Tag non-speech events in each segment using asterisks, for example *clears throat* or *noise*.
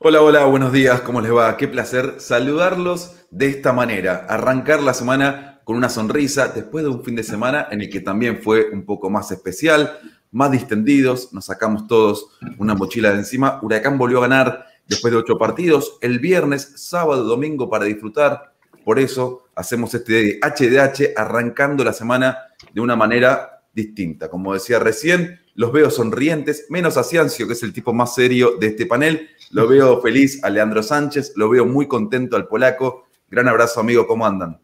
Hola, hola, buenos días, ¿cómo les va? Qué placer saludarlos de esta manera, arrancar la semana con una sonrisa después de un fin de semana en el que también fue un poco más especial, más distendidos, nos sacamos todos una mochila de encima. Huracán volvió a ganar después de ocho partidos, el viernes, sábado, domingo para disfrutar. Por eso hacemos este HDH arrancando la semana de una manera distinta. Como decía recién, los veo sonrientes, menos a Ciancio, que es el tipo más serio de este panel. Lo veo *laughs* feliz a Leandro Sánchez, lo veo muy contento al polaco. Gran abrazo, amigo, ¿cómo andan?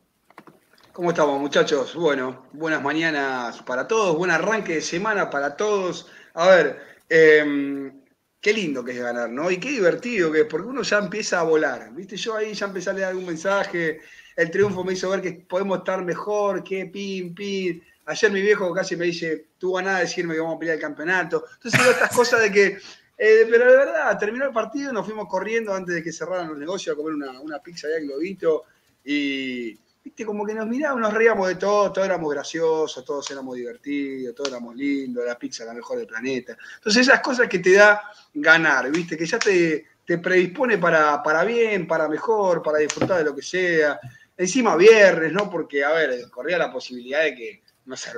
¿Cómo estamos, muchachos? Bueno, buenas mañanas para todos, buen arranque de semana para todos. A ver, em, qué lindo que es ganar, ¿no? Y qué divertido que es, porque uno ya empieza a volar. ¿Viste? Yo ahí ya empecé a leer algún mensaje. El triunfo me hizo ver que podemos estar mejor, que pin, pin. Ayer mi viejo casi me dice, nada de decirme que vamos a pelear el campeonato. Entonces, estas cosas de que. Eh, pero de verdad, terminó el partido, nos fuimos corriendo antes de que cerraran los negocios a comer una, una pizza allá en Globito. Y, viste, como que nos mirábamos, nos reíamos de todo, todos éramos graciosos, todos éramos divertidos, todos éramos lindos, la pizza la mejor del planeta. Entonces, esas cosas que te da ganar, viste, que ya te, te predispone para, para bien, para mejor, para disfrutar de lo que sea. Encima viernes, ¿no? Porque, a ver, corría la posibilidad de que no se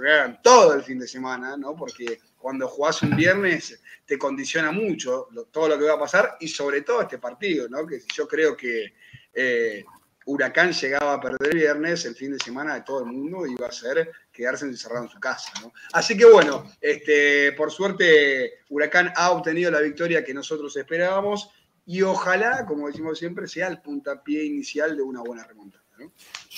todo el fin de semana, ¿no? Porque cuando jugás un viernes te condiciona mucho todo lo que va a pasar y sobre todo este partido, ¿no? Que yo creo que eh, Huracán llegaba a perder el viernes, el fin de semana de todo el mundo iba a ser quedarse encerrado en su casa, ¿no? Así que bueno, este, por suerte Huracán ha obtenido la victoria que nosotros esperábamos y ojalá, como decimos siempre, sea el puntapié inicial de una buena remontada.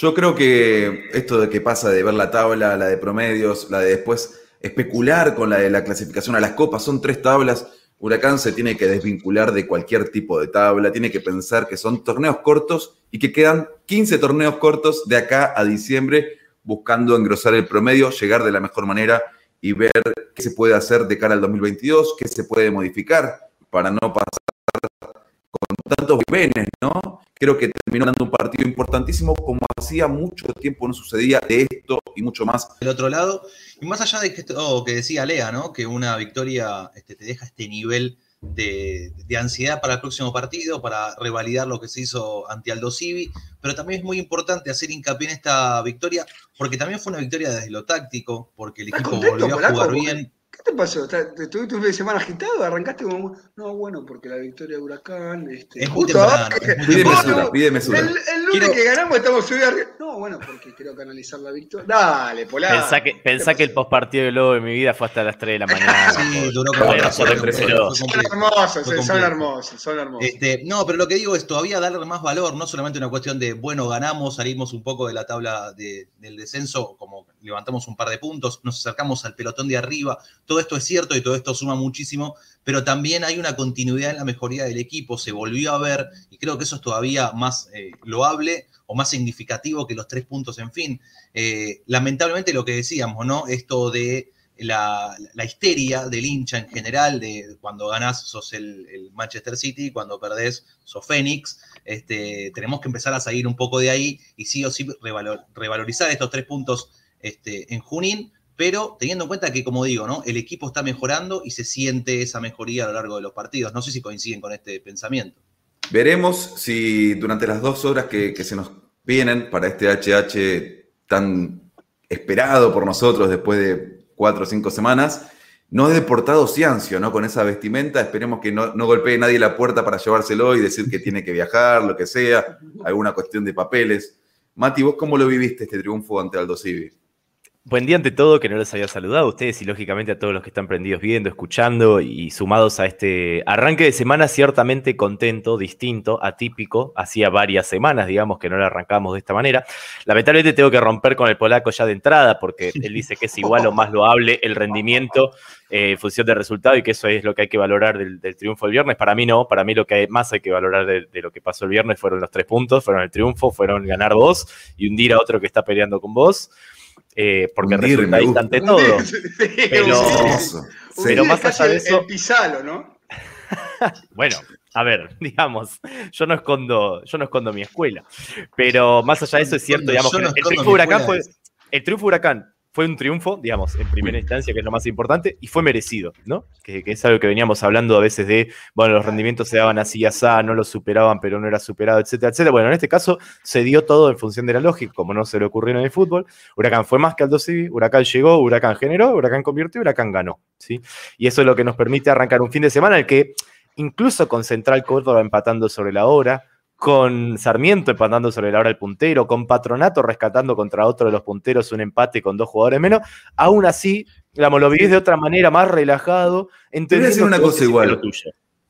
Yo creo que esto de que pasa de ver la tabla, la de promedios, la de después especular con la de la clasificación a las copas, son tres tablas. Huracán se tiene que desvincular de cualquier tipo de tabla, tiene que pensar que son torneos cortos y que quedan 15 torneos cortos de acá a diciembre buscando engrosar el promedio, llegar de la mejor manera y ver qué se puede hacer de cara al 2022, qué se puede modificar para no pasar con tantos bienes, ¿no? Creo que terminó dando un partido importantísimo, como hacía mucho tiempo no sucedía de esto y mucho más. Del otro lado, y más allá de que esto que decía Lea, ¿no? Que una victoria este, te deja este nivel de, ansiedad para el próximo partido, para revalidar lo que se hizo ante Aldo Civi, pero también es muy importante hacer hincapié en esta victoria, porque también fue una victoria desde lo táctico, porque el equipo volvió a jugar bien. ¿Qué te pasó? ¿Tuviste un fin de semana agitado? ¿Arrancaste como.? No, bueno, porque la victoria de Huracán. Este, es temprano. Pide mesura, pide mesura. El, el lunes que ganamos estamos subidos arriba. No, bueno, porque quiero canalizar la victoria. Dale, Polar. Pensá que, pensá que el postpartido de Lobo de mi vida fue hasta las 3 de la mañana. *laughs* sí, duró como bueno, son, hermosos, son hermosos, son hermosos. Este, no, pero lo que digo es todavía darle más valor, no solamente una cuestión de, bueno, ganamos, salimos un poco de la tabla de, del descenso, como levantamos un par de puntos, nos acercamos al pelotón de arriba. Todo esto es cierto y todo esto suma muchísimo, pero también hay una continuidad en la mejoría del equipo, se volvió a ver, y creo que eso es todavía más eh, loable o más significativo que los tres puntos, en fin. Eh, lamentablemente lo que decíamos, ¿no? Esto de la, histeria del hincha en general, de cuando ganás sos el, Manchester City, cuando perdés sos Phoenix, este, tenemos que empezar a salir un poco de ahí y sí o sí revalorizar estos tres puntos este, en Junín, pero teniendo en cuenta que, como digo, ¿no? el equipo está mejorando y se siente esa mejoría a lo largo de los partidos. No sé si coinciden con este pensamiento. Veremos si durante las dos horas que, se nos vienen para este HH tan esperado por nosotros después de cuatro o cinco semanas, no es deportado Ciancio, ¿no? Con esa vestimenta, esperemos que no, no, golpee nadie la puerta para llevárselo y decir que tiene que viajar, lo que sea, alguna cuestión de papeles. Mati, ¿vos cómo lo viviste este triunfo ante Aldo Civi? Buen día ante todo, que no les había saludado a ustedes y lógicamente a todos los que están prendidos viendo, escuchando y sumados a este arranque de semana ciertamente contento, distinto, atípico. Hacía varias semanas, digamos, que no lo arrancamos de esta manera. Lamentablemente tengo que romper con el polaco ya de entrada porque él dice que es igual o más loable el rendimiento eh, en función del resultado y que eso es lo que hay que valorar del, triunfo del viernes. Para mí no, para mí lo que más hay que valorar de, de, lo que pasó el viernes fueron los tres puntos, fueron el triunfo, fueron ganar vos y hundir a otro que está peleando con vos. Eh, porque resulta resulta ante todo. *laughs* pero, más allá de eso. El ¿no? *laughs* bueno, a ver, *laughs* digamos, yo no escondo, yo no escondo mi escuela. Pero más allá de eso es cierto, digamos, el, triunfo huracán fue, el triunfo huracán fue un triunfo, digamos, en primera instancia, que es lo más importante, y fue merecido, ¿no? Que, es algo que veníamos hablando a veces de, bueno, los rendimientos se daban así y así, no los superaban, pero no era superado, etcétera, etcétera. Bueno, en este caso se dio todo en función de la lógica, como no se le ocurrió en el fútbol. Huracán fue más que Aldo Civi, Huracán llegó, Huracán generó, Huracán convirtió, Huracán ganó, ¿sí? Y eso es lo que nos permite arrancar un fin de semana en el que, incluso con Central Córdoba empatando sobre la hora, con Sarmiento empatando sobre la hora el puntero, con Patronato rescatando contra otro de los punteros un empate con dos jugadores menos, aún así, digamos, lo vivís de otra manera, más relajado. Te voy a decir una cosa igual.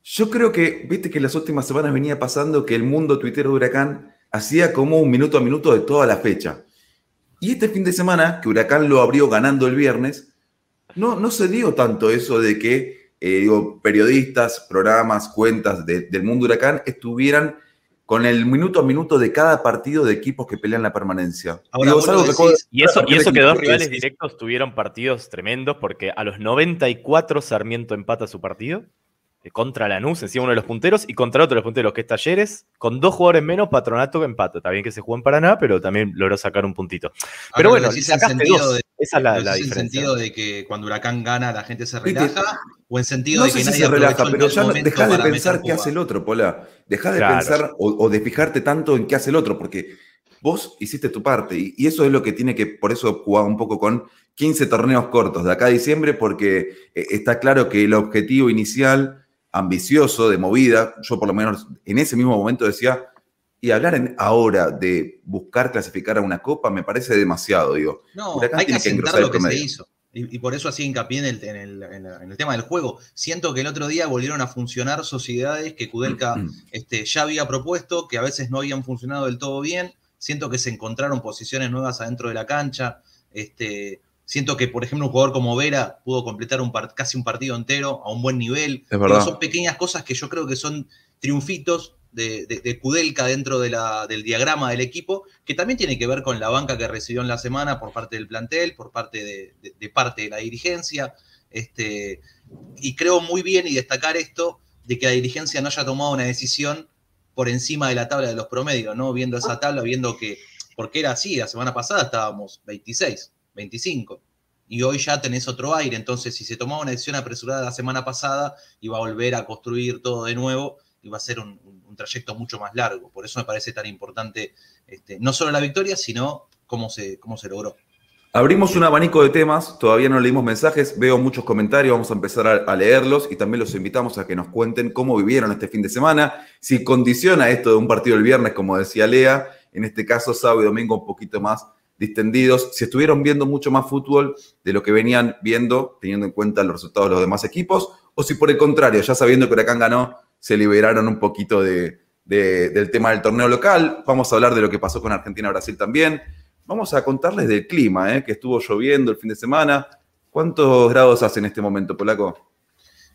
Yo creo que, viste que las últimas semanas venía pasando que el mundo tuitero de Huracán hacía como un minuto a minuto de toda la fecha. Y este fin de semana, que Huracán lo abrió ganando el viernes, no, no se dio tanto eso de que eh, periodistas, programas, cuentas del mundo Huracán estuvieran con el minuto a minuto de cada partido de equipos que pelean la permanencia. y eso, y eso que dos rivales directos tuvieron partidos tremendos, porque a los 94 Sarmiento empata su partido contra Lanús, encima uno de los punteros, y contra otro de los punteros, que es Talleres, con dos jugadores menos, Patronato que empata. Está bien que se jugó en Paraná, pero también logró sacar un puntito. Pero bueno, sacaste dos. Esa es la, la diferencia. ¿En sentido de que cuando Huracán gana la gente se relaja? ¿O en sentido de que nadie se relaja, pero ya deja de pensar qué hace el otro, Pola. Deja de pensar o, de fijarte tanto en qué hace el otro, porque vos hiciste tu parte. Y, eso es lo que tiene que, por eso jugar un poco con 15 torneos cortos de acá a diciembre, porque eh, está claro que el objetivo inicial, ambicioso, de movida, yo por lo menos en ese mismo momento decía, y hablar en, ahora de buscar clasificar a una copa me parece demasiado, digo. No, hay que asentar lo que se hizo. Y, por eso así hincapié en el, en, el, tema del juego. Siento que el otro día volvieron a funcionar sociedades que Kudelka mm, mm. este, ya había propuesto, que a veces no habían funcionado del todo bien. Siento que se encontraron posiciones nuevas adentro de la cancha. Este, siento que, por ejemplo, un jugador como Vera pudo completar un casi un partido entero a un buen nivel. son pequeñas cosas que yo creo que son triunfitos de, de, Kudelka dentro de la, del diagrama del equipo, que también tiene que ver con la banca que recibió en la semana por parte del plantel, por parte de, parte de la dirigencia. Este, y creo muy bien y destacar esto de que la dirigencia no haya tomado una decisión por encima de la tabla de los promedios, ¿no? Viendo esa tabla, viendo que, porque era así, la semana pasada estábamos 26, 25, y hoy ya tenés otro aire, entonces si se tomaba una decisión apresurada la semana pasada, iba a volver a construir todo de nuevo, y va a ser un, trayecto mucho más largo. Por eso me parece tan importante este, no solo la victoria, sino cómo se, cómo se logró. Abrimos un abanico de temas, todavía no leímos mensajes, veo muchos comentarios, vamos a empezar a, leerlos y también los invitamos a que nos cuenten cómo vivieron este fin de semana, si condiciona esto de un partido el viernes, como decía Lea, en este caso sábado y domingo un poquito más distendidos, si estuvieron viendo mucho más fútbol de lo que venían viendo, teniendo en cuenta los resultados de los demás equipos, o si por el contrario, ya sabiendo que Huracán ganó, se liberaron un poquito de, del tema del torneo local. Vamos a hablar de lo que pasó con Argentina-Brasil también. Vamos a contarles del clima, ¿eh? que estuvo lloviendo el fin de semana. ¿Cuántos grados hace en este momento, Polaco?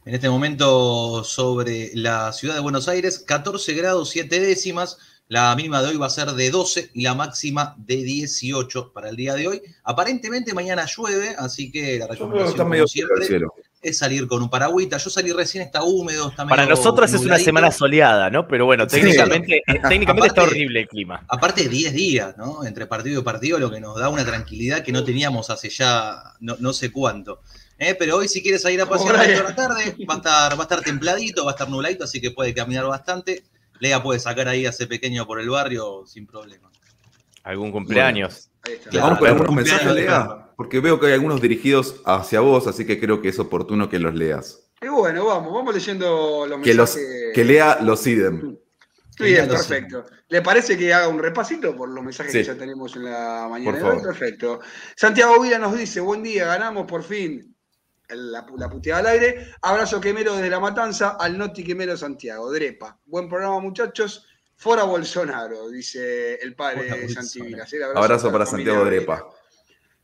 En este momento sobre la ciudad de Buenos Aires, 14 grados 7 décimas. La mínima de hoy va a ser de 12 y la máxima de 18 para el día de hoy. Aparentemente mañana llueve, así que la recomendación como siempre, es salir con un paragüita. Yo salí recién, está húmedo, está Para nosotros es una semana soleada, ¿no? Pero bueno, técnicamente, eh, *laughs* técnicamente está horrible el clima. Aparte 10 días, ¿no? Entre partido y partido, lo que nos da una tranquilidad que no teníamos hace ya no, sé cuánto. ¿eh? Pero hoy si quieres salir a pasear a la tarde, va a, estar, va a estar templadito, va a estar nubladito, así que puede caminar bastante. Lea puede sacar ahí a ese pequeño por el barrio sin problema. ¿Algún cumpleaños? Vamos con algunos mensajes, Lea, porque veo que hay algunos dirigidos hacia vos, así que creo que es oportuno que los leas. Y bueno, vamos, vamos leyendo los que mensajes. que lea los idem. Bien, perfecto. ¿Le parece que haga un repasito por los mensajes que ya tenemos en la mañana de hoy? Perfecto. Santiago Vila nos dice, buen día, ganamos por fin. La, la puteada al aire. Abrazo quemero desde La Matanza al Noti Quemero Santiago. Drepa. Buen programa, muchachos. Fora Bolsonaro, dice el padre de Santivilas. Abrazo, Abrazo para, Santiago Drepa.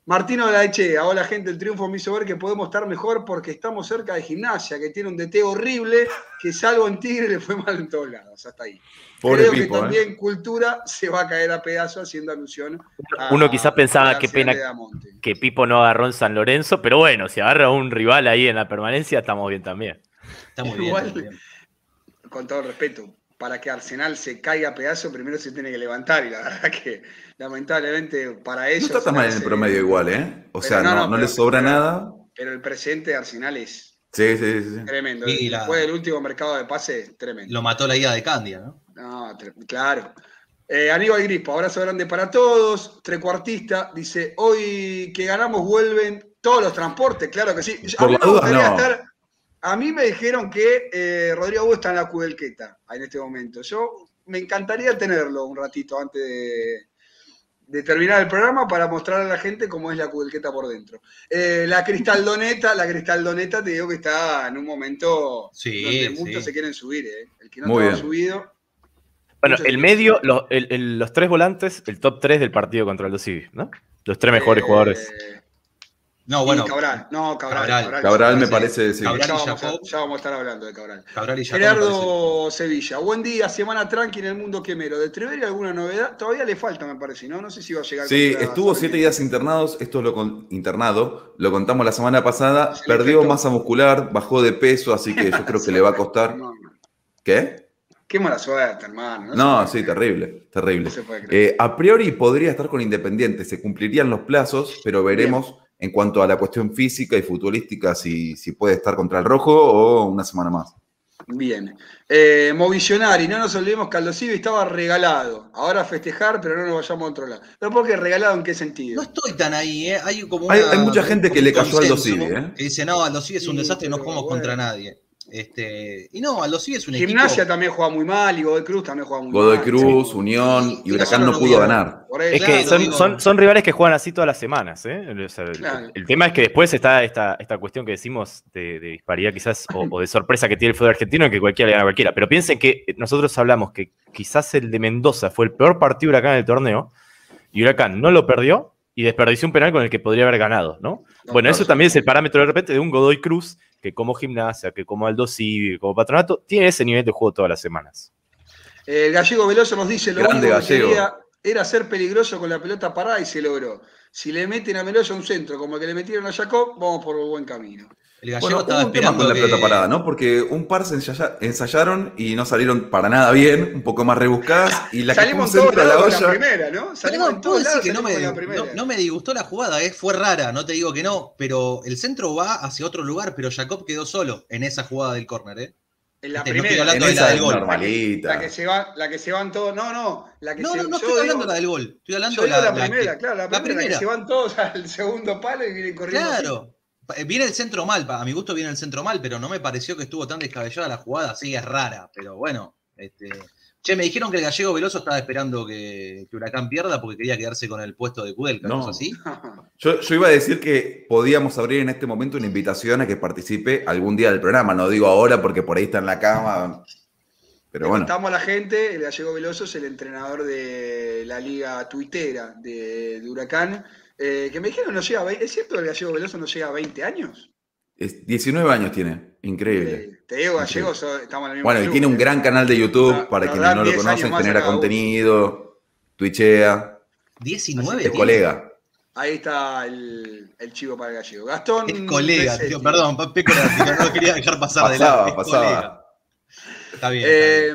Martino de la Echea, hola gente, el triunfo me hizo ver que podemos estar mejor porque estamos cerca de gimnasia, que tiene un DT horrible, que salvo en Tigre le fue mal en todos lados, hasta ahí. Creo que ¿eh? también cultura se va a caer a pedazos haciendo alusión. A, Uno quizás pensaba qué pena que Pipo no agarró en San Lorenzo, pero bueno, si agarra un rival ahí en la permanencia, estamos bien también. Estamos bien. Con todo respeto, para que Arsenal se caiga a pedazo, primero se tiene que levantar. Y la *laughs* verdad que, lamentablemente, para No ellos. está tan mal en el promedio igual, ¿eh? O Pero sea, no, no, no, no le sobra pero- nada. Pero el presente de Arsenal es Sí, sí, sí. sí. tremendo. Y la- Después del último mercado de pases, tremendo. Lo mató la ida de Candia, ¿no? No, tre- claro. Eh, Aníbal Grispo, abrazo grande para todos. Trecuartista dice: Hoy que ganamos vuelven todos los transportes, claro que sí. A mí, me duda, gustaría no. estar- a mí me dijeron que eh, Rodrigo Hugo está en la Cudelqueta en este momento. Yo me encantaría tenerlo un ratito antes de, de terminar el programa para mostrar a la gente cómo es la Cudelqueta por dentro. Eh, la Cristaldoneta, la Cristaldoneta te digo que está en un momento Sí, donde sí. muchos se quieren subir. ¿eh? El que no Muy bien. subido. Bueno, el medio, los, el- el- los tres volantes, el top 3 del partido contra el Civi, ¿no? Los tres mejores Eh, jugadores. No, y bueno, Cabral, no, Cabral. Cabral. Cabral me parece, sí. Cabral. Ya vamos, a, ya vamos a estar hablando de Cabral. Cabral y Gerardo Sevilla, buen día, semana tranqui en el mundo quemero. ¿De Treveri alguna novedad? Todavía le falta, me parece, ¿no? No sé si va a llegar. Sí, estuvo siete días internados, esto lo con, internado, lo contamos la semana pasada, perdió masa muscular, bajó de peso, así que yo creo que le va a costar. *laughs* No, ¿Qué? Qué mala suerte, hermano. No, sí, terrible, terrible. No. Eh, a priori podría estar con Independiente, se cumplirían los plazos, pero veremos en cuanto a la cuestión física y futbolística si, si puede estar contra el rojo o una semana más. Bien. Eh, Movisionari, no nos olvidemos que Aldo Civi estaba regalado. Ahora a festejar, pero no nos vayamos a otro lado. ¿Pero por qué regalado en qué sentido? No estoy tan ahí, ¿eh? Hay como Hay- una- hay mucha gente que le cayó a Aldo Civi, ¿eh? Que dice, no, Aldo Civi es un Sí, desastre, no jugamos bueno. contra nadie. Este, y no, Aldo Civi es un Gimnasia equipo... también juega muy mal y Godoy Cruz también juega muy Godoy mal. Cruz, Unión y Y Huracán no no pudo ganar. Es Claro, que son, son, son rivales que juegan así todas las semanas, ¿eh? O sea, el, Claro. el tema es que después está esta, esta cuestión que decimos de, de disparidad quizás o, o de sorpresa que tiene el fútbol argentino que cualquiera le gana a cualquiera. Pero piensen que nosotros hablamos que quizás el de Mendoza fue el peor partido de Huracán en el torneo y Huracán no lo perdió y desperdició un penal con el que podría haber ganado, ¿no? No, bueno, eso también es el parámetro de repente de un Godoy Cruz que como gimnasia, que como Aldo Civi, como patronato, tiene ese nivel de juego todas las semanas. El gallego Veloso nos dice lo Grande único que Gallego. quería era ser peligroso con la pelota parada y se logró. Si le meten a Meloya un centro como el que le metieron a Jacob, vamos por buen camino. El gallego Bueno, estaba un tema con la que- pelota parada, ¿no? Porque un par se ensaya- ensayaron y no salieron para nada bien, un poco más rebuscadas, y la que Salimos todos centro a la con la olla. primera, ¿no? Pero Salimos en no, puedo decir que no me, salimos con la no, primera. no me disgustó la jugada, ¿eh? fue rara, no te digo que no, pero el centro va hacia otro lugar, pero Jacob quedó solo en esa jugada del córner, ¿eh? En la Este, no primera. estoy hablando En de la del gol. normalita. La que se va, la que se van todos. No, no. La que No, se, no, no estoy digo- hablando de la del gol, estoy hablando de digo la, la, la primera, que- claro, la, la primera, la que se van todos *laughs* al segundo palo y vienen corriendo. Claro. Viene el centro mal, a mi gusto viene el centro mal, pero no me pareció que estuvo tan descabellada la jugada, sí es rara, pero bueno. Este... Che, me dijeron que el gallego Veloso estaba esperando que, que Huracán pierda porque quería quedarse con el puesto de Kudelka, ¿no, No. es así? Yo, yo iba a decir que podíamos abrir en este momento una invitación a que participe algún día del programa. No digo ahora porque por ahí está en la cama. Pero bueno, Estamos a la gente, el gallego Veloso es el entrenador de la liga tuitera de, de Huracán, eh, que me dijeron no llega a 20, ¿es cierto que el gallego Veloso no llega a 20 años? es 19 años tiene. Increíble. Eh, te digo, gallego, so- estamos en el mismo Bueno, y club, tiene un eh. gran canal de YouTube Nos- para quienes no lo 10 años conocen, genera cada uno. contenido, twitchea, 19, es colega. Ahí está el, el chivo para el gallego. Gastón. Es colega, Pesetti. tío, perdón, Peco no lo quería dejar pasar de Pasaba, lado. es pasaba. colega. Está bien. está bien. Eh,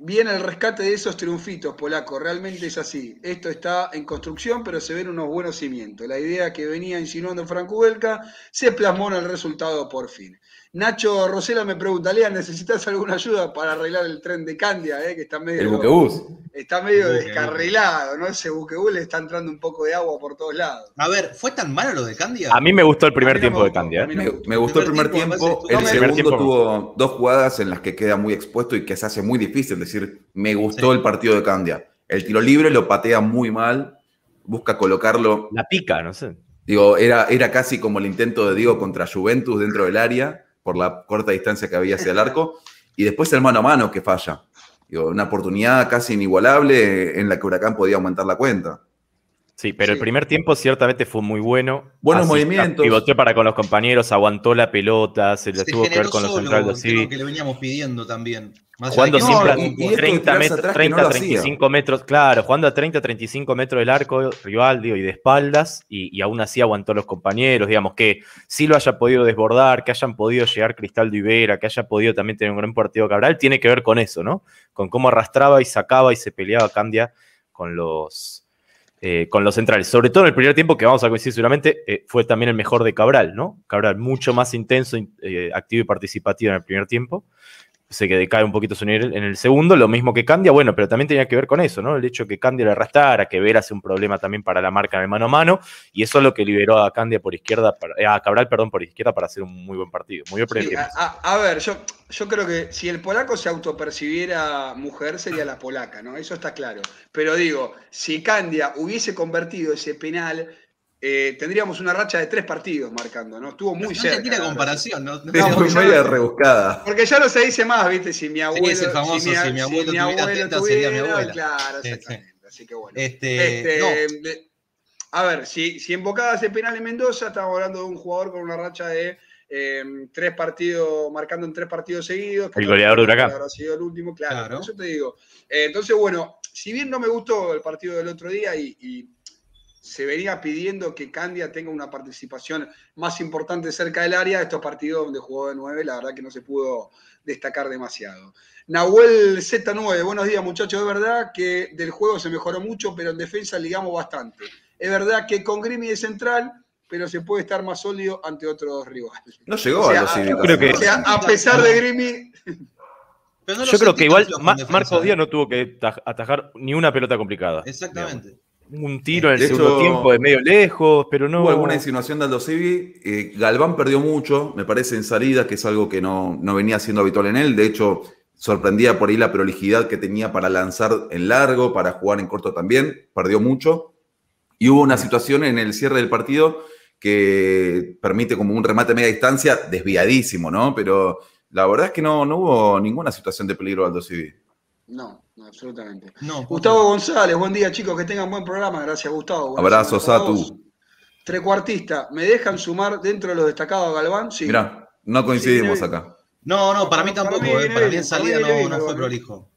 viene el rescate de esos triunfitos, Polaco. Realmente es así. Esto está en construcción, pero se ven unos buenos cimientos. La idea que venía insinuando Franco Huelca se plasmó en el resultado por fin. Nacho Rosela me pregunta, Lea, ¿necesitas alguna ayuda para arreglar el tren de Candia? eh? Que está medio, El buquebús. está medio descarrilado, ¿no? Ese buquebús le está entrando un poco de agua por todos lados. A ver, ¿fue tan malo lo de Candia? A mí me gustó el primer no tiempo de Candia. ¿eh? no Me, me gustó el primer tiempo, el segundo tuvo dos jugadas en las que queda muy expuesto y que se hace muy difícil decir, me gustó Sí. el partido de Candia. El tiro libre lo patea muy mal, busca colocarlo, La pica, no sé. digo, era, era casi como el intento de Diego contra Juventus dentro del área, por la corta distancia que había hacia el arco, y después el mano a mano que falla. Digo, una oportunidad casi inigualable en la que Huracán podía aumentar la cuenta. Sí, pero el primer tiempo ciertamente fue muy bueno. Buenos movimientos. Pivoteó para con los compañeros, aguantó la pelota, se le tuvo que ver con los centrales. Sí. que le veníamos pidiendo también. jugando siempre a 30, metros, 30 35 metros, claro, jugando a 30, 35 metros del arco rival, y de espaldas, y, y, aún así aguantó los compañeros, digamos, que sí lo haya podido desbordar, que hayan podido llegar Cristal de Ibera, que haya podido también tener un gran partido Cabral, tiene que ver con eso, ¿no? Con cómo arrastraba y sacaba y se peleaba Candia con los, eh, con los centrales. Sobre todo en el primer tiempo, que vamos a coincidir seguramente, eh, fue también el mejor de Cabral, ¿no? Cabral mucho más intenso, eh, activo y participativo en el primer tiempo se que decae un poquito su nivel en el segundo, lo mismo que Candia, bueno, pero también tenía que ver con eso, ¿no? El hecho que Candia le arrastrara, que Vera hace un problema también para la marca de mano a mano, y eso es lo que liberó a Candia por izquierda, eh, a Cabral, perdón, por izquierda para hacer un muy buen partido. Muy bien a, ver, yo, yo creo que si el polaco se autopercibiera mujer, sería la polaca, ¿no? Eso está claro. Pero digo, si Candia hubiese convertido ese penal, eh, tendríamos una racha de tres partidos marcando, ¿no? Estuvo muy cerca. No tiene comparación, ¿no? no, no muy media rebuscada. Porque ya no se dice más, ¿viste? Si mi abuelo. Sí, famoso, si, mi, si mi abuelo, si mi abuelo tuviera, sería mi abuela. Claro, exactamente. Así que bueno. Este, este a ver, si, si ese penal en Mendoza, estamos hablando de un jugador con una racha de eh, tres partidos, marcando en tres partidos seguidos. El goleador de Huracán. Habrá sido el último, claro. claro. Eso te digo. Eh, entonces, bueno, si bien no me gustó el partido del otro día y, y se venía pidiendo que Candia tenga una participación más importante cerca del área. Estos partidos donde jugó de 9, la verdad que no se pudo destacar demasiado. Nahuel Z9, buenos días muchachos. Es verdad que del juego se mejoró mucho, pero en defensa ligamos bastante. Es verdad que con Grimi de central, pero se puede estar más sólido ante otros rivales. No llegó a los creo que... a pesar de Grimi... yo creo que igual Marcos Díaz no tuvo que atajar ni una pelota complicada. Exactamente un tiro en el segundo tiempo de medio lejos, pero no. Hubo alguna insinuación de Aldo Civi. Eh, Galván perdió mucho, me parece, en salida, que es algo que no, venía siendo habitual en él. De hecho, sorprendía por ahí la prolijidad que tenía para lanzar en largo, para jugar en corto también. Perdió mucho. Y hubo una situación en el cierre del partido que permite como un remate a media distancia desviadísimo, ¿no? Pero la verdad es que no, no hubo ninguna situación de peligro Aldo Civi. No, no, absolutamente. Gustavo González, buen día chicos, que tengan buen programa. Gracias Gustavo. Abrazo, Satu. Trecuartista, ¿me dejan sumar dentro de los destacados a Galván? Sí. Mirá, no coincidimos acá. No, no, para mí tampoco. Eh, para mí, en salida no, fue prolijo.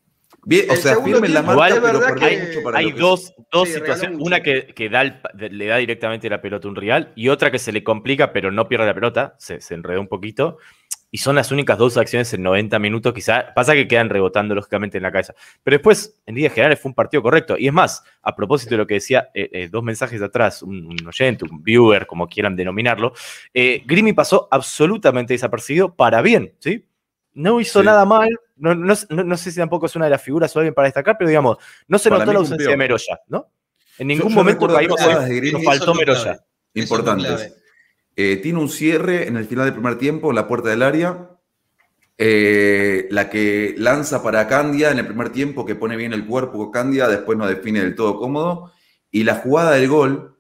Bien, o sea, firme la marca, pero hay, mucho para Hay dos, dos situaciones. Una que, que da le da directamente la pelota a un real y otra que se le complica, pero no pierde la pelota, se, se enredó un poquito y son las únicas dos acciones en 90 minutos, quizá pasa que quedan rebotando lógicamente en la cabeza. Pero después, en líneas generales, fue un partido correcto. Y es más, a propósito de lo que decía eh, eh, dos mensajes atrás, un, oyente, un viewer, como quieran denominarlo, eh, Grimi pasó absolutamente desapercibido para bien, ¿sí? No hizo nada mal, no, no, sé si tampoco es una de las figuras o alguien para destacar, pero digamos, no se notó la ausencia de Meroya, ¿no? En ningún momento caímos, nos faltó Meroya. Importante. Eh, tiene un cierre en el final del primer tiempo en la puerta del área. Eh, la que lanza para Candia en el primer tiempo, que pone bien el cuerpo Candia, después no define del todo cómodo. Y la jugada del gol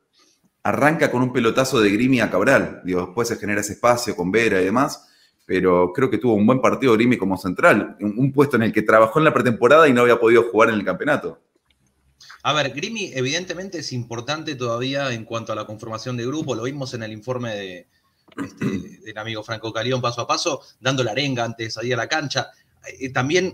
arranca con un pelotazo de Grimi a Cabral. Digo, después se genera ese espacio con Vera y demás. Pero creo que tuvo un buen partido Grimi como central. un puesto en el que trabajó en la pretemporada y no había podido jugar en el campeonato. A ver, Grimi evidentemente es importante todavía en cuanto a la conformación de grupo, lo vimos en el informe de, este, del amigo Franco Calión paso a paso, dando la arenga antes de salir a la cancha. Eh, también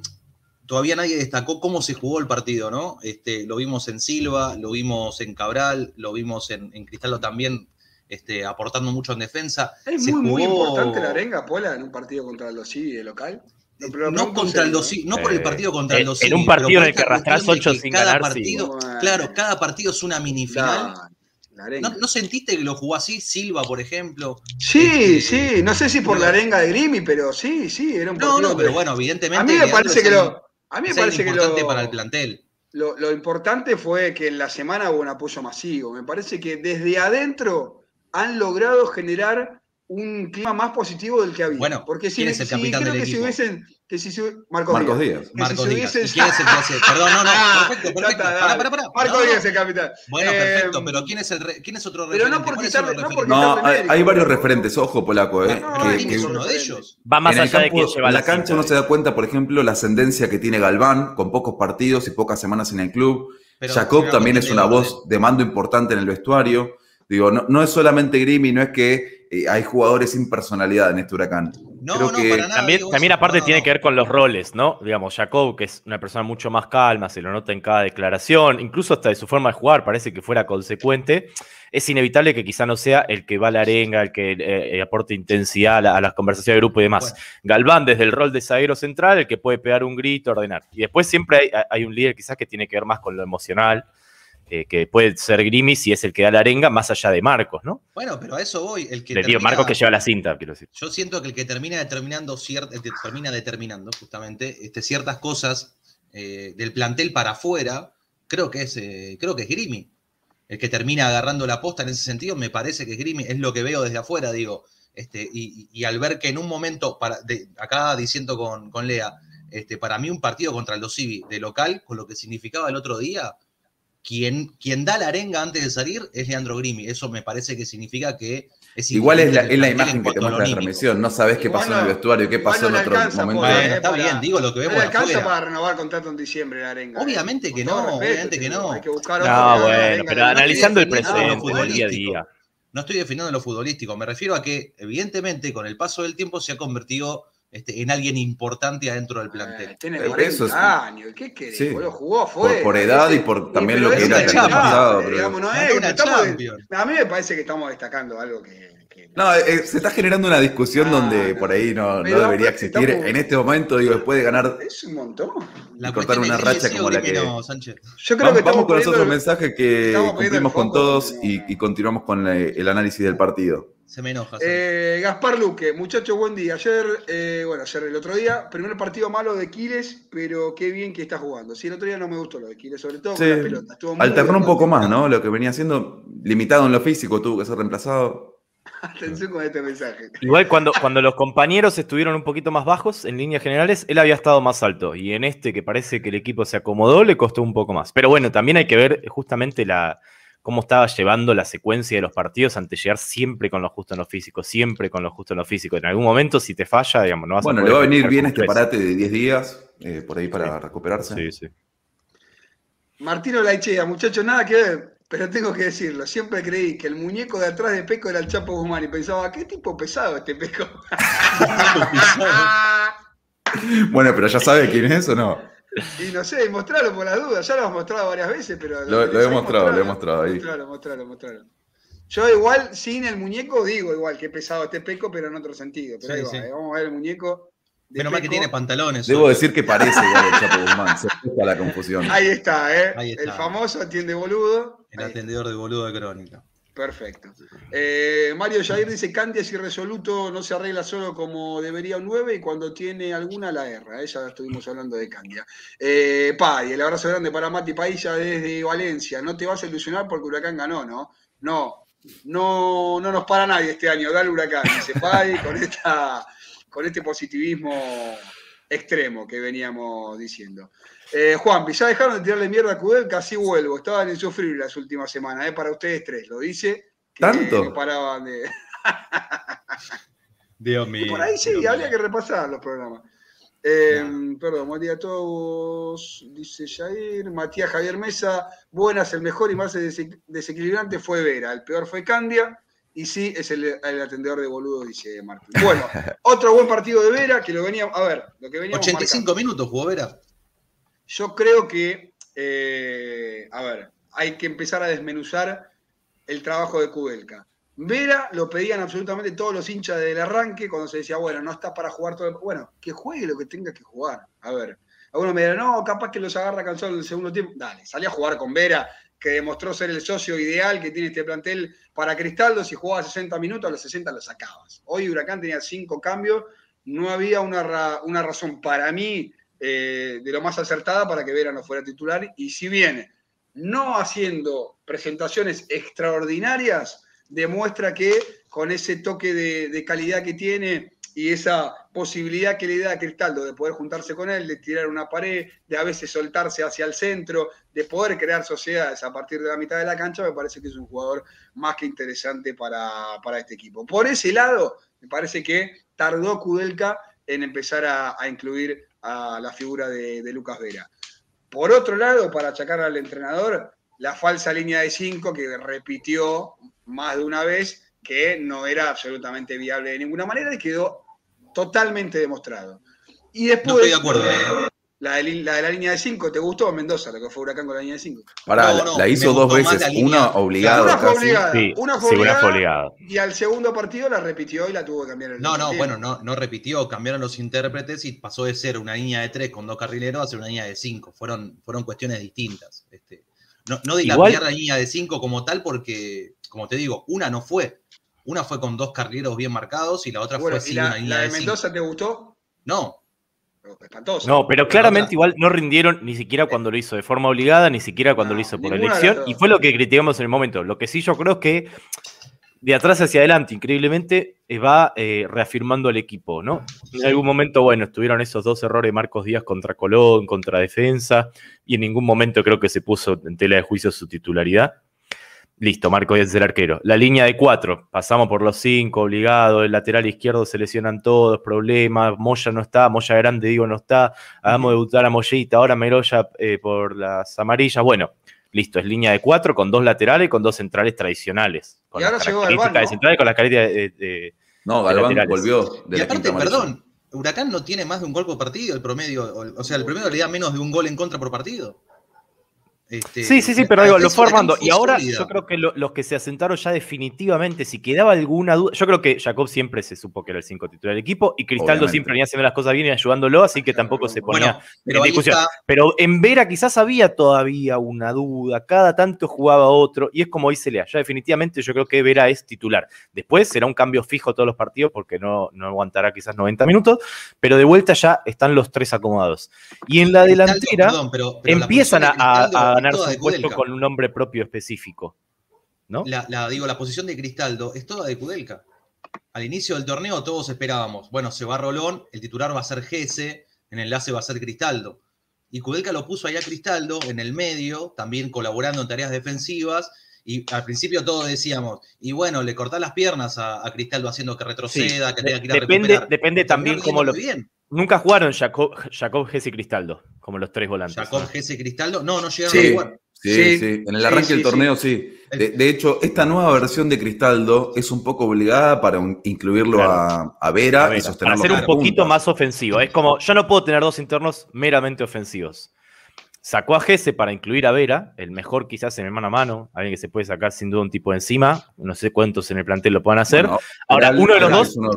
todavía nadie destacó cómo se jugó el partido, ¿no? Este, lo vimos en Silva, lo vimos en Cabral, lo vimos en, en Cristaldo también este, aportando mucho en defensa. Es muy, muy importante la arenga, Pola, en un partido contra los de local. No, contra el no por el partido contra el En un partido en el que arrastras 8 sin cada ganar, partido, Claro, cada partido es una minifinal. ¿No, sentiste que lo jugó así Silva, por ejemplo? Sí, este, sí, no sé si por la arenga de Grimi, pero sí, sí, era un No, no, pero bueno, evidentemente. A mí me parece que lo. A mí me parece que lo. para el plantel. Lo, lo, importante fue que en la semana hubo un apoyo masivo. Me parece que desde adentro han logrado generar un clima más positivo del que había. Bueno, porque si, es el capitán creo que si hubiesen que si Marcos, Marcos Díaz. Marcos Díaz. ¿Y quién es el que hace? *laughs* Perdón, no, no, ah, perfecto, perfecto. Pará, pará, pará. Marcos Díaz es el capitán. Bueno, eh, perfecto, pero ¿quién es, el quién es otro referente? Pero no porque no, porque no hay, hay, varios referentes, ojo, polaco, ¿eh? No, que, ¿Quién es uno de ellos? Va más allá de que lleva la cancha no se da cuenta, por ejemplo, la ascendencia que tiene Galván, con pocos partidos y pocas semanas en el club. Jacob también es una voz de mando importante en el vestuario. Digo, no, no es solamente Grimi, no es que eh, hay jugadores sin personalidad en este huracán. No, no, para nada, también, también aparte tiene que ver con los roles, ¿no? Digamos, Jacob, que es una persona mucho más calma, se lo nota en cada declaración, incluso hasta de su forma de jugar, parece que fuera consecuente. Es inevitable que quizá no sea el que va a la arenga, el que eh, aporte intensidad a, las conversaciones de grupo y demás. Galván, desde el rol de zaguero central, el que puede pegar un grito, ordenar. Y después siempre hay, hay un líder quizás que tiene que ver más con lo emocional, eh, que puede ser Grimi si es el que da la arenga, más allá de Marcos, ¿no? Bueno, pero a eso voy. El que Le digo, Marcos que lleva la cinta, quiero decir. Yo siento que el que termina determinando, termina determinando justamente este, ciertas cosas eh, del plantel para afuera, creo que, es, eh, creo que es Grimi. El que termina agarrando la posta en ese sentido, me parece que es Grimi, es lo que veo desde afuera, digo. Este, y, al ver que en un momento, para, acá diciendo con, con Lea, este, para mí un partido contra el Dosivi de local, con lo que significaba el otro día, quien, quien da la arenga antes de salir es Leandro Grimi. Eso me parece que significa que es Igual es la, es la imagen que te muestra la transmisión. No sabes qué pasó en el vestuario, qué pasó en otro momento. está bien, digo lo que vemos. No alcanza para renovar contrato en diciembre la arenga. Obviamente que no, obviamente que no. Hay que buscar no, bueno, pero analizando el presente, el día a día. No estoy definiendo lo futbolístico, me refiero a que, evidentemente, con el paso del tiempo se ha convertido este, en alguien importante adentro del plantel. Eh, tiene 40 años, ¿qué querés? Sí. Jugó afuera. Por, edad y por también lo que era el pasado. a mí me parece que estamos destacando algo que... no, eh, se está generando una discusión donde por ahí no, no debería existir. En este momento, digo, después de ganar... Es un montón. La cortar una racha como la que... No, Yo creo vamos, que vamos con los otros mensajes que cumplimos con todos y, y continuamos con el análisis del partido. Se me enoja. Eh, Gaspar Luque, muchachos, buen día. Ayer, eh, bueno, ayer el otro día, primer partido malo de Quiles, pero qué bien que está jugando. Sí, el otro día no me gustó lo de Quiles, sobre todo con las pelotas. Alternó un poco más, ¿no? Lo que venía haciendo, limitado en lo físico, tuvo que ser reemplazado. Atención con este mensaje. Igual cuando, cuando los compañeros estuvieron un poquito más bajos, en líneas generales, él había estado más alto. Y en este, que parece que el equipo se acomodó, le costó un poco más. Pero bueno, también hay que ver justamente la, cómo estaba llevando la secuencia de los partidos ante llegar siempre con lo justo en lo físico, siempre con lo justo en lo físico. En algún momento, si te falla, digamos, no vas bueno, a Bueno, le va a venir bien este parate de 10 días eh, por ahí para recuperarse. Sí, sí. Martino Laichea, muchachos, nada que ver, pero tengo que decirlo. Siempre creí que el muñeco de atrás de Peco era el Chapo Guzmán y pensaba, ¿qué tipo pesado este Peco? *laughs* bueno, pero ya sabe quién es o no. Y no sé, mostrarlo por las dudas. Ya lo hemos mostrado varias veces, pero. Lo, he mostrado, lo he mostrado ahí. Mostralo, mostralo, mostralo. Yo igual, sin el muñeco, digo igual que pesado este peco, pero en otro sentido. Pero ahí va, eh, vamos a ver el muñeco. Menos mal que tiene pantalones. Debo decir que parece igual el Chapo Guzmán, se escucha la confusión. Ahí está, ¿eh? El famoso atiende boludo. El atendedor de boludo de crónica. Perfecto. Eh, Mario Jair dice, Candia es irresoluto, no se arregla solo como debería un 9 y cuando tiene alguna la erra. ¿eh? Ya estuvimos hablando de Candia. Eh, Pai, el abrazo grande para Mati Pailla desde Valencia. No te vas a ilusionar porque Huracán ganó, ¿no? No, no, no nos para nadie este año. Dale Huracán, dice Pai, con, esta, con este positivismo extremo que veníamos diciendo. Eh, Juan, ya dejaron de tirarle mierda a Cudel, casi vuelvo. Estaban en sufrir las últimas semanas, eh, para ustedes tres, lo dice. ¿Tanto? paraban de. *laughs* Dios mío. por ahí sí, habría que repasar los programas. Eh, perdón, buen día a todos, dice Jair. Matías Javier Mesa, buenas, el mejor y más desequilibrante fue Vera, el peor fue Candia. Y sí, es el, atendedor de boludo, dice Martín. Bueno, *laughs* otro buen partido de Vera que lo veníamos. A ver, lo que veníamos. 85 minutos jugó Vera. Yo creo que, eh, a ver, hay que empezar a desmenuzar el trabajo de Kudelka. Vera lo pedían absolutamente todos los hinchas del arranque cuando se decía, bueno, no está para jugar todo el... Bueno, que juegue lo que tenga que jugar. A ver, algunos me dirán, no, capaz que los agarra cansado en el segundo tiempo. Dale, salía a jugar con Vera, que demostró ser el socio ideal que tiene este plantel para Cristaldo. Si jugaba 60 minutos, a los 60 lo sacabas. Hoy Huracán tenía cinco cambios. No había una, una razón para mí eh, de lo más acertada para que Vera no fuera titular. Y si viene no haciendo presentaciones extraordinarias, demuestra que con ese toque de, calidad que tiene y esa posibilidad que le da a Cristaldo de poder juntarse con él, de tirar una pared, de a veces soltarse hacia el centro, de poder crear sociedades a partir de la mitad de la cancha, me parece que es un jugador más que interesante para, este equipo. Por ese lado, me parece que tardó Kudelka en empezar a incluir a la figura de, Lucas Vera. Por otro lado, para achacar al entrenador, la falsa línea de 5 que repitió más de una vez que no era absolutamente viable de ninguna manera y quedó totalmente demostrado. Y después, No estoy de acuerdo. la, de, li- la de la línea de 5, ¿te gustó Mendoza lo que fue Huracán con la línea de 5? Pará, No, la- no, la me hizo dos veces, una obligada Una fue obligada. Sí, Una fue sí, obligada. obligada. Y al segundo partido la repitió y la tuvo que cambiar el No, no, tiempo. bueno, no, no repitió, cambiaron los intérpretes y pasó de ser una línea de tres con dos carrileros a ser una línea de cinco. Fueron, fueron cuestiones distintas. Este, no, no dilapiar la línea de cinco como tal, porque, como te digo, una no fue. Una fue con dos carrileros bien marcados y la otra Bueno, fue ¿y sin la, una línea la de de cinco. Mendoza te gustó? No, Espantosa. No, pero la claramente igual no rindieron ni siquiera cuando lo hizo de forma obligada, ni siquiera cuando No, lo hizo por elección. Y fue lo que criticamos en el momento. Lo que sí yo creo es que de atrás hacia adelante, increíblemente, eh, va eh, reafirmando al equipo, ¿no? En algún momento, bueno, estuvieron esos dos errores de Marcos Díaz contra Colón, contra defensa, y en ningún momento creo que se puso en tela de juicio su titularidad. Listo, Marco Díaz es el arquero. La línea de cuatro, pasamos por los cinco, obligado, el lateral izquierdo se lesionan todos, problemas, Moya no está, Moya grande, digo, no está, hagamos debutar a Mollita, ahora Meroya eh, por las amarillas, bueno, listo, es línea de cuatro con dos laterales y con dos centrales tradicionales. Con Y ahora las llegó Galván, de ¿no? centrales y con las características de- de- No, Galván laterales. volvió de y la aparte, perdón, Huracán no tiene más de un gol por partido, el promedio, o, o sea, el promedio le da menos de un gol en contra por partido. Este, Sí, sí, sí, pero digo, lo fue armando. Y ahora sólida. yo creo que lo- los que se asentaron ya definitivamente, si quedaba alguna duda, yo creo que Jacob siempre se supo que era el 5 titular del equipo y Cristaldo Obviamente. siempre venía haciendo las cosas bien y ayudándolo, así que tampoco se ponía Bueno, pero en discusión. está, Pero en Vera quizás había todavía una duda, cada tanto jugaba otro, y es como dice Lea, ya definitivamente yo creo que Vera es titular. Después será un cambio fijo todos los partidos porque no, no aguantará quizás 90 minutos, pero de vuelta ya están los tres acomodados. Y en la Cristaldo, delantera perdón, pero- pero la empiezan a, ganarse un puesto con un nombre propio específico. ¿No? La, la- digo, la posición de Cristaldo es toda de Kudelka. Al inicio del torneo todos esperábamos, bueno, se va Rolón, el titular va a ser Gese, en el enlace va a ser Cristaldo. Y Kudelka lo puso ahí a Cristaldo en el medio, también colaborando en tareas defensivas. Y al principio todos decíamos, y bueno, le cortás las piernas a, a Cristaldo haciendo que retroceda, que de- tenga que ir a depende, recuperar. depende también cómo lo. bien. Nunca jugaron Jacob, Jacob Gese y Cristaldo, como los tres volantes. Jacob ¿no? Gese Cristaldo, no, no llegaron Sí. a jugar. Sí, Sí, sí, en el arranque sí, del torneo sí. De, hecho, esta nueva versión de Cristaldo es un poco obligada para un- incluirlo a, a Vera, A ver, y para sostenerlo ser un poquito punta. más ofensivo. Es como, yo no puedo tener dos internos meramente ofensivos. Sacó a Gese para incluir a Vera, el mejor quizás en el mano a mano, alguien que se puede sacar sin duda un tipo de encima. No sé cuántos en el plantel lo puedan hacer. Bueno, Ahora, uno de los dos uno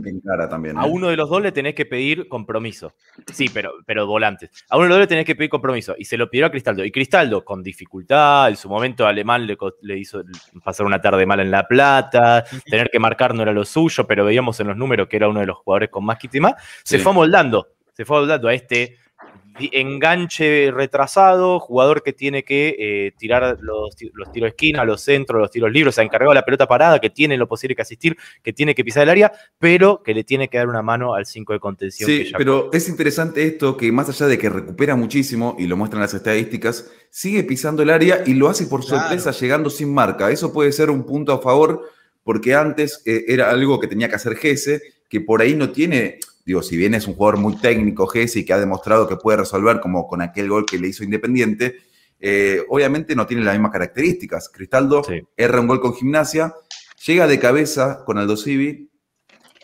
también. A ¿eh? uno de los dos le tenés que pedir compromiso. Sí, pero, pero volantes. A uno de los dos le tenés que pedir compromiso. Y se lo pidió a Cristaldo. Y Cristaldo, con dificultad, en su momento Alemán le, hizo pasar una tarde mala en La Plata, *laughs* tener que marcar no era lo suyo, pero veíamos en los números que era uno de los jugadores con más kit y más. Se Sí. fue moldando. Se fue moldando a este enganche retrasado, jugador que tiene que eh, tirar los, ti- los tiros de esquina, los centros, los tiros libres, se ha encargado de la pelota parada, que tiene lo posible que asistir, que tiene que pisar el área, pero que le tiene que dar una mano al 5 de contención. que Sí, ya- pero es interesante esto que más allá de que recupera muchísimo, y lo muestran las estadísticas, sigue pisando el área y lo hace por Claro. sorpresa llegando sin marca. Eso puede ser un punto a favor porque antes eh, era algo que tenía que hacer Gese, que por ahí no tiene, digo, si bien es un jugador muy técnico Gese y que ha demostrado que puede resolver como con aquel gol que le hizo Independiente, eh, obviamente no tiene las mismas características. Cristaldo Sí. erra un gol con gimnasia, llega de cabeza con Aldo Civi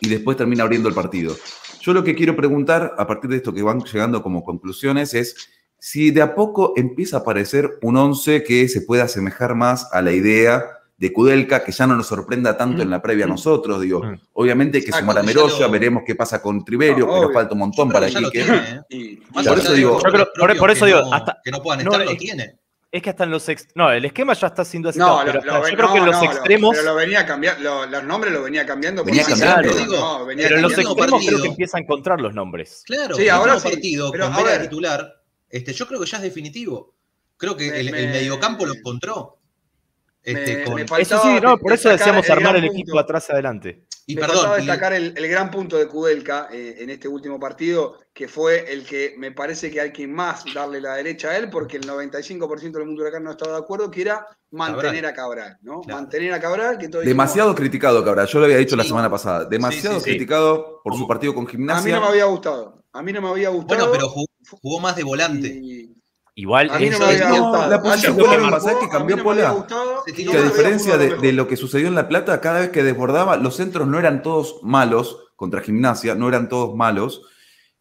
y después termina abriendo el partido. Yo lo que quiero preguntar, a partir de esto que van llegando como conclusiones, es si de a poco empieza a aparecer un 11 que se pueda asemejar más a la idea de Kudelka, que ya no nos sorprenda tanto en la previa a nosotros. Digo, Mm. obviamente que Ah, sumar a Meroya, lo- veremos qué pasa con Triverio, No, pero obvio. falta un montón Yo para que tiene, ¿eh? Por eso digo- los Yo creo- propios por- por eso que digo, no- hasta- que no puedan no, estar, lo es- tiene. Es que hasta en los ex- No, el esquema ya está siendo así. No, pero lo- hasta- lo ve- yo creo que en los no, lo- extremos. pero lo venía cambiando, los nombres lo venía cambiando. Venía cambiando. Digo, no, venía pero en los extremos partido. creo que empieza a encontrar los nombres. Claro, Sí, ahora sí, partido pero con titular, este, yo creo que ya es definitivo. Creo que el mediocampo lo encontró. Este, Me- con- me Eso sí, no, por eso destacar decíamos el armar el punto. equipo atrás y adelante. y me perdón, faltaba y- destacar el, el gran punto de Kudelka eh, en este último partido, que fue el que me parece que hay que más darle la derecha a él, porque el 95% del mundo huracán no estaba de acuerdo, que era mantener a Cabral, ¿no? Claro. Mantener a Cabral, que todo Demasiado criticado, Cabral. Yo lo había dicho la Sí. semana pasada. Demasiado Sí, sí, sí. criticado por su partido con A mí gimnasia. no me había gustado. A mí no me había gustado. bueno, pero jugó, jugó más de volante. y- Igual A mí no es- me había gustado. la posición que pasa es que cambió Pola. que a diferencia de, lo que sucedió en La Plata, cada vez que desbordaba, los centros no eran todos malos contra Gimnasia, no eran todos malos,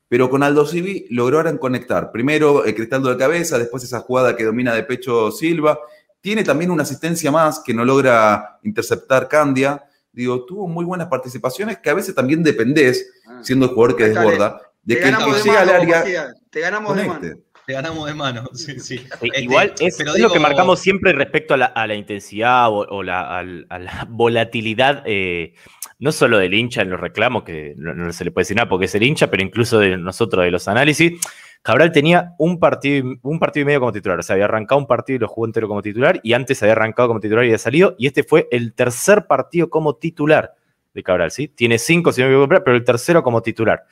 pero con Aldo Civi lograron conectar. Primero el cristaldo de cabeza, después esa jugada que domina de pecho Silva. Tiene también una asistencia más que no logra interceptar Candia. Digo, tuvo muy buenas participaciones que a veces también dependés, Ah. siendo el jugador que desborda, de Te que el que llega al área. Te ganamos de Te ganamos de mano. *laughs* Sí, sí. Este, Igual es, pero es lo que marcamos siempre respecto a la, a la intensidad o, o la, a la *laughs* volatilidad, eh, no solo del hincha en los reclamos, que no, no se le puede decir nada porque es el hincha, pero incluso de nosotros de los análisis. Cabral tenía un partido, y- un partido y medio como titular, o sea, había arrancado un partido y lo jugó entero como titular, y antes había arrancado como titular y había salido, y este fue el tercer partido como titular de Cabral, ¿sí? Tiene cinco, si no me equivoco, pero el tercero como titular.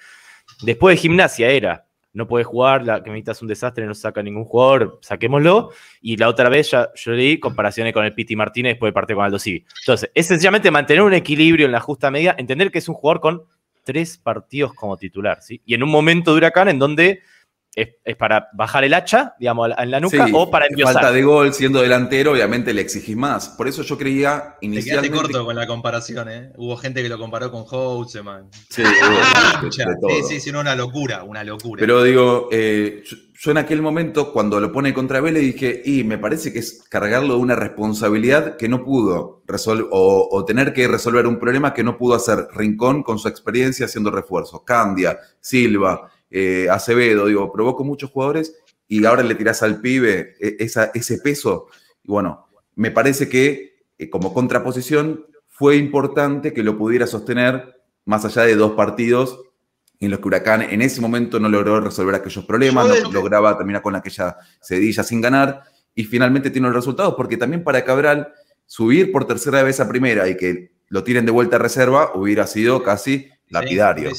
Después de gimnasia era, no puede jugar, la camiseta es un desastre, no saca ningún jugador, saquémoslo. Y la otra vez ya yo leí comparaciones con el Piti Martínez después de partido con Aldo Civi. Entonces, es sencillamente mantener un equilibrio en la justa medida, entender que es un jugador con tres partidos como titular, ¿sí? Y en un momento de huracán en donde es, es para bajar el hacha, digamos, a la- en la nuca Sí, o para enviosar. falta de gol, siendo delantero, obviamente le exigís más. Por eso yo creía Te quedaste inicialmente. corto con la comparación, ¿eh? Hubo gente que lo comparó con Houseman. *laughs* Sí, Sí, de todo. sí, sí, no, una locura, una locura. Pero digo, eh, yo, yo en aquel momento, cuando lo pone contra Vélez, dije, y me parece que es cargarlo de una responsabilidad que no pudo resolver, o, o tener que resolver un problema que no pudo hacer Rincón con su experiencia haciendo refuerzos. Candia, Silva, eh, Acevedo, digo, probó con muchos jugadores y ahora le tirás al pibe esa- ese peso. Y bueno, me parece que eh, como contraposición fue importante que lo pudiera sostener más allá de dos partidos en los que Huracán en ese momento no logró resolver aquellos problemas, no lograba terminar con aquella sedilla sin ganar y finalmente tiene los resultados porque también para Cabral subir por tercera vez a primera y que lo tiren de vuelta a reserva hubiera sido casi lapidario.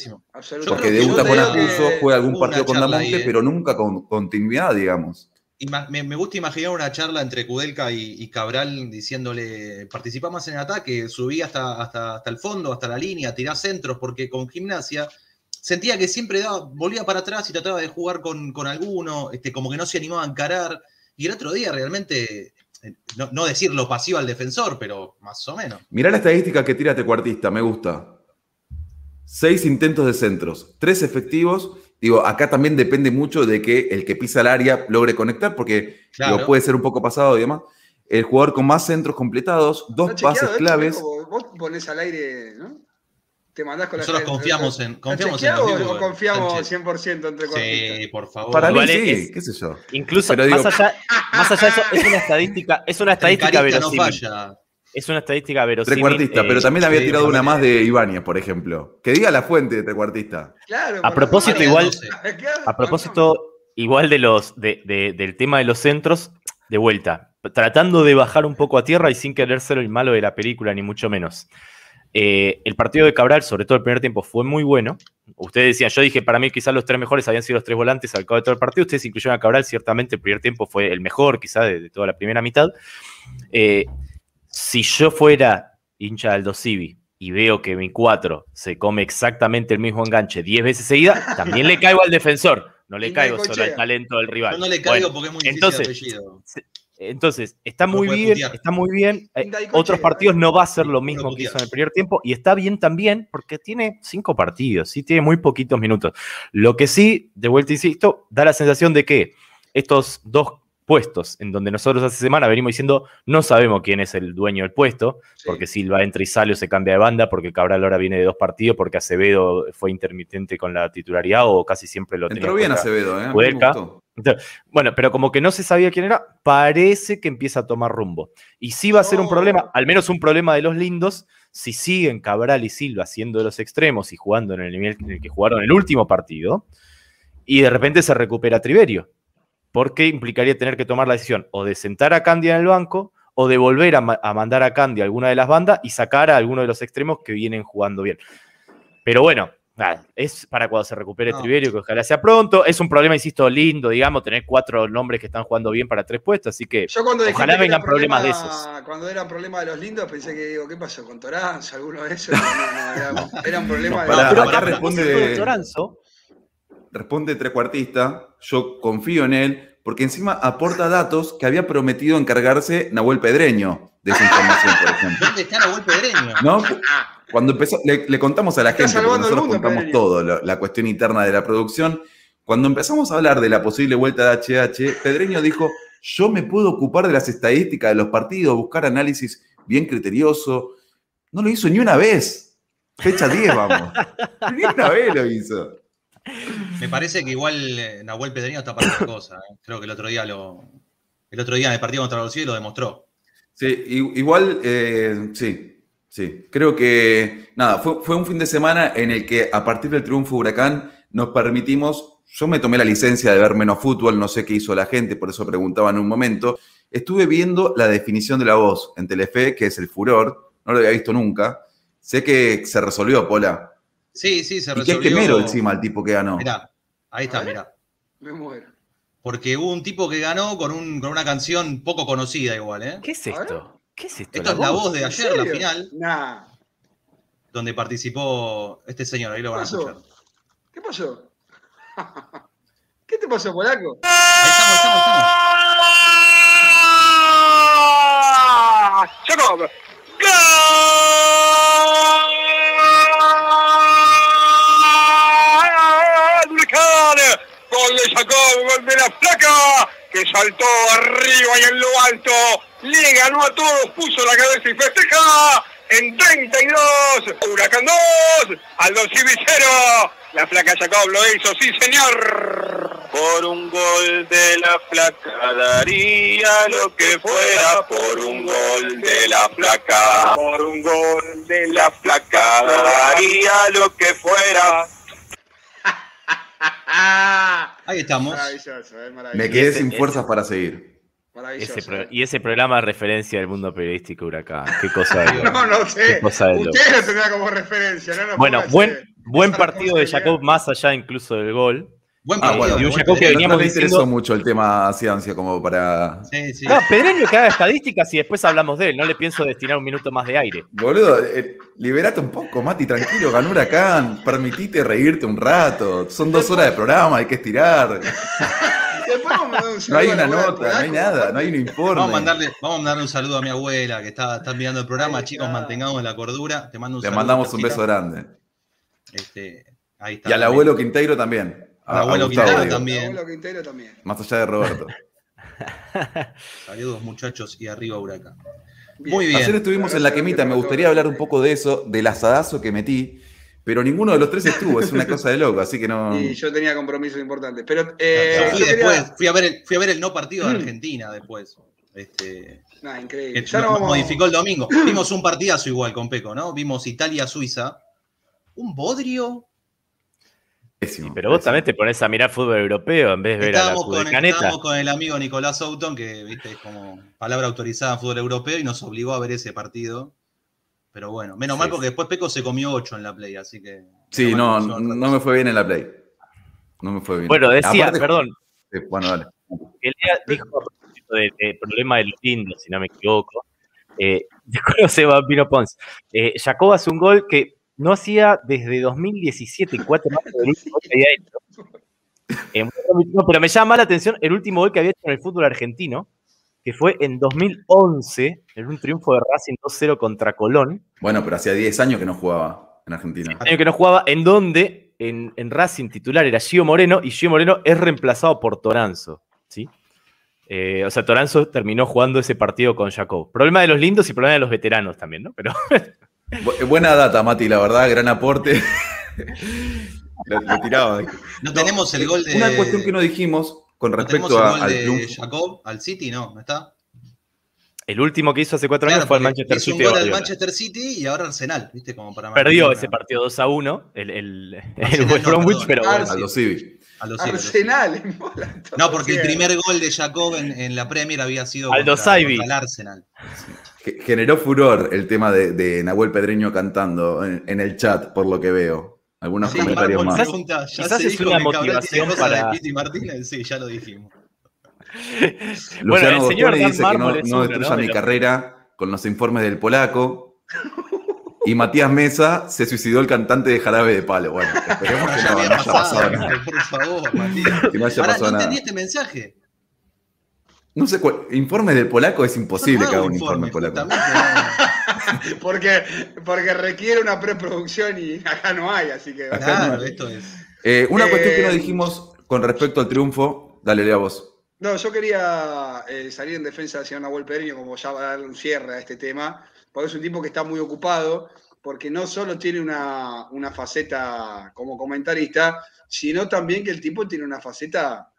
porque debuta con Acuso, juega algún partido con Damonte, ahí, ¿eh? pero nunca con continuidad, digamos. Ima- Me, me gusta imaginar una charla entre Kudelka y, y Cabral diciéndole, participa más en el ataque, subí hasta, hasta, hasta el fondo, hasta la línea, tirá centros, porque con gimnasia sentía que siempre daba, volvía para atrás y trataba de jugar con, con alguno, este, como que no se animaba a encarar. Y el otro día realmente, eh, no, no decir lo pasivo al defensor, pero más o menos. Mirá la estadística que tira este cuartista, me gusta. Seis intentos de centros, tres efectivos. Digo, acá también depende mucho de que el que pisa el área logre conectar, porque Claro. digo, puede ser un poco pasado y demás. El jugador con más centros completados, dos ¿Está pases chequeado esto, claves. Vos ponés al aire, ¿no? Te mandás con Nosotros la confiamos en, ¿Está confiamos en los o- o confiamos Sánchez. 100% entre Sí, por favor. Para mí sí, es- qué sé yo. Incluso, Pero digo- más, allá, más allá de eso, es una estadística, es una estadística Trecarista no verosímil. falla. Es una estadística verosímil. Trecuartista, eh, pero también había tirado una más de Ibáñez, por ejemplo. Que diga la fuente de trecuartista. Claro. A propósito, igual- Claro, A propósito, igual de los, de- de- del tema de los centros, de vuelta, tratando de bajar un poco a tierra y sin querer ser el malo de la película, ni mucho menos. Eh, el partido de Cabral, sobre todo el primer tiempo, fue muy bueno. Ustedes decían, yo dije, para mí quizás los tres mejores habían sido los tres volantes al cabo de todo el partido. Ustedes incluyeron a Cabral, ciertamente el primer tiempo fue el mejor, quizás, de, de toda la primera mitad. Eh, si yo fuera hincha del Civi y veo que mi 4 se come exactamente el mismo enganche 10 veces seguida, también le caigo al defensor. No le caigo solo al talento del rival. Yo no le caigo Bueno, porque es muy difícil entonces, el apellido. entonces, está No muy bien, putear. está muy bien. Eh, otros partidos no va a ser lo No mismo que hizo en el primer tiempo y está bien también porque tiene cinco partidos, sí tiene muy poquitos minutos. Lo que sí, de vuelta insisto, da la sensación de que estos dos puestos en donde nosotros hace semana venimos diciendo no sabemos quién es el dueño del puesto, Sí. porque Silva entra y sale o se cambia de banda, porque Cabral ahora viene de dos partidos, porque Acevedo fue intermitente con la titularidad o casi siempre lo tenía Entró bien Acevedo, ¿eh? Bueno, pero como que no se sabía quién era, parece que empieza a tomar rumbo. Y sí va a ser un problema, al menos un problema de los lindos, si siguen Cabral y Silva siendo de los extremos y jugando en el nivel en el que jugaron el último partido, y de repente se recupera Triverio. Porque implicaría tener que tomar la decisión o de sentar a Candia en el banco o de volver a, ma- a mandar a Candia a alguna de las bandas y sacar a alguno de los extremos que vienen jugando bien. Pero bueno, nada, es para cuando se recupere No. Triverio, que ojalá sea pronto. Es un problema, insisto, lindo, digamos, tener cuatro nombres que están jugando bien para tres puestos, así que Yo cuando dijiste Ojalá que vengan era problemas de problema- esos. Cuando era problema de los lindos, pensé que digo, ¿qué pasó? ¿Con Toranzo? ¿Alguno de esos? *laughs* No, no, no, era, era un problema de. pero acá responde- responde Toranzo, Responde trecuartista, yo confío en él porque encima aporta datos que había prometido encargarse Nahuel Pedreño de esa información, por ejemplo. ¿Dónde está Nahuel Pedreño? ¿No? Cuando empezó, le, le contamos a la gente, porque nosotros mundo, contamos Pedreño. todo, lo- la cuestión interna de la producción. Cuando empezamos a hablar de la posible vuelta de HH, Pedreño dijo, yo me puedo ocupar de las estadísticas de los partidos, buscar análisis bien criterioso. No lo hizo ni una vez. Fecha 10, vamos. *laughs* Ni una vez lo hizo. Me parece que igual eh, Nahuel Pedreño está para otra cosa. eh. Creo que el otro día lo. El otro día en el partido contra Brasil lo demostró. Sí, igual, eh, sí, sí. Creo que, nada, fue, fue un fin de semana en el que a partir del triunfo Huracán nos permitimos, yo me tomé la licencia de ver menos fútbol, no sé qué hizo la gente, por eso preguntaba en un momento. Estuve viendo la definición de la voz en Telefe, que es el furor, no lo había visto nunca. Sé que se resolvió, Pola. Sí, sí, se Y que es resolvió. quemero encima el tipo que ganó. Mirá, ahí está, mirá. Me muero. Porque hubo un tipo que ganó con, un, con una canción poco conocida igual, ¿eh? ¿Qué es esto? ¿Qué es esto? Esto es la voz de ¿En ayer, la final, Nah. donde participó este señor, ahí lo van a escuchar. ¿Qué pasó? *laughs* ¿Qué te pasó, polaco? Ahí estamos, estamos, estamos. Jacob. ¡Gol! Huracán. Jacob, gol de la placa, que saltó arriba y en lo alto, le ganó a todos, puso la cabeza y festeja en 32, Huracán 2, Aldo Civi 0, la placa Jacob lo hizo, sí señor. Por un gol de la placa daría lo que fuera, por un gol de la placa, por un gol de la placa daría lo que fuera. Ahí estamos. Maravilloso, eh, Me maravilloso. quedé Ese- sin ese- fuerzas para seguir. Maravilloso. Ese pro- y ese programa de referencia del mundo periodístico Huracán. Qué cosa de. *laughs* No, no sé. Qué cosa de loco. Usted lo como referencia, ¿no? no Bueno, buen, buen partido de. Jacob más allá incluso del gol. Buen Ah, partido. bueno, de y un Nahuel Jacob que Pedreño. No, no veníamos le interesó diciendo- mucho el tema ciencia como para... Sí, sí. No, Pedreño que haga estadísticas y después hablamos de él. No le pienso destinar un minuto más de aire. Boludo, eh, liberate un poco, Mati, tranquilo, ganó Huracán, permitite reírte un rato, son dos horas de programa, hay que estirar, Después vamos a mandar un no hay una nota, no hay nada, no hay un informe. Vamos a, mandarle, vamos a mandarle un saludo a mi abuela que está, está mirando el programa. Chicos, mantengamos la cordura. Te mando un Le saludo. mandamos un beso grande. Este, ahí está. Y al abuelo Quinteiro también. Al abuelo Gustavo, Quintero digo, también. El abuelo Quintero también. Más allá de Roberto. *laughs* Saludos, muchachos, y arriba Huracán. Bien. Muy bien. Ayer estuvimos en la quemita, me gustaría hablar un poco de eso, del asadazo que metí, pero ninguno de los tres estuvo, es una *laughs* cosa de loco, así que no... Y yo tenía compromisos importantes. Pero eh, fui, yo quería- después, fui, a ver el, fui a ver el no partido de Mm. Argentina después. Este, Nah, que increíble. Ya no nos vamos. modificó el domingo. *clears throat* Vimos un partidazo igual con Peco, ¿no? Vimos Italia-Suiza. Un bodrio. Pésimo, Pero vos pésimo. también te pones a mirar fútbol europeo en vez de ver a la Estábamos con, Caneta. estábamos con el amigo Nicolás Souton, que viste, es como palabra autorizada en fútbol europeo, y nos obligó a ver ese partido. Pero bueno, menos Sí, mal porque después Peco se comió 8 en la play, así que. Sí, no, no me fue bien en la play. No me fue bien. Bueno, decía, Aparte- perdón, Bueno, dale. Él dijo a propósito del problema de los indios, si no me equivoco. Eh, *laughs* desconoce Vampiro Pons. Eh, Jacob hace un gol que no hacía desde 2017, cuatro años del último gol que había hecho. Eh, no, pero me llama la atención el último gol que había hecho en el fútbol argentino, que fue en 2011, en un triunfo de Racing 2-0 contra Colón. Bueno, pero hacía 10 años que no jugaba en Argentina. año que no jugaba, en donde en, en Racing titular era Gio Moreno y Gio Moreno es reemplazado por Toranzo. ¿sí? Eh, o sea, Toranzo terminó jugando ese partido con Jacob. Problema de los lindos y problema de los veteranos también, ¿no? Pero *laughs* Bu- buena data, Mati, la verdad, gran aporte. *laughs* lo, lo tiraba. No tenemos el gol de. Una cuestión que no dijimos con no tenemos respecto el a- al de. Jacob al City, no, ¿no está? el último que hizo hace cuatro años Claro, fue el porque Manchester hizo un City. de gol al. Manchester City y ahora Arsenal, ¿viste? Como para Perdió ese partido 2 a 1, el, el, el West no, Bromwich, pero bueno. A los City, a los City. Arsenal. *laughs* No, porque el primer gol de Jacob en, en la Premier había sido Aldo contra, Saibi. contra el Arsenal. Ge- Generó furor el tema de, de Nahuel Pedreño cantando en, en el chat, por lo que veo. Algunos Sí, comentarios más. pregunta, ¿ya quizás se es dijo una que motivación para- de Piti Martínez? Sí, ya lo dijimos. Bueno, Luciano el señor dice que no, no destruya ¿no? mi carrera con los informes del polaco. Y Matías Mesa se suicidó el cantante de Jarabe de Palo. Bueno, *laughs* esperemos que no, haya pasado nada. por favor, Matías. Que no haya Ahora, pasado no nada. entendí este mensaje. No sé cuál. Informe del polaco es imposible No, que haga un informe polaco. justamente, no. *laughs* porque, porque requiere una preproducción y acá no hay, así que. Claro, esto es. Eh, una Eh, cuestión que no dijimos con respecto al triunfo. Dale, lea vos. No, yo quería eh, salir en defensa del señor Nahuel Pereño, como ya va a darle un cierre a este tema, porque es un tipo que está muy ocupado, porque no solo tiene una, una faceta como comentarista, sino también que el tipo tiene una faceta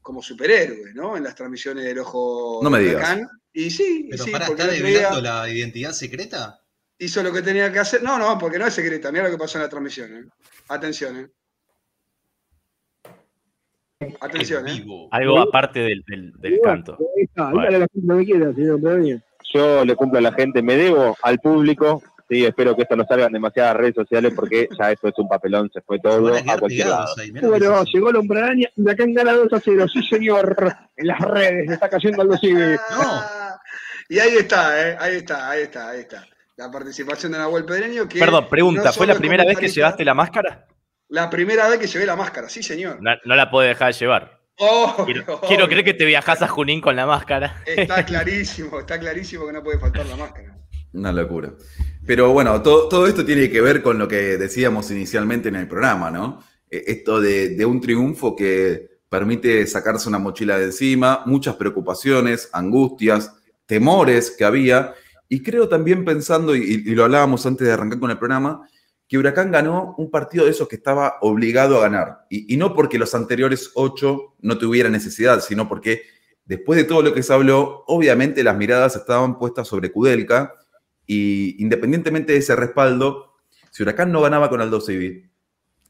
como superhéroe, ¿no? En las transmisiones del Ojo No me de digas. Y sí, y Pero sí, para estar develando la identidad secreta. hizo lo que tenía que hacer. No, no, porque no es secreta, mira lo que pasó en la transmisión. ¿eh? Atención, ¿eh? Atención, en ¿eh? vivo. Algo aparte del, del- del canto. Ahí está, la gente lo que quiera, señor. Yo le cumplo a la gente, me debo al público. Sí, espero que esto no salga en demasiadas redes sociales porque ya esto es un papelón, se fue todo a cualquier lado. ahí. Bueno, llegó el hombre araña, Huracán gana 2 a 0, sí señor, en las redes, está cayendo algo así. Ah, Y ahí está, ¿eh? Ahí está, ahí está, ahí está. La participación de Nahuel Pedreño. Que Perdón, pregunta, no ¿fue la primera vez que llevaste la máscara? La primera vez que llevé la máscara, sí, señor. No, no la puedo dejar de llevar. Obvio, Quiero, obvio. quiero creer que te viajas a Junín con la máscara. Está *laughs* clarísimo, está clarísimo que no puede faltar la máscara. Una locura. Pero bueno, todo, todo esto tiene que ver con lo que decíamos inicialmente en el programa, ¿no? Eh, Esto de, de un triunfo que permite sacarse una mochila de encima, muchas preocupaciones, angustias, temores que había. Y creo también pensando, y, y lo hablábamos antes de arrancar con el programa, que Huracán ganó un partido de esos que estaba obligado a ganar. Y, no porque los anteriores ocho no tuvieran necesidad, sino porque después de todo lo que se habló, obviamente las miradas estaban puestas sobre Kudelka y independientemente de ese respaldo, si Huracán no ganaba con Aldo Civi,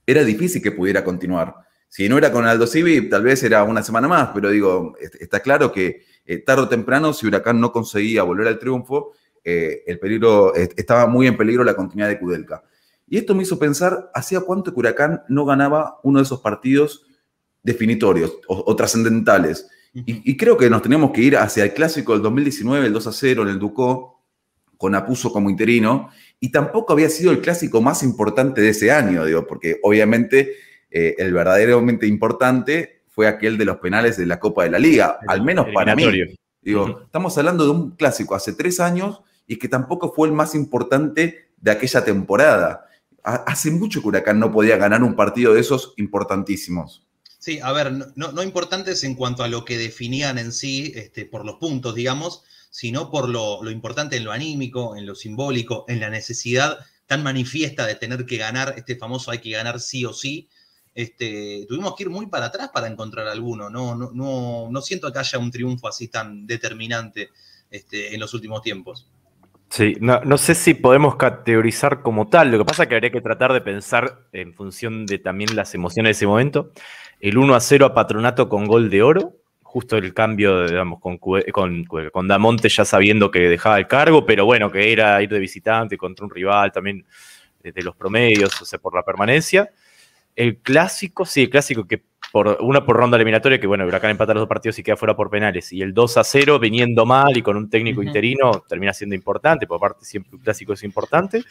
era difícil que pudiera continuar. Si no era con Aldo Civi, tal vez era una semana más, pero digo, est- está claro que eh, tarde o temprano, si Huracán no conseguía volver al triunfo, eh, el peligro, estaba muy en peligro la continuidad de Kudelka. Y esto me hizo pensar, ¿hacía cuánto que Huracán no ganaba uno de esos partidos definitorios o, o trascendentales? Y, y creo que nos tenemos que ir hacia el clásico del 2019, el 2 a 0 en el Ducó, con Apuso como interino, y tampoco había sido el clásico más importante de ese año, digo, porque obviamente eh, el verdaderamente importante fue aquel de los penales de la Copa de la Liga, al menos para mí. Digo, estamos hablando de un clásico hace tres años y que tampoco fue el más importante de aquella temporada. Ha- Hace mucho que Huracán no podía ganar un partido de esos importantísimos. Sí, a ver, no, importantes en cuanto a lo que definían en sí, este, por los puntos, digamos, sino por lo, lo importante en lo anímico, en lo simbólico, en la necesidad tan manifiesta de tener que ganar, este famoso hay que ganar sí o sí. Este, tuvimos que ir muy para atrás para encontrar alguno. No, no, no, no siento que haya un triunfo así tan determinante este, en los últimos tiempos. Sí, no, no sé si podemos categorizar como tal. Lo que pasa es que habría que tratar de pensar en función de también las emociones de ese momento. El 1 a 0 a Patronato con gol de oro. Justo el cambio, digamos, con, con, con Damonte ya sabiendo que dejaba el cargo, pero bueno, que era ir de visitante contra un rival también de los promedios, o sea, por la permanencia. El clásico, sí, el clásico que por una por ronda eliminatoria, que bueno, Huracán empata los dos partidos y queda fuera por penales. Y el 2 a 0, viniendo mal y con un técnico interino, termina siendo importante, por parte siempre un clásico es importante.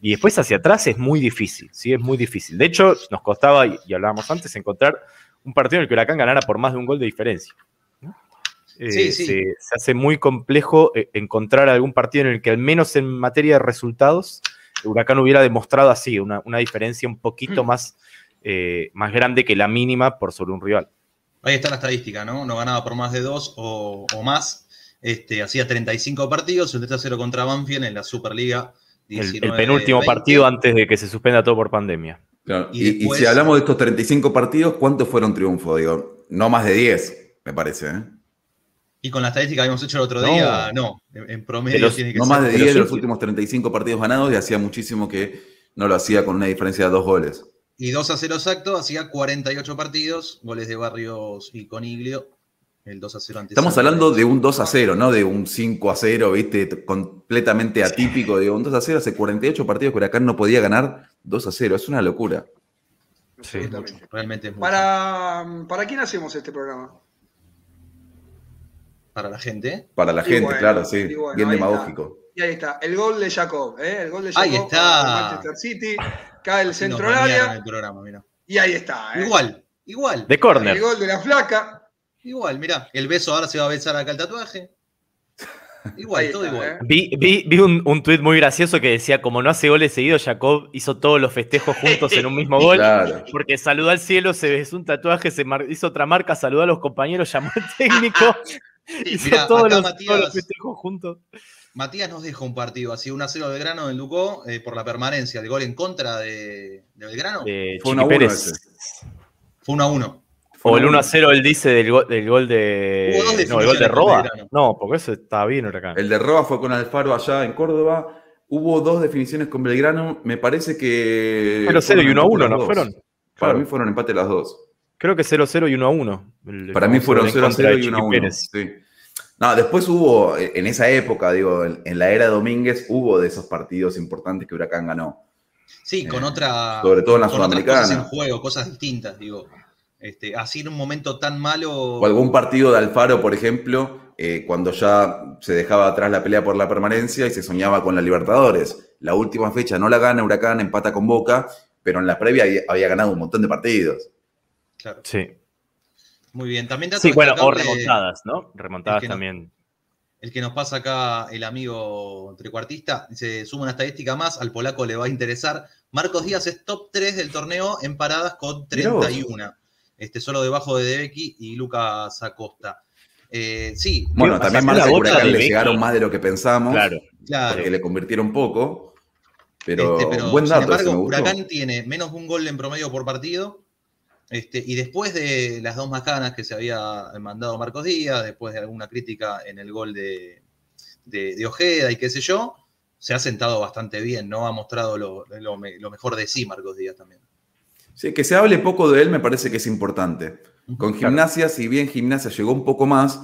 Y después hacia atrás es muy difícil, sí, es muy difícil. De hecho, nos costaba, y, hablábamos antes, encontrar un partido en el que Huracán ganara por más de un gol de diferencia. ¿no? Eh, Sí, sí. Se, se hace muy complejo eh, encontrar algún partido en el que al menos en materia de resultados, Huracán hubiera demostrado así, una, una diferencia un poquito Mm. más, eh, más grande que la mínima por sobre un rival. Ahí está la estadística, ¿no? No ganaba por más de dos o, o más. Este, hacía 35 partidos, el 3 a 0 contra Banfield en la Superliga. El, el 19, penúltimo 20. partido antes de que se suspenda todo por pandemia. Claro, Y Y, y después- si hablamos de estos 35 partidos, ¿cuántos fueron triunfos? Digo, no más de 10, me parece. ¿eh? Y con la estadística que habíamos hecho el otro No. día, no. En, en promedio los- tiene que No ser. más de pero 10 de los últimos 35 partidos ganados y hacía muchísimo que no lo hacía con una diferencia de dos goles. Y 2 a 0 exacto, hacía 48 partidos, goles de Barrios y Coniglio. El 2 a 0 antes. Estamos hablando de un 2 a 0, no de un 5 a 0, ¿viste? Completamente atípico. Digo, un 2 a 0 hace 48 partidos que Huracán no podía ganar 2 a 0. Es una locura. Sí. Es mucho, realmente es mucho. ¿Para, ¿Para quién hacemos este programa? Para la gente. Para la Y gente, bueno, claro, sí. bueno, Bien demagógico. Y ahí está, el gol de Jacob, ¿eh? El gol de Jacob Ahí está. Manchester City, cae el centro del área el programa, mira. y ahí está, ¿eh? Igual, igual. De córner. El gol de la flaca, Igual, mirá, el beso ahora se va a besar acá el tatuaje. Igual, todo igual. ¿eh? Vi, vi, vi un, un tuit muy gracioso que decía, como no hace goles seguidos, Jacob hizo todos los festejos juntos en un mismo *laughs* gol. Claro. Porque saludó al cielo, se besó un tatuaje, se mar- hizo otra marca, saludó a los compañeros, llamó al técnico, *laughs* *laughs* hizo Mirá, todos, los, Matías- todos los festejos juntos. Matías nos deja un partido así, 1 a 0 Belgrano en Lucó eh, por la permanencia. El gol en contra de, de Belgrano Fue Chiqui 1 a 1 Pérez. ese. fue 1 a 1. O el 1 a 0 él dice del gol, del gol de. No, el gol de Roa. No, porque eso está bien huracán. El de Roa fue con Alfaro allá en Córdoba. Hubo dos definiciones con Belgrano. Me parece que. 0-0 y fueron 1 a 1, empate las ¿no fueron? Para Claro. mí fueron empate las dos. Creo que 0-0 y 1 a 1. El Para mí fueron gol en contra 0-0 de y 1 a Chiqui 1. Pérez. Sí. No, después hubo, eh, en esa época, digo, en, en la era de Domínguez, hubo de esos partidos importantes que Huracán ganó. Sí, con Eh, otra. sobre todo en la con otras Sudamericana. cosas en juego, cosas distintas, digo. Este, así en un momento tan malo. O algún partido de Alfaro, por ejemplo, eh, cuando ya se dejaba atrás la pelea por la permanencia y se soñaba con la Libertadores. La última fecha no la gana Huracán, empata con Boca, pero en la previa había- había ganado un montón de partidos. Claro, Sí. muy bien. También Sí, bueno, o remontadas, ¿no? Remontadas el que no- también. El que nos pasa acá, el amigo trecuartista, se suma una estadística más, al polaco le va a interesar. Marcos Díaz es top 3 del torneo en paradas con Mirá vos. 31. Este, solo debajo de Debecki y Lucas Acosta. Eh, sí, Bueno, también marca Huracán le Becky. llegaron más de lo que pensamos, Claro. claro. porque le convirtieron poco, pero, Este, pero, buen sin dato ese embargo. Huracán tiene menos de un gol en promedio por partido. Este, y después de las dos macanas que se había mandado Marcos Díaz, después de alguna crítica en el gol de, de- de Ojeda y qué sé yo, se ha sentado bastante bien, ¿no? Ha mostrado lo, lo mejor de sí Marcos Díaz también. Sí, que se hable poco de él me parece que es importante. Con. Gimnasia, si bien Gimnasia llegó un poco más,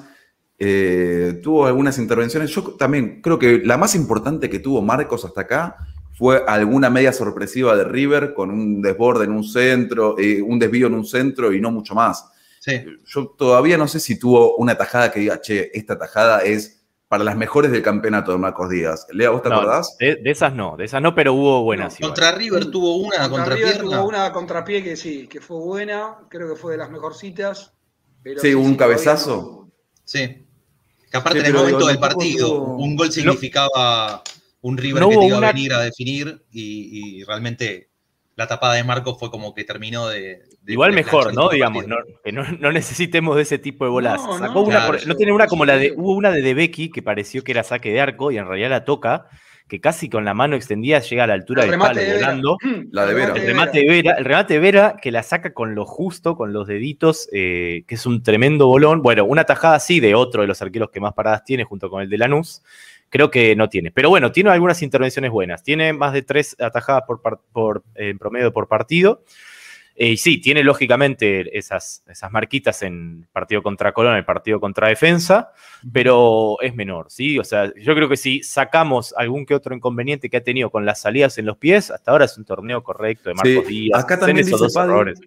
eh, tuvo algunas intervenciones. Yo también creo que la más importante que tuvo Marcos hasta acá fue alguna media sorpresiva de River con un desborde en un centro, eh, un desvío en un centro y no mucho más. Sí, Yo todavía no sé si tuvo una tajada que diga, che, esta tajada es para las mejores del campeonato de Marcos Díaz. Lea, ¿vos te No, acordás? de, de esas no, de esas no, pero hubo buenas. contra River tuvo una Contra contra River pierna. tuvo una contrapié que sí, que fue buena, creo que fue de las mejorcitas. Pero Sí, hubo un cabezazo. no- Sí. Que aparte Sí, en el momento del partido, tuvo- un gol significaba un River No que te iba una- a venir a definir y, y realmente la tapada de Marcos fue como que terminó de. De- Igual de mejor, ¿no? Digamos, no, que no, no necesitemos de ese tipo de bolas. No, Sacó no, una, claro, por- no tiene una como la de. Hubo una de De Becky que pareció que era saque de arco y en realidad la toca, que casi con la mano extendida llega a la altura El del palo volando. *clears throat* La de Vera. El remate de Vera, el remate de Vera que la saca con lo justo, con los deditos, eh, que es un tremendo bolón. Bueno, una tajada así de otro de los arqueros que más paradas tiene, junto con el de Lanús, creo que no tiene. Pero bueno, tiene algunas intervenciones buenas. Tiene más de tres atajadas por, par- por, eh, en promedio por partido. Eh, y sí, tiene lógicamente esas, esas marquitas en partido contra Colón, el partido contra Defensa, pero es menor, ¿sí? O sea, yo creo que si sacamos algún que otro inconveniente que ha tenido con las salidas en los pies, hasta ahora es un torneo correcto de Marcos Sí, Díaz. acá también esos dice dos errores.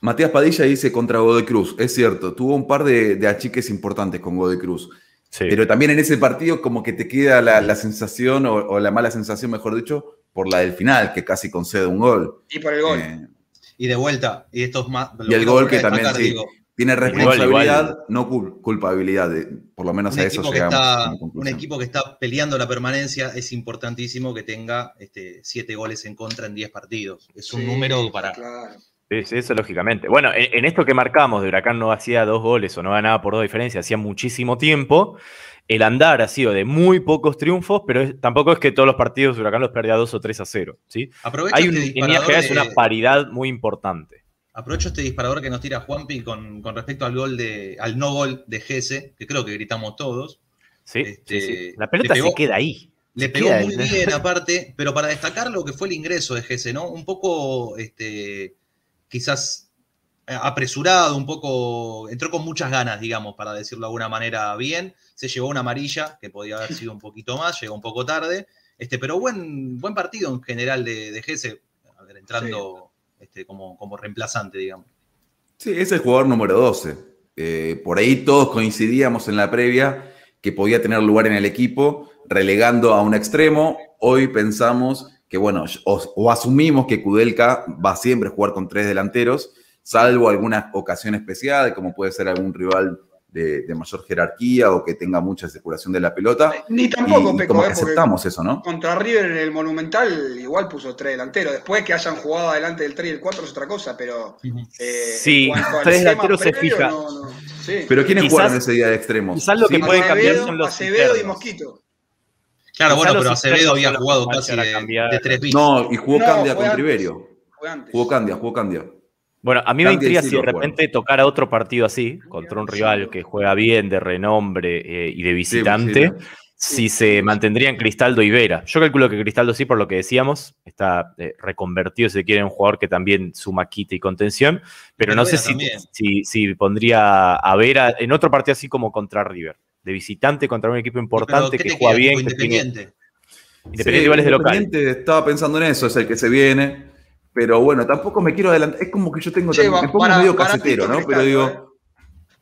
Matías Padilla dice contra Godoy Cruz. Es cierto, tuvo un par de, de achiques importantes con Godoy Cruz. Sí. Pero también en ese partido como que te queda la, la sensación, o, o la mala sensación, mejor dicho, por la del final, que casi concede un gol. Y por el gol. Eh, Y de vuelta, y esto es más. y el gol que también sí, digo, tiene Igual, responsabilidad, igual. no cul- culpabilidad. de- por lo menos un a eso llegamos. está, como un equipo que está peleando la permanencia es importantísimo que tenga este, siete goles en contra en 10 partidos. Es un Sí, número para. Claro. Sí, eso lógicamente. Bueno, en, en esto que marcamos de Huracán no hacía dos goles o no ganaba por dos diferencias, hacía muchísimo tiempo. El andar ha sido de muy pocos triunfos, pero es- tampoco es que todos los partidos de Huracán los perdía 2 o 3 a 0. ¿sí? Aprovecho Hay un, este en de- una paridad muy importante. Aprovecho este disparador que nos tira Juanpi con, con respecto al gol de, al no gol de Gese, que creo que gritamos todos. ¿sí? Este, Sí, sí. La pelota pegó- se queda ahí. Le pegó queda muy ahí. bien *laughs* aparte, pero para destacar lo que fue el ingreso de Gese, ¿no? Un poco, este, quizás apresurado, un poco, entró con muchas ganas, digamos, para decirlo de alguna manera bien. Se llevó una amarilla, que podía haber sido un poquito más, llegó un poco tarde. Este, pero buen, buen partido en general de, de Gese, a ver, entrando este, como, como reemplazante, digamos. Sí, es el jugador número 12. Eh, por ahí todos coincidíamos en la previa que podía tener lugar en el equipo, relegando a un extremo. Hoy pensamos que, bueno, o, o asumimos que Kudelka va siempre a jugar con tres delanteros, salvo alguna ocasión especial, como puede ser algún rival de, de mayor jerarquía o que tenga mucha circulación de la pelota. Ni tampoco, y, y Peco, como eh, que aceptamos eso, ¿no? Contra River en el Monumental igual puso tres delanteros. Después que hayan jugado adelante del 3 y el 4 es otra cosa, pero... eh, Sí, tres delanteros se fija. no, no. Sí. Pero ¿quiénes Quizás- jugaron ese día de extremos? quizás lo que Sí, puede cambiar Acevedo, son los Acevedo y. Mosquito. Claro, bueno, pero Acevedo había jugado casi de, de tres bits. No, y jugó No, Candia con antes. Triverio. Fue antes. Jugó Candia, jugó Candia. Bueno, a mí me intriga si de repente tocara otro partido así, contra un rival que juega bien, de renombre eh, y de visitante, si se mantendrían Cristaldo y Vera. Yo calculo que Cristaldo sí, por lo que decíamos, está eh, reconvertido, si se quiere, en un jugador que también suma quita y contención, pero no sé si, si, si pondría a Vera en otro partido así como contra River, de visitante contra un equipo importante Pero, ¿qué que juega bien, Tipo que tiene, Independiente. Independiente Sí, igual es de local. Independiente, Estaba pensando en eso, es el que se viene. Pero bueno, tampoco me quiero adelantar. Es como que yo tengo Che, también- va- me pongo para- medio casetero, ¿no? Pero digo,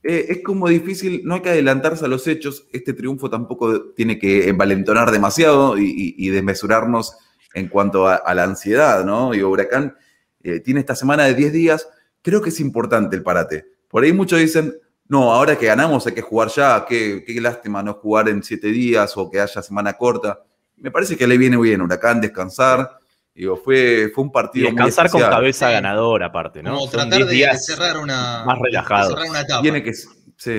eh, es como difícil, no hay que adelantarse a los hechos. Este triunfo tampoco tiene que envalentonar demasiado y, y- y desmesurarnos en cuanto a, a la ansiedad, ¿no? Digo, Huracán eh, tiene esta semana de 10 días. Creo que es importante el parate. Por ahí muchos dicen, no, ahora que ganamos hay que jugar ya. Qué, qué lástima no jugar en 7 días o que haya semana corta. Me parece que le viene bien Huracán descansar. Digo, fue, fue un Y partido muy descansar con cabeza Sí. ganadora aparte, ¿no? Como tratar 10 de, cerrar una. más de relajados. cerrar una etapa. Tiene que, sí.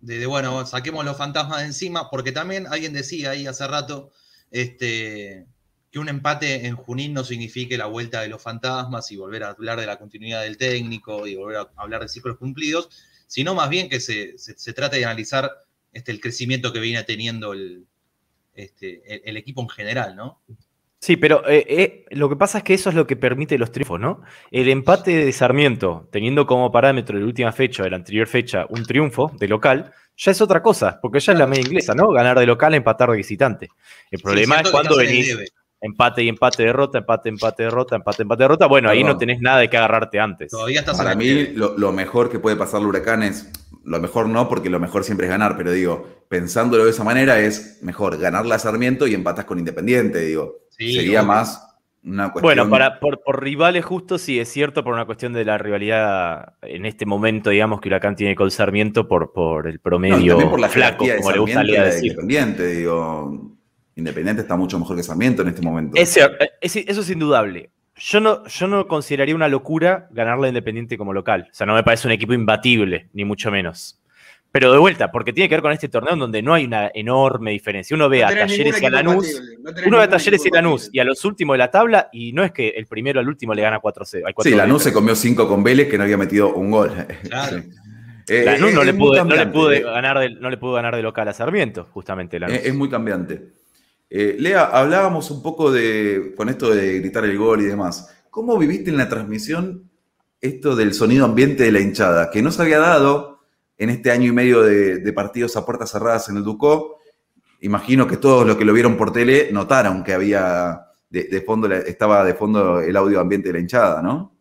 de, de, bueno, saquemos los fantasmas de encima, porque también alguien decía ahí hace rato este, que un empate en Junín no signifique la vuelta de los fantasmas y volver a hablar de la continuidad del técnico y volver a hablar de ciclos cumplidos, sino más bien que se, se, se trate de analizar este, el crecimiento que viene teniendo el, este, el, el equipo en general, ¿no? Sí, pero eh, eh, lo que pasa es que eso es lo que permite los triunfos, ¿no? El empate de Sarmiento, teniendo como parámetro de la última fecha, de la anterior fecha, un triunfo de local, ya es otra cosa, porque ya es la media inglesa, ¿no? Ganar de local, empatar de visitante. El problema Sí, es cuando venís empate y empate, derrota, empate, empate, derrota, empate, empate, derrota. Bueno, ahí no tenés nada de que agarrarte antes. Todavía estás Para mí, lo, lo mejor que puede pasarle a Huracán es, lo mejor no, porque lo mejor siempre es ganar, pero digo, pensándolo de esa manera, es mejor ganarla a Sarmiento y empatas con Independiente, digo. Sí, Sería obvio. más una cuestión. Bueno, para, por, por rivales justos sí es cierto, por una cuestión de la rivalidad en este momento, digamos que Huracán tiene con Sarmiento por, por el promedio también por la flaco, como le gusta a Sarmiento Lea y de decir. Independiente, digo. Independiente está mucho mejor que Sarmiento en este momento. Es eh, es- eso es indudable. Yo no, yo no consideraría una locura ganarle a Independiente como local. O sea, no me parece un equipo imbatible, ni mucho menos. Pero de vuelta, porque tiene que ver con este torneo en donde no hay una enorme diferencia. Uno ve No a Talleres y a Lanús. no Uno ve a Talleres y Lanús y a los últimos de la tabla y no es que el primero al último le gana 4-0. hay cuatro Sí, Lanús goles. se comió cinco con Vélez que no había metido un gol. *laughs* Claro. Sí. Eh, Lanús no, le pudo, no, le cambiante, pudo ganar de, no le pudo ganar de local a Sarmiento, justamente Lanús. Es, es muy cambiante. Eh, Lea, hablábamos un poco de, con esto de gritar el gol y demás. ¿Cómo viviste en la transmisión esto del sonido ambiente de la hinchada? Que no se había dado en este año y medio de, partidos a puertas cerradas en el Ducó. Imagino que todos los que lo vieron por tele notaron que había de, fondo, estaba de fondo el audio ambiente de la hinchada, ¿no?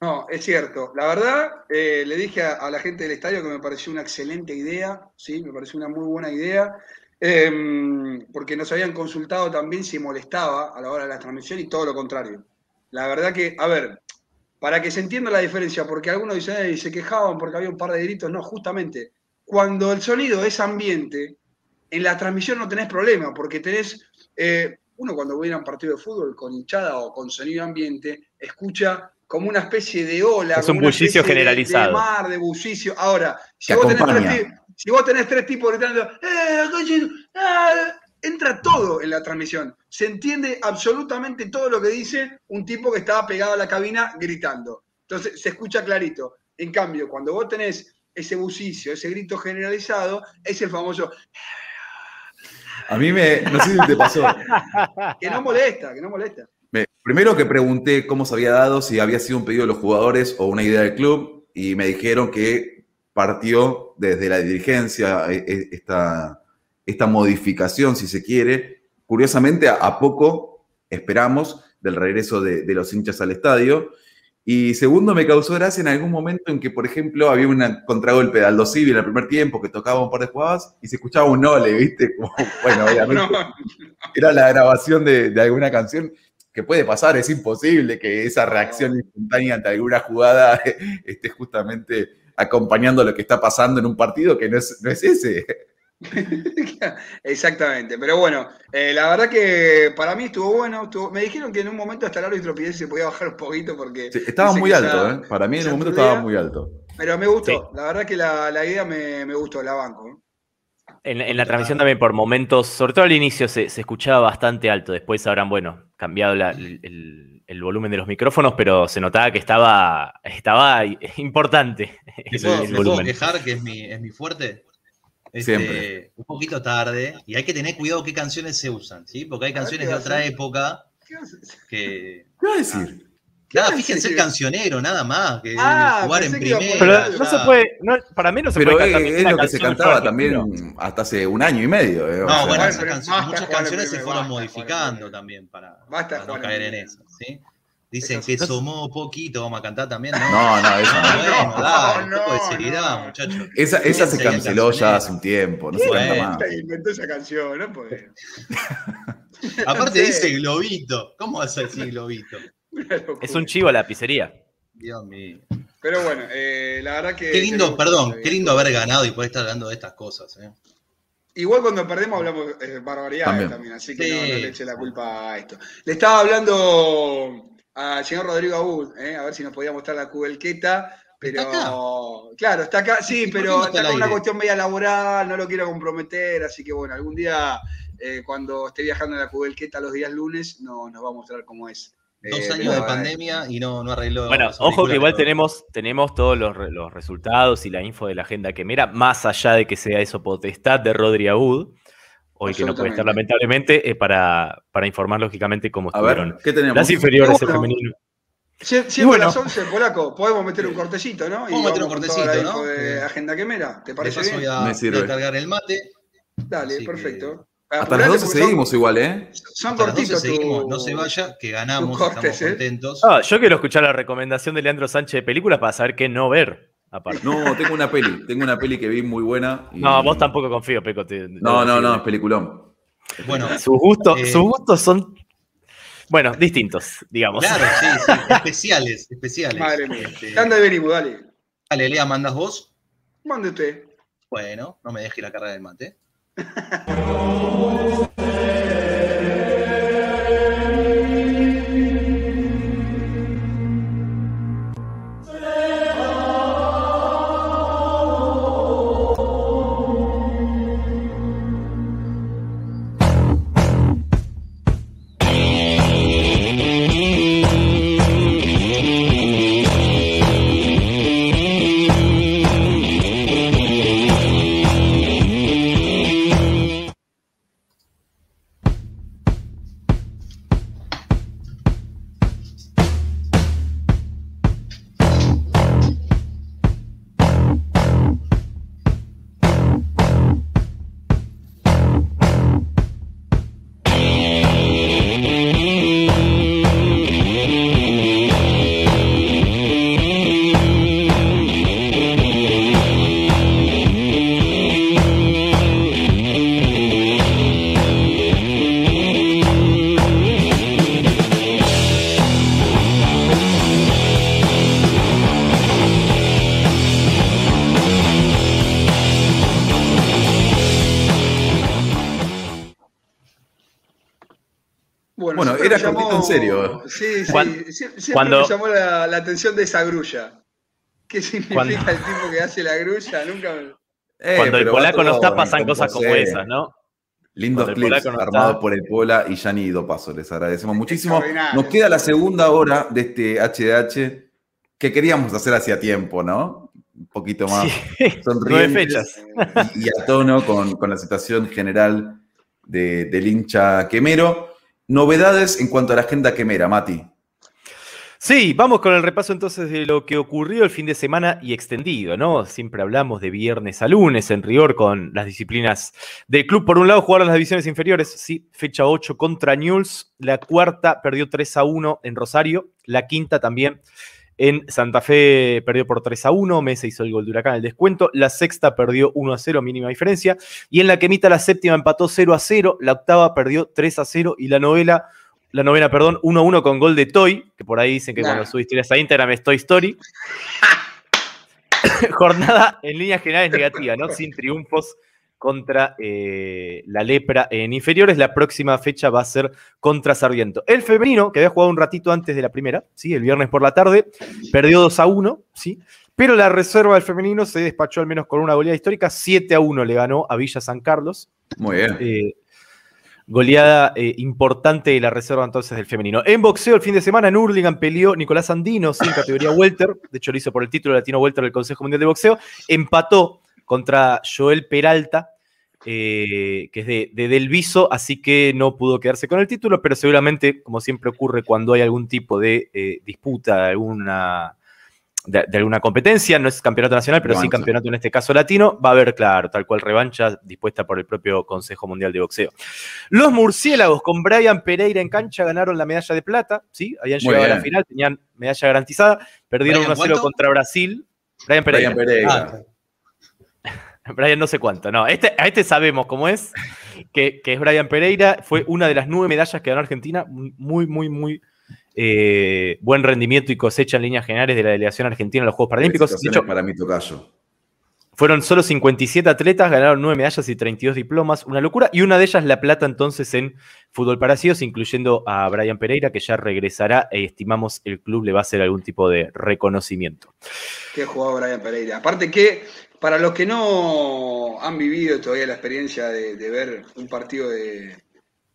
No, es cierto. La verdad, eh, le dije a, la gente del estadio que me pareció una excelente idea, sí, me pareció una muy buena idea, eh, porque nos habían consultado también si molestaba a la hora de la transmisión y todo lo contrario. La verdad que, a ver, para que se entienda la diferencia, porque algunos dicen, "Ey, se quejaban porque había un par de gritos, no, justamente, cuando el sonido es ambiente, en la transmisión no tenés problema, porque tenés, eh, uno cuando ve a un partido de fútbol con hinchada o con sonido ambiente, escucha como una especie de ola, Es un bullicio generalizado. De, mar, de bullicio. Ahora, si vos, tenés tres, si vos tenés tres tipos gritando, ¡eh, coche! ah", entra todo en la transmisión. Se entiende absolutamente todo lo que dice un tipo que estaba pegado a la cabina gritando. Entonces, se escucha clarito. En cambio, cuando vos tenés ese bullicio, ese grito generalizado, es el famoso A mí me, no sé si te pasó. *laughs* que no molesta, que no molesta. Me- primero que pregunté cómo se había dado, si había sido un pedido de los jugadores o una idea del club, y me dijeron que partió desde la dirigencia e- e- esta, esta modificación, si se quiere. Curiosamente, a, a poco esperamos del regreso de, de los hinchas al estadio. Y segundo, me causó gracia en algún momento en que, por ejemplo, había un contragolpe de Aldo Civi en el primer tiempo que tocaba un par de jugadas y se escuchaba un ole, ¿viste? Como, bueno, obviamente *laughs* No, era la grabación de, de alguna canción. que puede pasar, es imposible que esa reacción instantánea ante alguna jugada *laughs* esté justamente acompañando lo que está pasando en un partido que no es, no es ese. *laughs* Exactamente, pero bueno, eh, la verdad que para mí estuvo bueno. estuvo- me dijeron que en un momento hasta el árbitro si se podía bajar un poquito porque. Sí, estaba muy alto, ya- ¿eh? Para mí en un momento estaba muy alto. Pero me gustó, la verdad que la, la idea me, me gustó, la banco. ¿no? En, en la transmisión también por momentos, sobre todo al inicio se, se escuchaba bastante alto, después habrán, bueno, cambiado la- el, el- el volumen de los micrófonos, pero se notaba que estaba, estaba importante ¿Me *laughs* el, puedo, el me puedo quejar que es mi, es mi fuerte? Este, Siempre. Un poquito tarde. Y hay que tener cuidado qué canciones se usan, ¿sí? Porque hay canciones ¿qué de otra época que. *laughs* ¿Qué va a decir? Nada, fíjense el cancionero, nada más. Que Ah, jugar en primera. poner Pero algo. no se puede, no- para mí no se Pero puede es, cantar es ninguna lo que se cantaba también hasta hace un año y medio. eh, o No, sea, bueno, canciones- muchas canciones se fueron basta modificando también para, Basta para no caer en eso, ¿sí? Dicen que somos poquito, vamos a cantar también, ¿no? No, no, eso Ah, no. bueno, No, dale, un poco de no, seriedad, no. muchachos. Esa, esa se canceló ya hace un tiempo, no se canta más. ¿Quién inventó esa canción? No puede. *laughs* Aparte No sé. dice globito. ¿Cómo vas a decir globito? Es un chivo a la pizzería. Dios mío. Pero bueno, eh, la verdad que. Qué lindo, perdón, qué lindo haber ganado y poder estar hablando de estas cosas. ¿eh? Igual cuando perdemos hablamos eh, barbaridades También. también. así que Sí, no, no le eche la culpa a esto. Le estaba hablando al señor Rodrigo Abud, eh, a ver si nos podía mostrar la cubelqueta. Pero, ¿Está acá? claro, está acá, sí, ¿Y por qué pero está con una cuestión media laboral, no lo quiero comprometer, así que bueno, algún día, eh, cuando esté viajando en la cubelqueta los días lunes, no, nos va a mostrar cómo es. Dos Eh, años de pandemia y no, no arregló. Bueno, ojo que igual tenemos, tenemos todos los, re- los resultados y la info de la agenda quemera, más allá de que sea eso potestad de Rodri Abud, hoy que no puede estar lamentablemente, eh, para, para informar lógicamente cómo A estuvieron ver, ¿qué tenemos? las inferiores Bueno. femeninas. Sie- Siendo bueno. las 11, Polaco, podemos meter un cortecito, ¿no? Vamos a meter un cortecito, ¿no? de Agenda Quemera, ¿te parece bien? voy a, Me voy sirve. a cargar el mate. Dale, Así que- perfecto. Hasta las 12 porque son- seguimos igual, ¿eh? Son Hasta las 12 cortitos seguimos, tu- no se vaya, que ganamos, cortes, estamos ¿eh? contentos. Ah, yo quiero escuchar la recomendación de Leandro Sánchez de películas para saber qué no ver. Aparte. No, tengo una peli, tengo una peli que vi muy buena. y- No, vos tampoco confío, Peco. te- No, no, no, es peliculón. Bueno, Sus gustos, Eh, sus gustos son, bueno, distintos, digamos. claro, sí, sí, especiales, especiales. Madre mía. Este, ¿Qué anda de venimos? Dale. dale, Lea, mandas vos. Mande usted. Bueno, no me deje la carga del mate. *laughs* siempre era llamó- en serio. Sí, sí. Siempre cuando- me llamó la, la atención de esa grulla. ¿Qué significa Cuando- el tipo que hace la grulla? Nunca me... Eh, Cuando el polaco no está, pasan cosas como esas, ¿no? Lindos clips no armados por el Pola y Yanni Paso. Les agradecemos muchísimo. Nos queda la segunda hora de este HDH que queríamos hacer hacía tiempo, ¿no? Un poquito más Sí, *laughs* nueve sonrientes fechas. y, y a tono con, con la situación general de- del hincha quemero. Novedades en cuanto a la agenda quemera, Mati. Sí, vamos con el repaso entonces de lo que ocurrió el fin de semana y extendido, ¿no? Siempre hablamos de viernes a lunes en rigor con las disciplinas del club. Por un lado, jugaron las divisiones inferiores, sí, fecha 8 contra Newell's. La cuarta perdió 3 a 1 en Rosario. La quinta también en Santa Fe perdió por 3 a 1. Mesa hizo el gol de Huracán el descuento. La sexta perdió 1 a 0, mínima diferencia. Y en la quemita, la séptima empató 0 a 0. La octava perdió 3 a 0. Y la novela la novena, perdón, 1-1 con gol de Toy, que por ahí dicen que Nah. cuando historias a Instagram es Toy Story. *laughs* Jornada en líneas generales negativa, ¿no? Sin triunfos contra eh, la lepra en inferiores. La próxima fecha va a ser contra Sarmiento. El femenino, que había jugado un ratito antes de la primera, ¿sí? El viernes por la tarde, perdió 2 a 1, ¿sí? Pero la reserva del femenino se despachó al menos con una goleada histórica. 7 a 1 le ganó a Villa San Carlos. Muy bien. Eh, goleada eh, importante de la reserva entonces del femenino. En boxeo, el fin de semana en Hurlingham peleó Nicolás Andino, sin categoría welter. De hecho, lo hizo por el título latino welter del Consejo Mundial de Boxeo. Empató contra Joel Peralta, eh, que es de, de Del Viso, así que no pudo quedarse con el título, pero seguramente, como siempre ocurre cuando hay algún tipo de eh, disputa, alguna de, de alguna competencia, no es campeonato nacional, pero sí campeonato en este caso latino, va a haber, claro, tal cual revancha dispuesta por el propio Consejo Mundial de Boxeo. Los murciélagos con Brian Pereira en cancha ganaron la medalla de plata, ¿sí? Habían Muy llegado a la final, tenían medalla garantizada, perdieron ¿Brian 1-0 cuánto? contra Brasil. Brian Pereira. Brian Pereira. Ah, *laughs* Brian no sé cuánto, no. Este, a este sabemos cómo es, que, que es Brian Pereira. Fue una de las nueve medallas que ganó Argentina. Muy, muy, muy eh, buen rendimiento y cosecha en líneas generales de la delegación argentina en los Juegos Paralímpicos. De Felicitaciones hecho, para mi tocayo. fueron solo 57 atletas, ganaron nueve medallas y 32 diplomas. Una locura. Y una de ellas la plata entonces en fútbol para incluyendo a Brian Pereira, que ya regresará. e estimamos el club le va a hacer algún tipo de reconocimiento. Qué jugador Brian Pereira. Aparte que, para los que no han vivido todavía la experiencia de, de ver un partido de,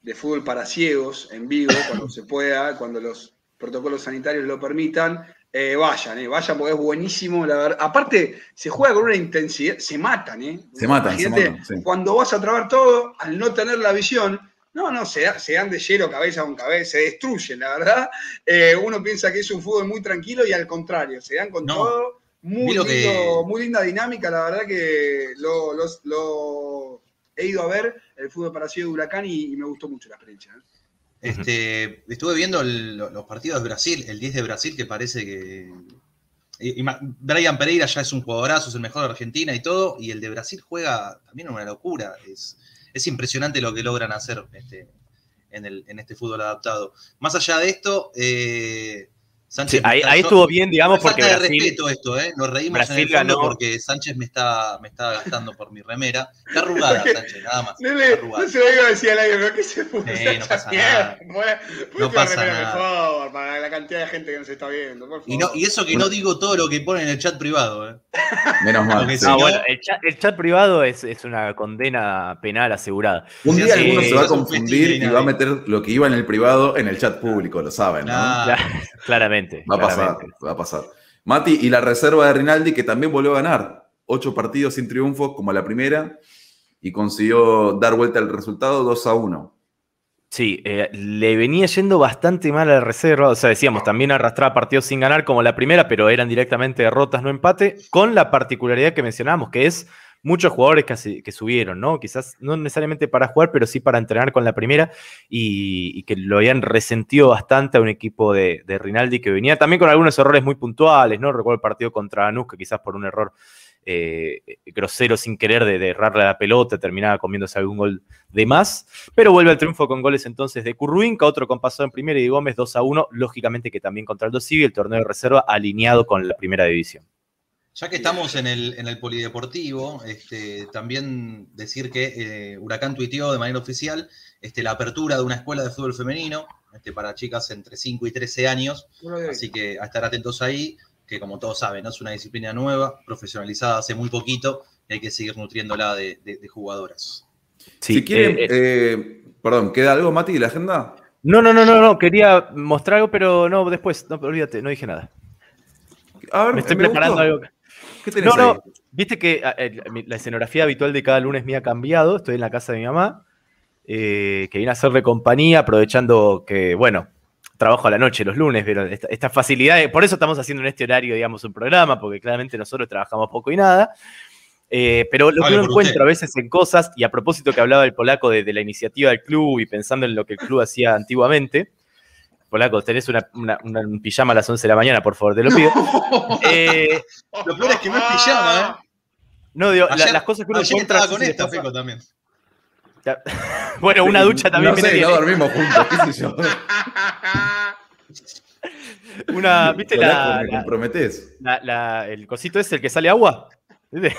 de fútbol para ciegos en vivo, *coughs* cuando se pueda, cuando los protocolos sanitarios lo permitan, eh, vayan, eh, vayan porque es buenísimo, la verdad. Aparte, se juega con una intensidad, se matan, ¿eh? Se matan, se matan, sí. Cuando vas a trabar todo, al no tener la visión, no, no, se, da- se dan de hielo cabeza con cabeza, se destruyen, la verdad. Eh, uno piensa que es un fútbol muy tranquilo y al contrario, se dan con No. todo. Muy, Vi lo lindo, que- muy linda dinámica, la verdad que lo, he ido a ver, el fútbol para ciego de Huracán, y, y me gustó mucho la experiencia. ¿eh? Este, estuve viendo el- los partidos de Brasil, el 10 de Brasil, que parece que. y- Brian Pereira ya es un jugadorazo, es el mejor de Argentina y todo, y el de Brasil juega también una locura. Es, es impresionante lo que logran hacer este, en, el, en este fútbol adaptado. Más allá de esto, eh, Sánchez. Sí, ahí, está- estuvo bien, digamos, porque falta de Brasil, respeto esto, ¿eh? Nos reímos Brasil en el fondo ganó. porque Sánchez me está, me está gastando por mi remera. Está arrugada, *laughs* Sánchez, nada más. No, le- se lo iba a decir al aire, pero ¿qué se puso Sí, no pasa nada. *laughs* No una pasa remera nada. mejor, para la cantidad de gente que nos está viendo, por favor. Y, no, y eso que no digo todo lo que pone en el chat privado, ¿eh? *laughs* Menos mal. Porque sí. si Ah, no- bueno, el chat, el chat privado es, es una condena penal asegurada. Un día sí, alguno se va a confundir y va a meter lo que iba en el privado en el chat público, lo saben, ¿no? Claro. Cla- Claramente. Va a pasar, va a pasar. Mati, y la reserva de Rinaldi, que también volvió a ganar. Ocho partidos sin triunfo, como la primera, y consiguió dar vuelta al resultado 2 a 1. Sí, eh, le venía yendo bastante mal a la reserva. O sea, decíamos, también arrastraba partidos sin ganar como la primera, pero eran directamente derrotas, no empate, con la particularidad que mencionábamos, que es muchos jugadores que, subieron, ¿no? Quizás no necesariamente para jugar, pero sí para entrenar con la primera y, que lo habían resentido bastante a un equipo de, Rinaldi que venía también con algunos errores muy puntuales, ¿no? Recuerdo el partido contra Anus, que quizás por un error eh, grosero sin querer de, de errarle la pelota, terminaba comiéndose algún gol de más, pero vuelve al triunfo con goles entonces de Curruinca, otro con pasado en primera y de Gómez 2 a 1, lógicamente que también contra el Dosivi, el torneo de reserva alineado con la primera división. Ya que estamos en el, en el polideportivo, este, también decir que eh, Huracán tuiteó de manera oficial este, la apertura de una escuela de fútbol femenino este, para chicas entre 5 y 13 años. Así que a estar atentos ahí, que como todos saben, ¿no? es una disciplina nueva, profesionalizada hace muy poquito, y hay que seguir nutriéndola de, de- de jugadoras. Sí, si quieren, eh, eh, perdón, ¿queda algo, Mati, de la agenda? no, no, no, no, no, quería mostrar algo, pero no, después, no, olvídate, no dije nada. A ver, Me estoy me preparando gustó. algo. ¿Qué tenés No, ahí? no, viste que ah, eh, la escenografía habitual de cada lunes mía ha cambiado. Estoy en la casa de mi mamá, eh, que viene a hacerle compañía, aprovechando que, bueno, trabajo a la noche los lunes, pero esta, esta facilidad, por eso estamos haciendo en este horario, digamos, un programa, porque claramente nosotros trabajamos poco y nada. Eh, pero lo que uno encuentra a veces en cosas, y a propósito que hablaba el polaco de, de la iniciativa del club y pensando en lo que el club hacía antiguamente, polaco, tenés una, una- una- un pijama a las 11 de la mañana, por favor, te lo pido. *laughs* *laughs* Eh, Lo peor es que no es pijama, ¿eh? no, digo, la- Ayer- las cosas que uno Ayer estaba así con esta, Feco, también. *laughs* Bueno, una ducha también No viene sé, bien, no dormimos juntos, qué sé yo. Una, ¿viste la, me la- comprometés. la- la- el cosito ese, el que sale agua? ¿Viste?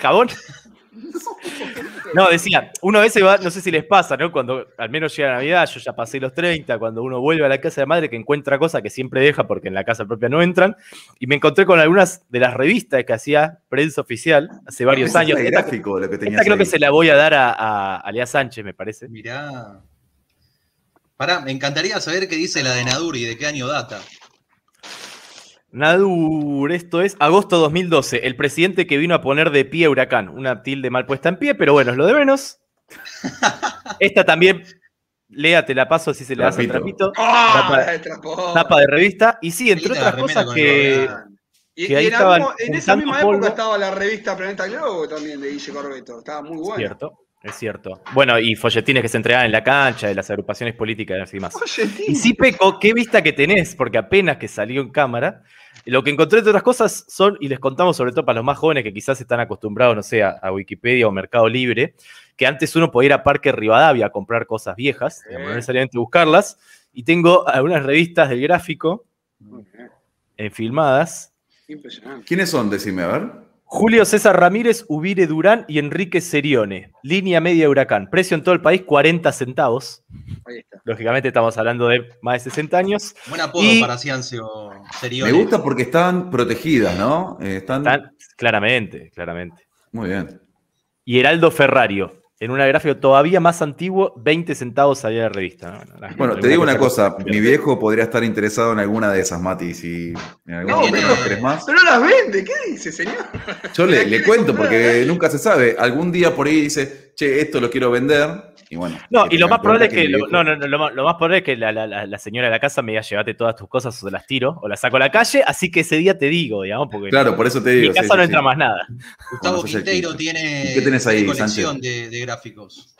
¿Jabón? *laughs* No, decía, uno a veces va, no sé si les pasa, ¿no? Cuando al menos llega Navidad, yo ya pasé los 30, cuando uno vuelve a la casa de madre que encuentra cosas que siempre deja porque en la casa propia no entran, y me encontré con algunas de las revistas que hacía prensa oficial hace varios años. Esta, gráfico lo que tenías esta creo ahí. que se la voy a dar a, a, a Lea Sánchez, me parece. Mirá. Pará, me encantaría saber qué dice la de Nadur y de qué año data. Nadur, esto es agosto 2012. El presidente que vino a poner de pie a Huracán. Una tilde mal puesta en pie, pero bueno, es lo de menos. *laughs* Esta también, Lea, te la paso si se le das el Trapito. ¡Ah! Tapa- la destrapó. Tapa de revista. Y sí, entre otras cosas que. Y, ahí en, estaban en esa misma polvo. época estaba la revista Planeta Globo también de Guille Corbeto. Estaba muy buena. cierto, es cierto. Bueno, y folletines que se entregaban en la cancha, de las agrupaciones políticas y demás. Y sí, Peco, qué vista que tenés, porque apenas que salió en cámara, lo que encontré entre otras cosas son, y les contamos sobre todo para los más jóvenes que quizás están acostumbrados, no sé, a, a Wikipedia o Mercado Libre, que antes uno podía ir a Parque Rivadavia a comprar cosas viejas, digamos, no Eh. necesariamente buscarlas, y tengo algunas revistas del gráfico eh, filmadas. Impresionante. ¿Quiénes son? Decime, a ver. Julio César Ramírez, Ubire Durán y Enrique Serione. Línea media de Huracán. Precio en todo el país, 40 centavos. Ahí está. Lógicamente estamos hablando de más de 60 años. Buen apodo Y- para Ciancio Me Serione. gusta porque están protegidas, ¿no? Eh, están... Están- claramente, claramente. Muy bien. Y Heraldo Ferrario, en una gráfica todavía más antiguo, 20 centavos había de revista. ¿no? la- Bueno, te digo una cosa, mi viejo podría estar interesado en alguna de esas, Mati, si en algún No, momento pero- no más. Pero las vende, ¿qué dice, señor? Yo le, cuento comprar, porque nunca se sabe. Algún día por ahí dice, che, esto lo quiero vender. Y bueno. No, y lo más probable es que, mi lo, no, no, no, lo, más, lo más probable es que la, la- señora de la casa me diga, llévate todas tus cosas o te las tiro, o las saco a la calle, así que ese día te digo, digamos, porque Claro, por eso te en digo. mi sí, casa sí, no sí. entra más nada. Gustavo quinto. tiene, ¿Y qué tenés ahí, colección de gráficos.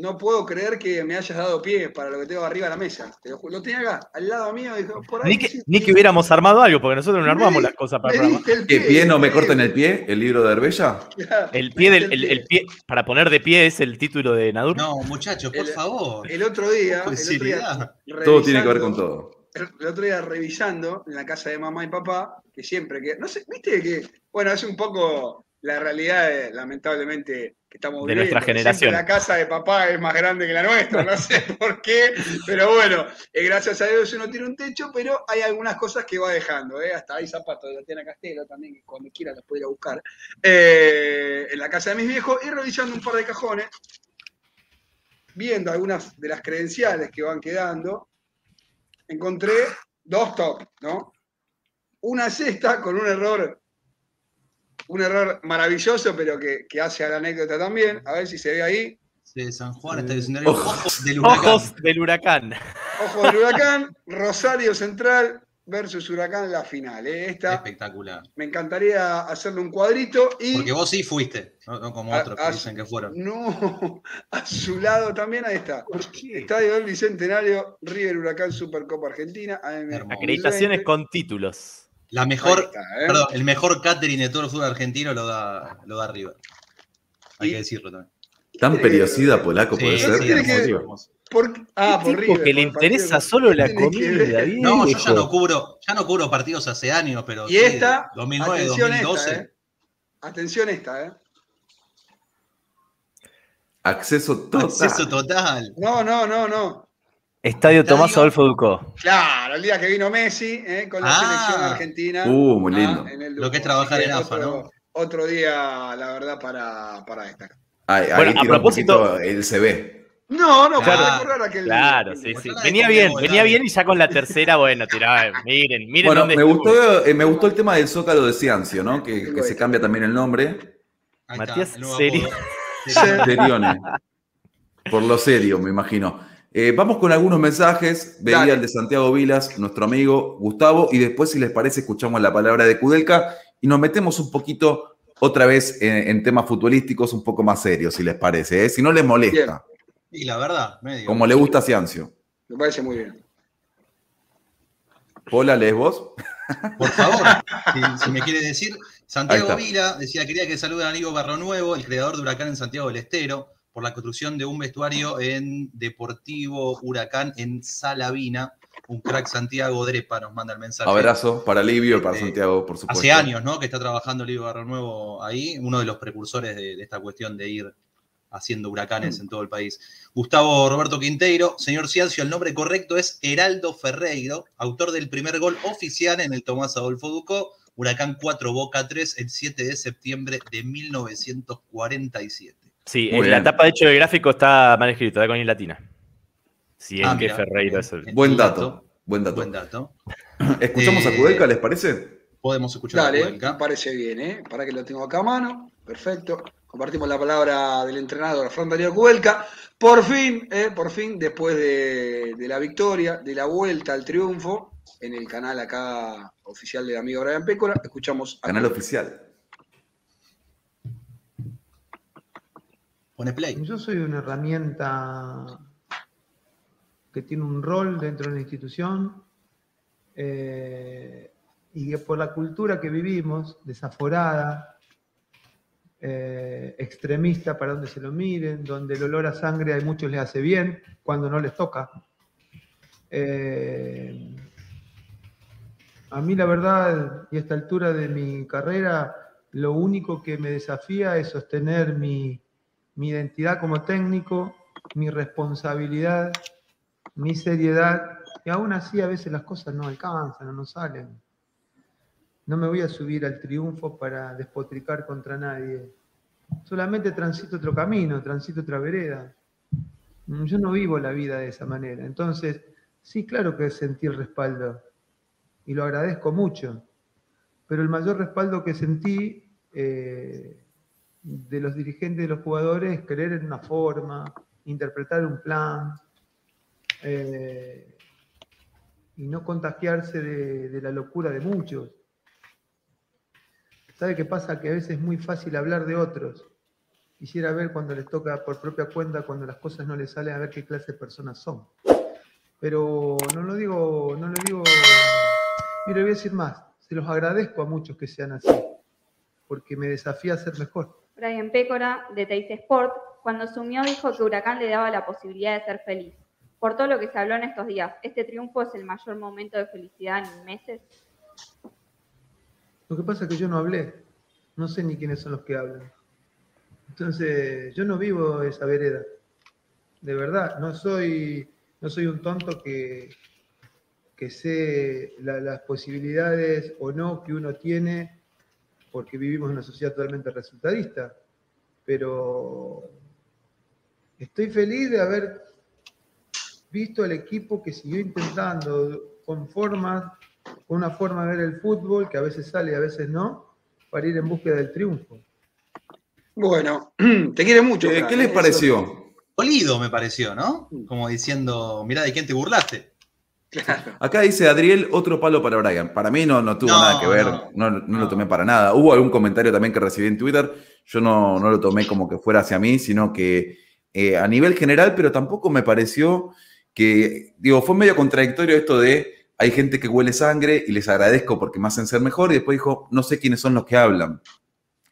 No puedo creer que me hayas dado pie para lo que tengo arriba de la mesa. Te lo, lo tenía acá, al lado mío. Dijo, por ahí. Ni que, sí, ni sí. que hubiéramos armado algo, porque nosotros no armamos las cosas para el programa. ¿Qué pie no me corten el pie? ¿El libro de Herbella? Claro, El pie del el, el pie, para poner de pie es el título de Nadur. No, muchachos, por El- favor. El otro día, el otro día. Todo tiene que ver con todo. el, el otro día revisando en la casa de mamá y papá, que siempre que, no sé, viste que, bueno, es un poco la realidad, de, lamentablemente, que estamos De viviendo. nuestra generación. La casa de papá es más grande que la nuestra, no sé *laughs* por qué, pero bueno, eh, gracias a Dios uno tiene un techo, pero hay algunas cosas que va dejando, ¿eh? hasta hay zapatos de la Tatiana Castelo también, que cuando quiera los puede ir a buscar, eh, en la casa de mis viejos, y revisando un par de cajones, viendo algunas de las credenciales que van quedando, encontré dos top, ¿no? Una cesta con un error, un error maravilloso, pero que, que hace a la anécdota también. A ver si se ve ahí. De San Juan está diciendo Ojos. ojos del huracán. Ojos del huracán. Ojo del huracán, Rosario Central versus Huracán la final. ¿eh? Esta Espectacular. me encantaría hacerle un cuadrito y Porque vos sí fuiste, no, no como A- otros que a- dicen que fueron. no, *laughs* a su lado también, ahí está. Estadio del Bicentenario, River Huracán Supercopa Argentina. AM. Acreditaciones 2020. con títulos. La mejor, está, ¿eh? perdón, el mejor catering de todo el fútbol argentino lo da, lo da River. Hay Y- que decirlo también. Tan periodicida polaco Sí, puede sí, ser. que-. Por- ah, por River, que le interesa partido. solo la ¿Qué tiene que comida. No, yo ya no cubro, ya no cubro partidos hace años, pero Y sí, esta, 2009, atención 2012. esta, ¿eh? Atención esta, ¿eh? Acceso total. Acceso total. No, no, no, no. Estadio Tomás Adolfo Ducó. Claro, el día que vino Messi ¿eh? con la Ah. selección argentina. Uh, muy ah, lindo. Lo que es trabajar en AFA, otro, ¿no? Otro día, la verdad, para, para destacar. Ahí, ahí Bueno, a propósito- el CB. No, no, Claro. para recordar aquel Claro, sí, sí. Venía bien, venía bien y ya con la tercera, bueno, tiraba. Miren, miren Bueno, dónde me gustó, eh, me gustó el tema del Zócalo de Ciancio, ¿no? Que, que se cambia también el nombre. Ahí Matías. Serione. Por lo serio, me imagino. Eh, vamos con algunos mensajes. Veía Dale. el de Santiago Vilas, nuestro amigo Gustavo, y después, si les parece, escuchamos la palabra de Kudelka y nos metemos un poquito otra vez en, en temas futbolísticos un poco más serios, si les parece. ¿eh? Si no les molesta, Y la verdad, medio. como le gusta a Ciancio. Me parece muy bien. Pola, ¿lees vos? Por favor, si, si me quiere decir. Santiago. Vila decía, quería que salude a Aníbal Barro Nuevo, el creador de Huracán en Santiago del Estero. Por la construcción de un vestuario en Deportivo Huracán en Salavina. Un crack Santiago Drepa nos manda el mensaje. Abrazo para Livio y para Este, Santiago, por supuesto. Hace años, ¿no? Que está trabajando Livio Barro Nuevo ahí, uno de los precursores de, de esta cuestión de ir haciendo huracanes en todo el país. Gustavo Roberto Quinteiro, señor Ciancio, el nombre correcto es Heraldo Ferreiro, autor del primer gol oficial en el Tomás Adolfo Ducó, Huracán 4, Boca 3, el 7 de septiembre de 1947. Sí, Muy en la tapa de hecho del gráfico está mal escrito, está con I latina. Si es Ah, que mira, Ferreiro es el. Buen dato. Buen dato. Buen dato. *clears throat* ¿Escuchamos a Eh, Kudelka, les parece? Podemos escuchar a Dale, Cuenca. me parece bien, ¿eh? Para que lo tengo acá a mano. Perfecto. Compartimos la palabra del entrenador Fran Darío Cuelca. Por fin, ¿eh? por fin, después de, de la victoria, de la vuelta al triunfo, en el canal acá oficial del amigo Brian Pécora, escuchamos a Canal oficial. Play. Yo soy una herramienta que tiene un rol dentro de la institución eh, y que por la cultura que vivimos, desaforada, eh, extremista para donde se lo miren, donde el olor a sangre a muchos les hace bien cuando no les toca. Eh, a mí la verdad, y a esta altura de mi carrera, lo único que me desafía es sostener mi, mi identidad como técnico, mi responsabilidad, mi seriedad, y aún así a veces las cosas no alcanzan no salen. No me voy a subir al triunfo para despotricar contra nadie. Solamente transito otro camino, transito otra vereda. Yo no vivo la vida de esa manera. Entonces, sí, claro que sentí el respaldo y lo agradezco mucho. Pero el mayor respaldo que sentí eh, de los dirigentes de los jugadores es creer en una forma, interpretar un plan eh, y no contagiarse de, de la locura de muchos. ¿Sabe qué pasa? Que a veces es muy fácil hablar de otros. Quisiera ver cuando les toca por propia cuenta, cuando las cosas no les salen, a ver qué clase de personas son. Pero no lo digo, no lo digo. Mire, voy a decir más. Se los agradezco a muchos que sean así, porque me desafía a ser mejor. Brian Pécora, de Teis Sport, cuando asumió dijo que Huracán le daba la posibilidad de ser feliz. Por todo lo que se habló en estos días, ¿este triunfo es el mayor momento de felicidad en meses? Lo que pasa es que yo no hablé, no sé ni quiénes son los que hablan. Entonces, yo no vivo esa vereda. De verdad, no soy, no soy un tonto que, que sé la- las posibilidades o no que uno tiene porque vivimos en una sociedad totalmente resultadista. Pero estoy feliz de haber visto el equipo que siguió intentando con formas, con una forma de ver el fútbol que a veces sale y a veces no, para ir en búsqueda del triunfo. Bueno, *clears throat* te quiere mucho. Eh, ¿Qué les pareció? Olido me pareció, ¿no? Como diciendo, mirá de quién te burlaste. Claro. Acá dice Adriel, otro palo para Brian. Para mí no, no tuvo No, nada que ver, no, no, no lo tomé para nada. Hubo algún comentario también que recibí en Twitter, yo no, no lo tomé como que fuera hacia mí, sino que eh, a nivel general, pero tampoco me pareció que, digo, fue medio contradictorio esto de hay gente que huele sangre y les agradezco porque me hacen ser mejor, y después dijo, no sé quiénes son los que hablan.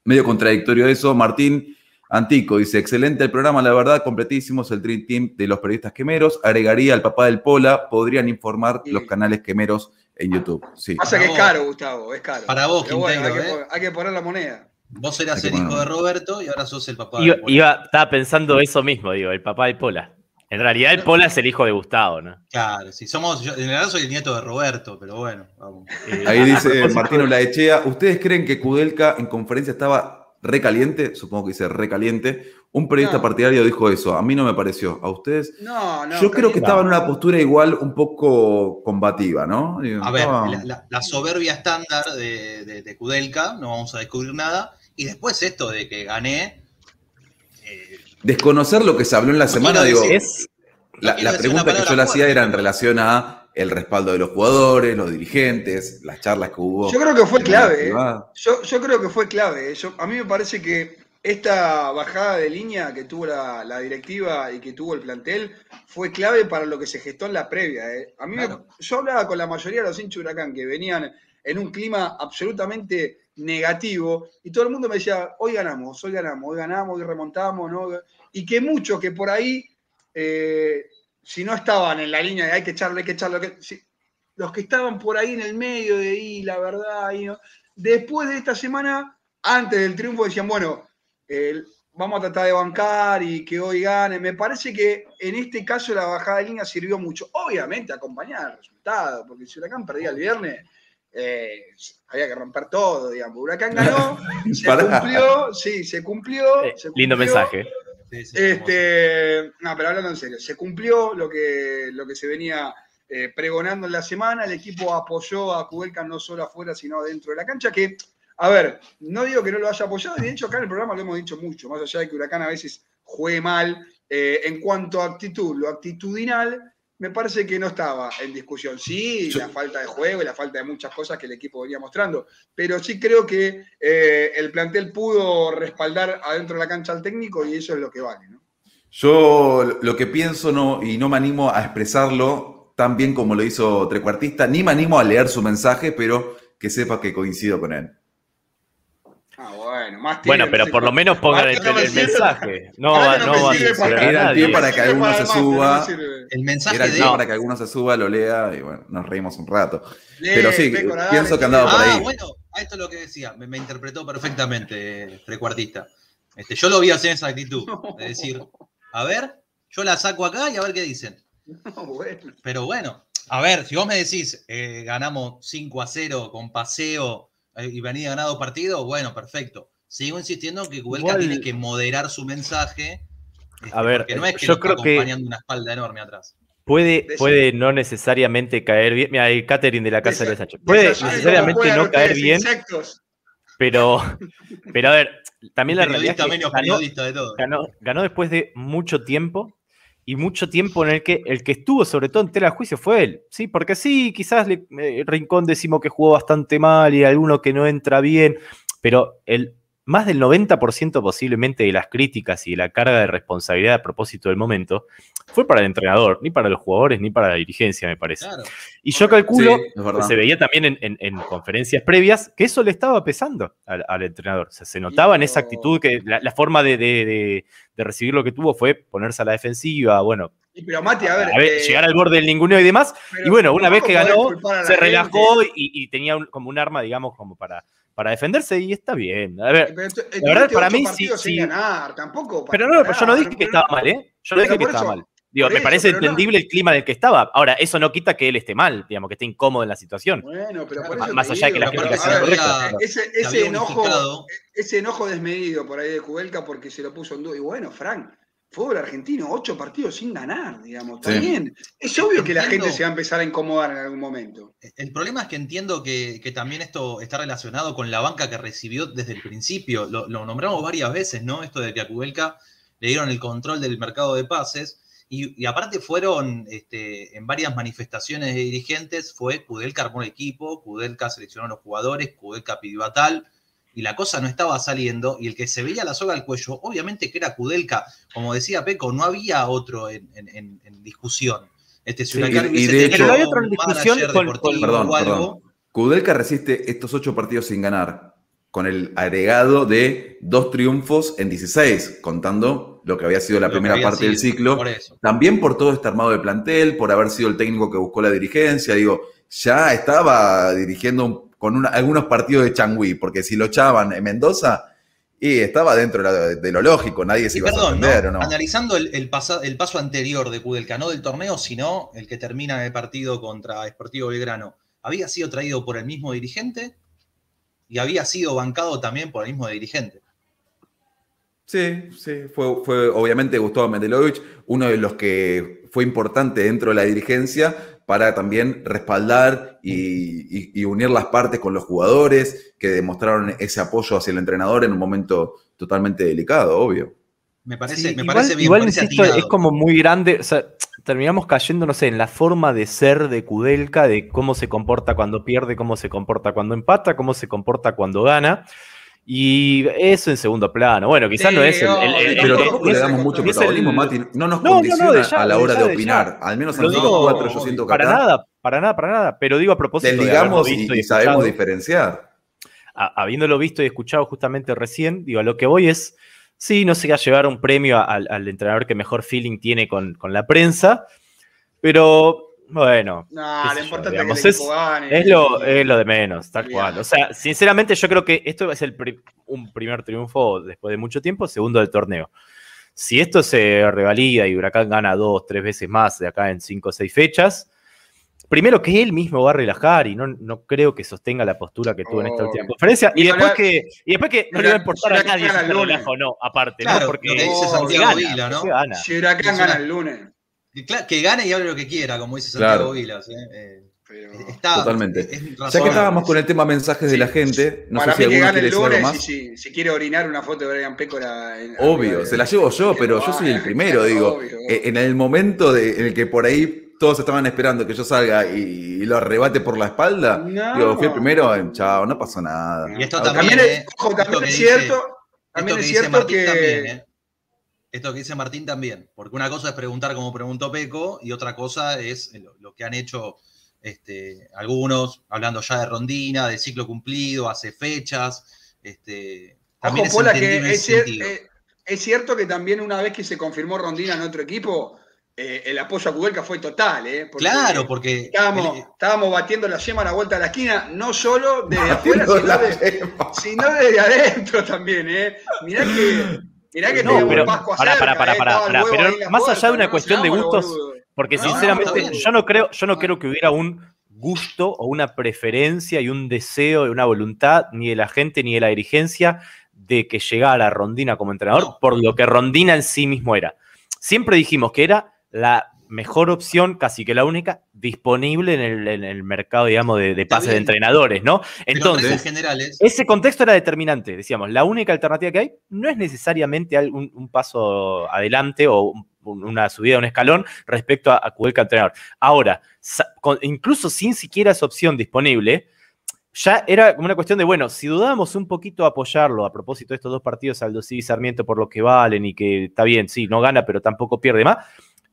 Medio contradictorio eso, Martín Antico dice, excelente el programa, la verdad, completísimos el Dream Team de los periodistas quemeros. Agregaría al papá del Pola, podrían informar Sí. los canales quemeros en YouTube. Sí. Pasa que es caro, Gustavo, es caro. Para vos, bueno, hay, que, ¿eh? hay que poner la moneda. Vos eras el hijo de Roberto y ahora sos el papá Iba, de Pola. iba- estaba pensando eso mismo, digo, el papá de Pola. En realidad el Pola es el hijo de Gustavo, ¿no? Claro, sí, somos, yo, en realidad soy el nieto de Roberto, pero bueno, vamos. Eh, Ahí *laughs* dice propósito- Martino Laechea, ¿ustedes creen que Kudelka en conferencia estaba recaliente? Supongo que dice recaliente. Un periodista No. partidario dijo eso. A mí no me pareció. ¿A ustedes? No, no. Yo creo que estaba en una postura igual un poco combativa, ¿no? A ver, la, soberbia estándar de, de, de Kudelka, no vamos a descubrir nada. Y después esto de que gané. eh, Desconocer lo que se habló en la No semana, digo, decir- Es, la, la pregunta que yo le hacía era en relación a el respaldo de los jugadores, los dirigentes, las charlas que hubo. Yo creo que fue clave. ¿eh? Yo, yo creo que fue clave. ¿eh? Yo- a mí me parece que esta bajada de línea que tuvo la, la directiva y que tuvo el plantel fue clave para lo que se gestó en la previa. ¿eh? A mí me- yo hablaba con la mayoría de los hinchas Huracán que venían en un clima absolutamente negativo, y todo el mundo me decía, hoy ganamos, hoy ganamos, hoy ganamos, hoy remontamos, ¿no? Y que muchos que por ahí, eh, si no estaban en la línea de hay que echarle, hay que echarle, hay que- si- los que estaban por ahí en el medio de ahí, la verdad, ahí, ¿no? después de esta semana, antes del triunfo, decían, bueno, eh, vamos a tratar de bancar y que hoy gane. Me parece que en este caso la bajada de línea sirvió mucho. Obviamente acompañar el resultado, porque si Huracán perdía el viernes, eh, había que romper todo, digamos. Huracán ganó, *laughs* se cumplió, sí, se cumplió. Eh, se lindo mensaje. Este, no, pero hablando en serio, se cumplió lo que, lo que se venía eh, pregonando en la semana. El equipo apoyó a Cudelca no solo afuera, sino dentro de la cancha. Que, a ver, no digo que no lo haya apoyado, de hecho acá en el programa lo hemos dicho mucho, más allá de que Huracán a veces juegue mal. eh, en cuanto a actitud, lo actitudinal, me parece que no estaba en discusión. Sí, la falta de juego y la falta de muchas cosas que el equipo venía mostrando, pero sí creo que eh, el plantel pudo respaldar adentro de la cancha al técnico y eso es lo que vale. ¿no? Yo lo que pienso no, y no me animo a expresarlo tan bien como lo hizo Trecuartista, ni me animo a leer su mensaje, pero que sepa que coincido con él. Bueno, más Bueno, pero no sé por lo menos pongan el, no mensaje. No va, no no me va a Era el pie para que alguno se suba. El mensaje Era el de. pie para que alguno se suba, lo lea y bueno, nos reímos un rato. Lee, Pero sí, pienso que andaba por Ah, ahí. bueno, a esto es lo que decía, me, me interpretó perfectamente, trecuartista. Este, yo lo vi hacer esa actitud, *laughs* de decir, a ver, yo la saco acá y a ver qué dicen. No, bueno. Pero bueno, a ver, si vos me decís, eh, ganamos 5 a 0 con paseo eh, y venía ganado partido, bueno, perfecto. Sigo insistiendo en que Igual- tiene que moderar su mensaje. este, A ver, porque no es que yo lo está creo que- acompañando una espalda enorme atrás. Puede, puede no necesariamente caer bien. Mira, el catering de la casa de Sánchez. Puede necesariamente no caer bien, insectos. pero, *laughs* pero a ver, también la realidad es periodista que menos ganó, periodista de todo. ganó, ganó después de mucho tiempo y mucho tiempo en el que el que estuvo sobre todo en tela de juicio fue él. Sí, porque sí, quizás le- eh, Rincón decimos que jugó bastante mal y alguno que no entra bien, pero el más del 90% posiblemente de las críticas y de la carga de responsabilidad a propósito del momento fue para el entrenador, ni para los jugadores, ni para la dirigencia, me parece. Claro. Y yo calculo, Sí, se veía también en, en- en conferencias previas, que eso le estaba pesando al, al entrenador. O sea, se notaba en esa actitud que la, la forma de, de- de- de recibir lo que tuvo fue ponerse a la defensiva, bueno, Y, Pero Mati, a ver. a ver, eh, llegar al borde del ninguneo y demás. Y bueno, una vez que ganó, se gente. relajó y, y tenía un- como un arma, digamos, como para, para defenderse y está bien. A ver, Pero la verdad, para mí sí, ganar, tampoco. Pero no, pero yo no dije que estaba mal, ¿eh? Yo no dije que estaba eso- mal. Digo, me eso, parece no- entendible el clima en el que estaba. Ahora, eso no quita que él esté mal, digamos, que esté incómodo en la situación. Bueno, pero por Más- eso más allá de que la digo, crítica pero, sea a ver, correcta. Ese, Se ese enojo, ese enojo desmedido por ahí de Cubelca porque se lo puso en duda. Y bueno, Frank, fútbol argentino, ocho partidos sin ganar, digamos. Sí. También. Es obvio que la Entiendo. gente se va a empezar a incomodar en algún momento. El problema es que entiendo que, que también esto está relacionado con la banca que recibió desde el principio. Lo, lo nombramos varias veces, ¿no? Esto de que a Kubelka le dieron el control del mercado de pases. Y, y aparte fueron este, en varias manifestaciones de dirigentes, fue Kudelka armó el equipo, Kudelka seleccionó a los jugadores, Kudelka pidió a tal, y la cosa no estaba saliendo, y el que se veía la soga al cuello, obviamente que era Kudelka, como decía Peco, no había otro en, en- en- en discusión. Este, si Sí, y- y de hecho- Pero no hay otro en discusión con- con- Perdón, o algo, perdón. Kudelka resiste estos ocho partidos sin ganar, con el agregado de dos triunfos en 16, contando lo que había sido la lo primera había parte del ciclo. Por eso. También por todo este armado de plantel, por haber sido el técnico que buscó la dirigencia, digo, ya estaba dirigiendo un- con una- algunos partidos de Changui, porque si lo echaban en Mendoza, y estaba dentro de, la- de lo lógico, nadie se Y iba a sorprender, ¿o no? Analizando el, el pasa- el paso anterior de Kudelka, no del torneo, sino el que termina el partido contra Sportivo Belgrano, ¿había sido traído por el mismo dirigente? Y había sido bancado también por el mismo dirigente. Sí, sí, fue, fue obviamente Gustavo Mendelovich, uno de los que fue importante dentro de la dirigencia para también respaldar y, y- y unir las partes con los jugadores que demostraron ese apoyo hacia el entrenador en un momento totalmente delicado, obvio. Me parece, Sí, me igual, parece bien, igual, parece insisto, atinado. es como muy grande. O sea, terminamos cayendo, no sé, en la forma de ser de Kudelka, de cómo se comporta cuando pierde, cómo se comporta cuando empata, cómo se comporta cuando gana. Y eso en segundo plano. Bueno, quizás Sí, no es el. el- Pero tampoco le damos mucho protagonismo, Mati. No nos No, no, no, condiciona ya, a la hora ya, de opinar. ya. Al menos los digo- cuatro yo siento que para acá nada, para nada, para nada. Pero digo a propósito de desligamos y, visto y sabemos diferenciar. a- habiéndolo visto y escuchado justamente recién, digo, a lo que voy es, sí, no sé a llevar un premio a- al, al entrenador que mejor feeling tiene con, con la prensa, pero bueno, No, qué lo importante digamos, es que el es- equipo gane. es lo, es lo de menos, tal cual. O sea, sinceramente yo creo que esto es el pri- un primer triunfo después de mucho tiempo, segundo del torneo. Si esto se revalida y Huracán gana dos, tres veces más de acá en cinco o seis fechas, primero que él mismo va a relajar y no, no creo que sostenga la postura que tuvo en esta última conferencia. Y después, que, y después que no le va a importar a nadie si relaja o no, aparte, Claro, ¿no? Porque lo que dice Santiago Vila, ¿no? Si Huracán gana el lunes. Que, gane y hable lo que quiera, como dice Claro. Santiago Vilas. ¿eh? Eh, Pero... está- Totalmente. es- es Ya que estábamos con el tema mensajes de la gente, no Para sé si que alguno gane quiere el decir algo lunes más. si, si quiere orinar una foto de Brian Pécora. en- Obvio, se la llevo yo, pero yo soy el primero, *laughs* digo. Obvio. Eh, En el momento de- en el que por ahí todos estaban esperando que yo salga y, lo arrebate por la espalda, No. digo, fui el primero, eh, chao, no pasó nada. Y esto también, También, eh, es, ojo, también cierto, también es cierto que... ¿eh? Esto que dice Martín también, porque una cosa es preguntar como preguntó Peco y otra cosa es lo, lo que han hecho este, algunos, hablando ya de rondina, de ciclo cumplido, hace fechas. Este, también Ojo, es Pola, que es, eh, es cierto que también una vez que se confirmó Rondina en otro equipo, eh, el apoyo a Kudelka fue total, ¿eh? Porque claro, porque Estábamos, el- estábamos batiendo la yema a la vuelta de la esquina, no solo desde *laughs* afuera, sino, de- sino desde adentro también, ¿eh? Mirá que, mirá que No, pero- Estaba el pará, huevo pero más allá de una cuestión de gustos. Porque sinceramente yo no creo, yo no creo que hubiera un gusto o una preferencia y un deseo y una voluntad ni de la gente ni de la dirigencia de que llegara Rondina como entrenador por lo que Rondina en sí mismo era. Siempre dijimos que era la mejor opción, casi que la única, disponible en el, en el mercado, digamos, de, de pases de entrenadores, ¿no? en Entonces, reglas generales, ese contexto era determinante. Decíamos, la única alternativa que hay no es necesariamente un, un paso adelante o un- una subida, un escalón respecto a, a Kudelka entrenador. Ahora, con- incluso sin siquiera esa opción disponible, ya era como una cuestión de, bueno, si dudábamos un poquito apoyarlo a propósito de estos dos partidos, Aldo y Sarmiento, por lo que valen y que está bien, sí, no gana, pero tampoco pierde más.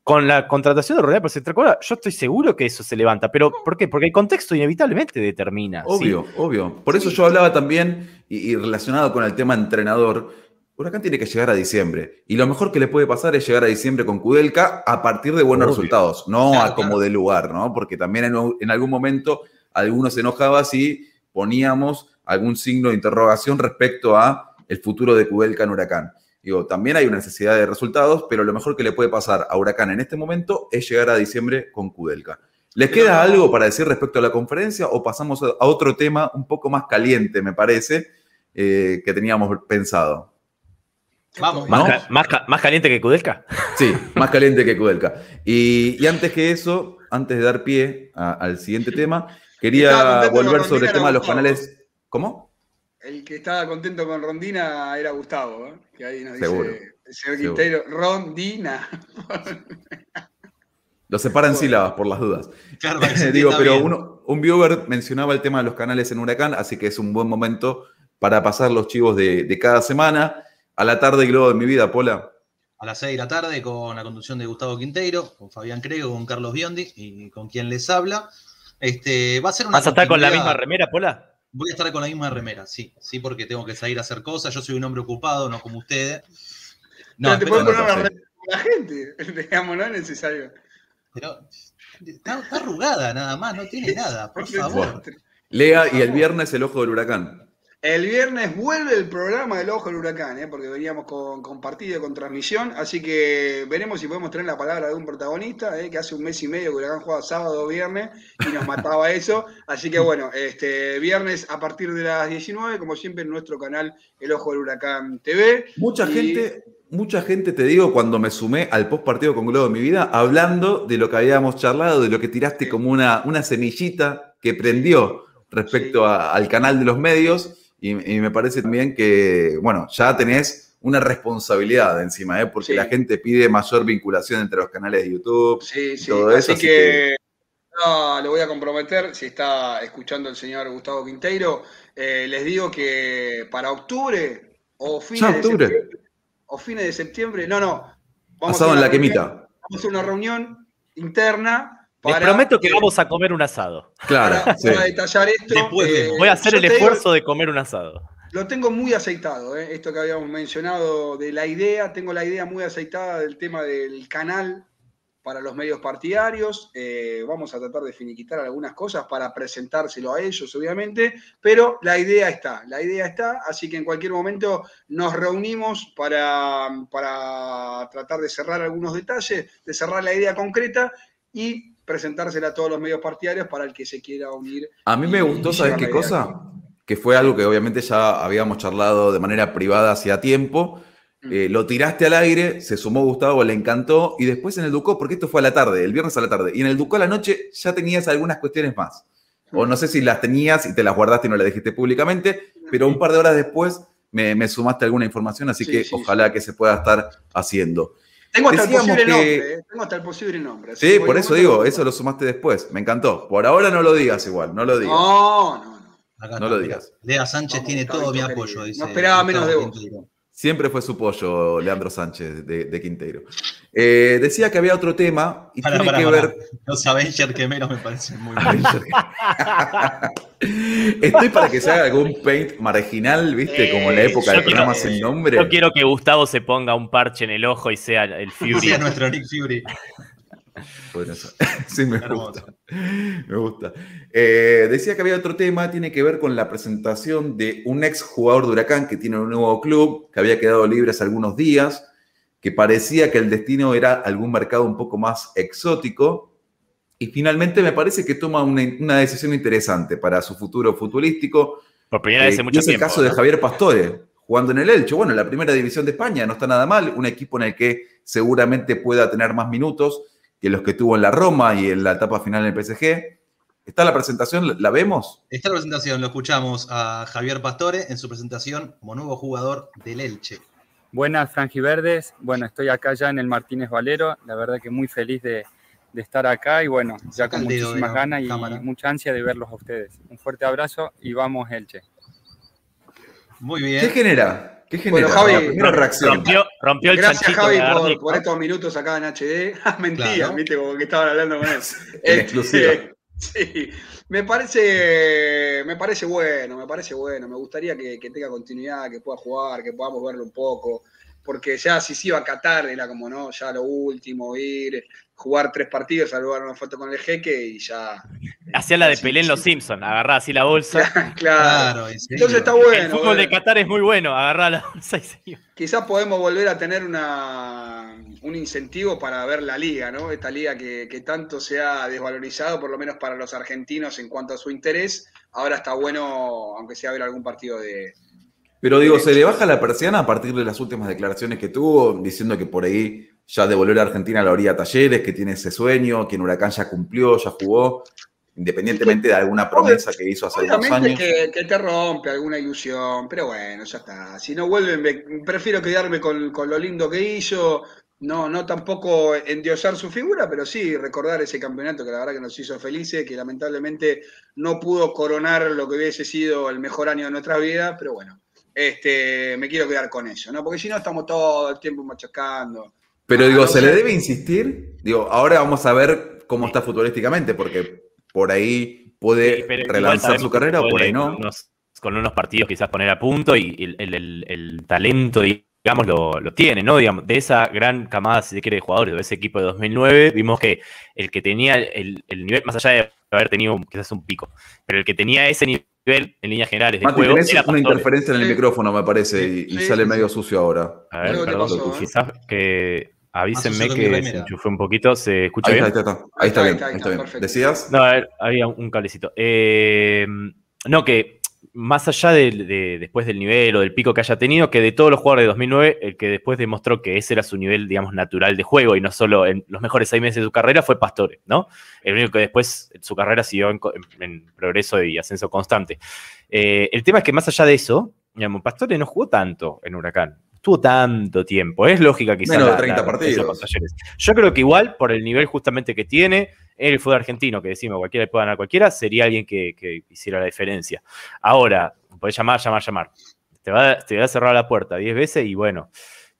Con la contratación de Rodríguez por Central Córdoba, yo estoy seguro que eso se levanta. ¿Pero por qué? Porque el contexto inevitablemente determina. ¿sí? Obvio, obvio. Por eso yo hablaba también, y, y relacionado con el tema entrenador, Huracán tiene que llegar a diciembre. Y lo mejor que le puede pasar es llegar a diciembre con Kudelka a partir de buenos Obvio. resultados, no Claro, a como claro. de lugar, ¿no? Porque también en, en algún momento algunos se enojaban si poníamos algún signo de interrogación respecto a el futuro de Kudelka en Huracán. Digo, también hay una necesidad de resultados, pero lo mejor que le puede pasar a Huracán en este momento es llegar a diciembre con Kudelka. ¿Les Pero queda algo para decir respecto a la conferencia o pasamos a otro tema un poco más caliente, me parece, eh, que teníamos pensado? vamos, ¿Más, más ca- más caliente que Kudelka? Sí, más caliente que Kudelka. Y, y antes que eso, antes de dar pie a- al siguiente tema, quería volver sobre el tema de los canales. ¿Cómo? El que estaba contento con Rondina era Gustavo, ¿eh? que ahí nos Seguro, dice el señor. Quintero, Rondina. *laughs* Lo separan *laughs* Bueno. sílabas por las dudas. claro, *laughs* Digo, pero bien. uno, un viewer mencionaba el tema de los canales en Huracán, así que es un buen momento para pasar los chivos de, de cada semana. A la tarde, Globo de mi vida, Pola. a las 6 de la tarde con la conducción de Gustavo Quinteiro, con Fabián Crego, con Carlos Biondi y con quien les habla. Este, va a ser una ¿Vas a estar con la misma remera, Pola? Voy a estar con la misma remera, sí, sí, porque tengo que salir a hacer cosas. Yo soy un hombre ocupado, no como ustedes. No, pero te puedes poner una con la gente, *laughs* digamos, no es necesario. pero está, está arrugada nada más, no tiene nada, por *laughs* favor. Lea y el viernes el ojo del huracán. El viernes vuelve el programa del Ojo del Huracán, ¿eh? porque veníamos con, con partido, con transmisión, así que veremos si podemos tener la palabra de un protagonista, ¿eh? que hace un mes y medio que Huracán jugaba sábado o viernes y nos mataba *laughs* eso. Así que bueno, este viernes a partir de las 19, como siempre en nuestro canal El Ojo del Huracán TV. Mucha Y- gente, mucha gente, te digo, cuando me sumé al post partido con Globo de mi vida, hablando de lo que habíamos charlado, de lo que tiraste como una, una semillita que prendió respecto Sí. a- al canal de los medios. Y, y me parece también que, bueno, ya tenés una responsabilidad encima, ¿eh? porque Sí. la gente pide mayor vinculación entre los canales de YouTube. Sí, sí. todo eso, así, así que, no, lo voy a comprometer. Si está escuchando el señor Gustavo Quinteiro, eh, les digo que para octubre o fines, Ya, de septiembre, o fines de septiembre, no, no. Pasado a en la reunión- quemita. Vamos a hacer una reunión interna Les para, prometo que eh, vamos a comer un asado. Claro, para, sí. para detallar esto. Después eh. Voy a hacer el digo- esfuerzo de comer un asado. Lo tengo muy aceitado, ¿eh? esto que habíamos mencionado de la idea, tengo la idea muy aceitada del tema del canal para los medios partidarios. Eh, vamos a tratar de finiquitar algunas cosas para presentárselo a ellos, obviamente, pero la idea está, la idea está, así que en cualquier momento nos reunimos para, para tratar de cerrar algunos detalles, de cerrar la idea concreta y presentársela a todos los medios partidarios para el que se quiera unir. A mí me y- gustó, y ¿sabes qué cosa? aquí. Que fue algo que obviamente ya habíamos charlado de manera privada hacía tiempo. Mm. Eh, lo tiraste al aire, se sumó Gustavo, le encantó. Y después en el Ducó, porque esto fue a la tarde, el viernes a la tarde. Y en el Ducó a la noche ya tenías algunas cuestiones más. O no sé si las tenías y te las guardaste y no las dijiste públicamente, pero un par de horas después me, me sumaste alguna información, así Sí, que sí, ojalá que se pueda estar haciendo. Tengo hasta Decíamos el posible que- nombre, ¿eh? Tengo hasta el posible nombre. Sí, por eso digo, eso lo sumaste después. Me encantó. Por ahora no lo digas igual, no lo digas. No, no, no. Acá No está, lo digas. Lea Sánchez Vamos, tiene todo mi apoyo, dice. No esperaba menos de vos. Siempre fue su pollo, Leandro Sánchez, de, de Quinteiro. Eh, decía que había otro tema y Pará, tiene que ver. Los Avengers quemeros me parecen muy *laughs* buenos. Estoy para que se haga algún paint marginal, ¿viste? Como en la Eh, época yo de quiero- programas sin nombre. Yo quiero que Gustavo se ponga un parche en el ojo y sea el *laughs* Fury. Sí, a nuestro Nick Fury. Podría ser. *laughs* Sí, me Hermoso. gusta. Me gusta. Eh, decía que había otro tema, tiene que ver con la presentación de un ex jugador de Huracán que tiene un nuevo club, que había quedado libre hace algunos días, que parecía que el destino era algún mercado un poco más exótico. Y finalmente me parece que toma una, una decisión interesante para su futuro futbolístico. Por primera vez Eh, en y mucho es tiempo. el caso de. Javier Pastore, jugando en el Elche. Bueno, en la primera división de España no está nada mal, un equipo en el que seguramente pueda tener más minutos que los que tuvo en la Roma y en la etapa final en el PSG. ¿Está la presentación? ¿La- ¿La vemos? Esta presentación lo escuchamos a Javier Pastore en su presentación como nuevo jugador del Elche. Buenas franjiverdes, bueno, estoy acá ya en el Martínez Valero, la verdad que muy feliz de, de estar acá y bueno, ya Saca con muchísimas la ganas y cámara. mucha ansia de verlos a ustedes. Un fuerte abrazo y vamos Elche. Muy ¿Qué bien. genera? ¿Qué genera? Bueno, Javi, la primera reacción. Rompió, rompió el Gracias, chanchito Javi, de por, estos minutos acá en HD. *laughs* Ah, Mentira, Claro. viste, como que estaban hablando con él. *laughs* En exclusiva. *laughs* Sí, me parece, me parece bueno, me parece bueno. Me gustaría que, que tenga continuidad, que pueda jugar, que podamos verlo un poco. Porque ya si se iba a Qatar era como, ¿no? Ya lo último, ir, jugar tres partidos, saludar una foto con el jeque y ya. Hacía la de Pelé en. Los Simpsons, agarrá así la bolsa. *laughs* Claro. Claro, en serio. Entonces está bueno. el fútbol de. Qatar es muy bueno, agarrá la bolsa y se iba. Quizás podemos volver a tener una, un incentivo para ver la liga, ¿no? Esta liga que, que tanto se ha desvalorizado, por lo menos para los argentinos en cuanto a su interés. Ahora está bueno, aunque sea ver algún partido de. Pero digo, se le baja la persiana a partir de las últimas declaraciones que tuvo, diciendo que por ahí ya devolver a Argentina a la orilla Talleres, que tiene ese sueño, que en Huracán ya cumplió, ya jugó, independientemente de alguna promesa que hizo hace Obviamente años. que, que te rompe alguna ilusión, pero bueno, ya está. Si no vuelven, me- prefiero quedarme con, con lo lindo que hizo. No, no tampoco endiosar su figura, pero sí recordar ese campeonato que la verdad que nos hizo felices, que lamentablemente no pudo coronar lo que hubiese sido el mejor año de nuestra vida, pero bueno, este, me quiero quedar con eso, ¿no? Porque si no estamos todo el tiempo machacando. Pero Ah, digo, no ¿se sé. le debe insistir? Digo, ahora vamos a ver cómo está futbolísticamente, porque por ahí puede Sí, pero igual relanzar su carrera o por ahí no. Con unos, con unos partidos quizás poner a punto y el, el- el- el talento, digamos, lo, lo tiene, ¿no? Digamos, de esa gran camada, si se quiere, de jugadores de ese equipo de 2009, vimos que el que tenía el, el nivel, más allá de haber tenido quizás un pico, pero el que tenía ese nivel en líneas generales de Mati, juego tenés una interferencia en el Sí. micrófono, me parece, y, y Sí, sale sí, medio sí. sucio ahora. A ver, perdón, pasó, ¿eh? quizás que avísenme que se enchufé un poquito, ¿se escucha Ahí bien? está, ahí está, ahí está, Ahí bien, está, ahí ahí está, bien. perfecto. ¿Decías? No, a ver, había un cablecito. Eh, no, que más allá de, de- después del nivel o del pico que haya tenido, que de todos los jugadores de 2009, el que después demostró que ese era su nivel, digamos, natural de juego y no solo en los mejores seis meses de su carrera fue Pastore, ¿no? El único que después su carrera siguió en, co- en- en progreso y ascenso constante. Eh, el tema es que más allá de eso, digamos, Pastore no jugó tanto en Huracán. Estuvo tanto tiempo. Es lógica quizás. Menos de la- 30 la- partidos. Yo creo que igual, por el nivel justamente que tiene, el fútbol argentino, que decimos cualquiera le puede ganar a cualquiera, sería alguien que, que hiciera la diferencia. Ahora, podés llamar, llamar, llamar. Te va, te va a cerrar la puerta 10 veces y bueno,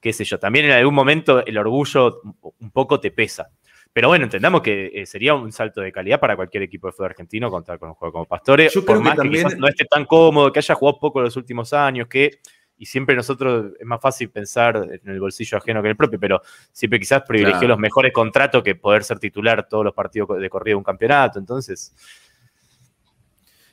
qué sé yo. También en algún momento el orgullo un poco te pesa. Pero bueno, entendamos que eh, sería un salto de calidad para cualquier equipo de fútbol argentino contar con un jugador como Pastore. Yo por creo que más que, también- quizás no esté tan cómodo, que haya jugado poco en los últimos años, que. Y siempre nosotros es más fácil pensar en el bolsillo ajeno que en el propio, pero siempre quizás privilegió Claro. los mejores contratos que poder ser titular todos los partidos de corrido de un campeonato. Entonces,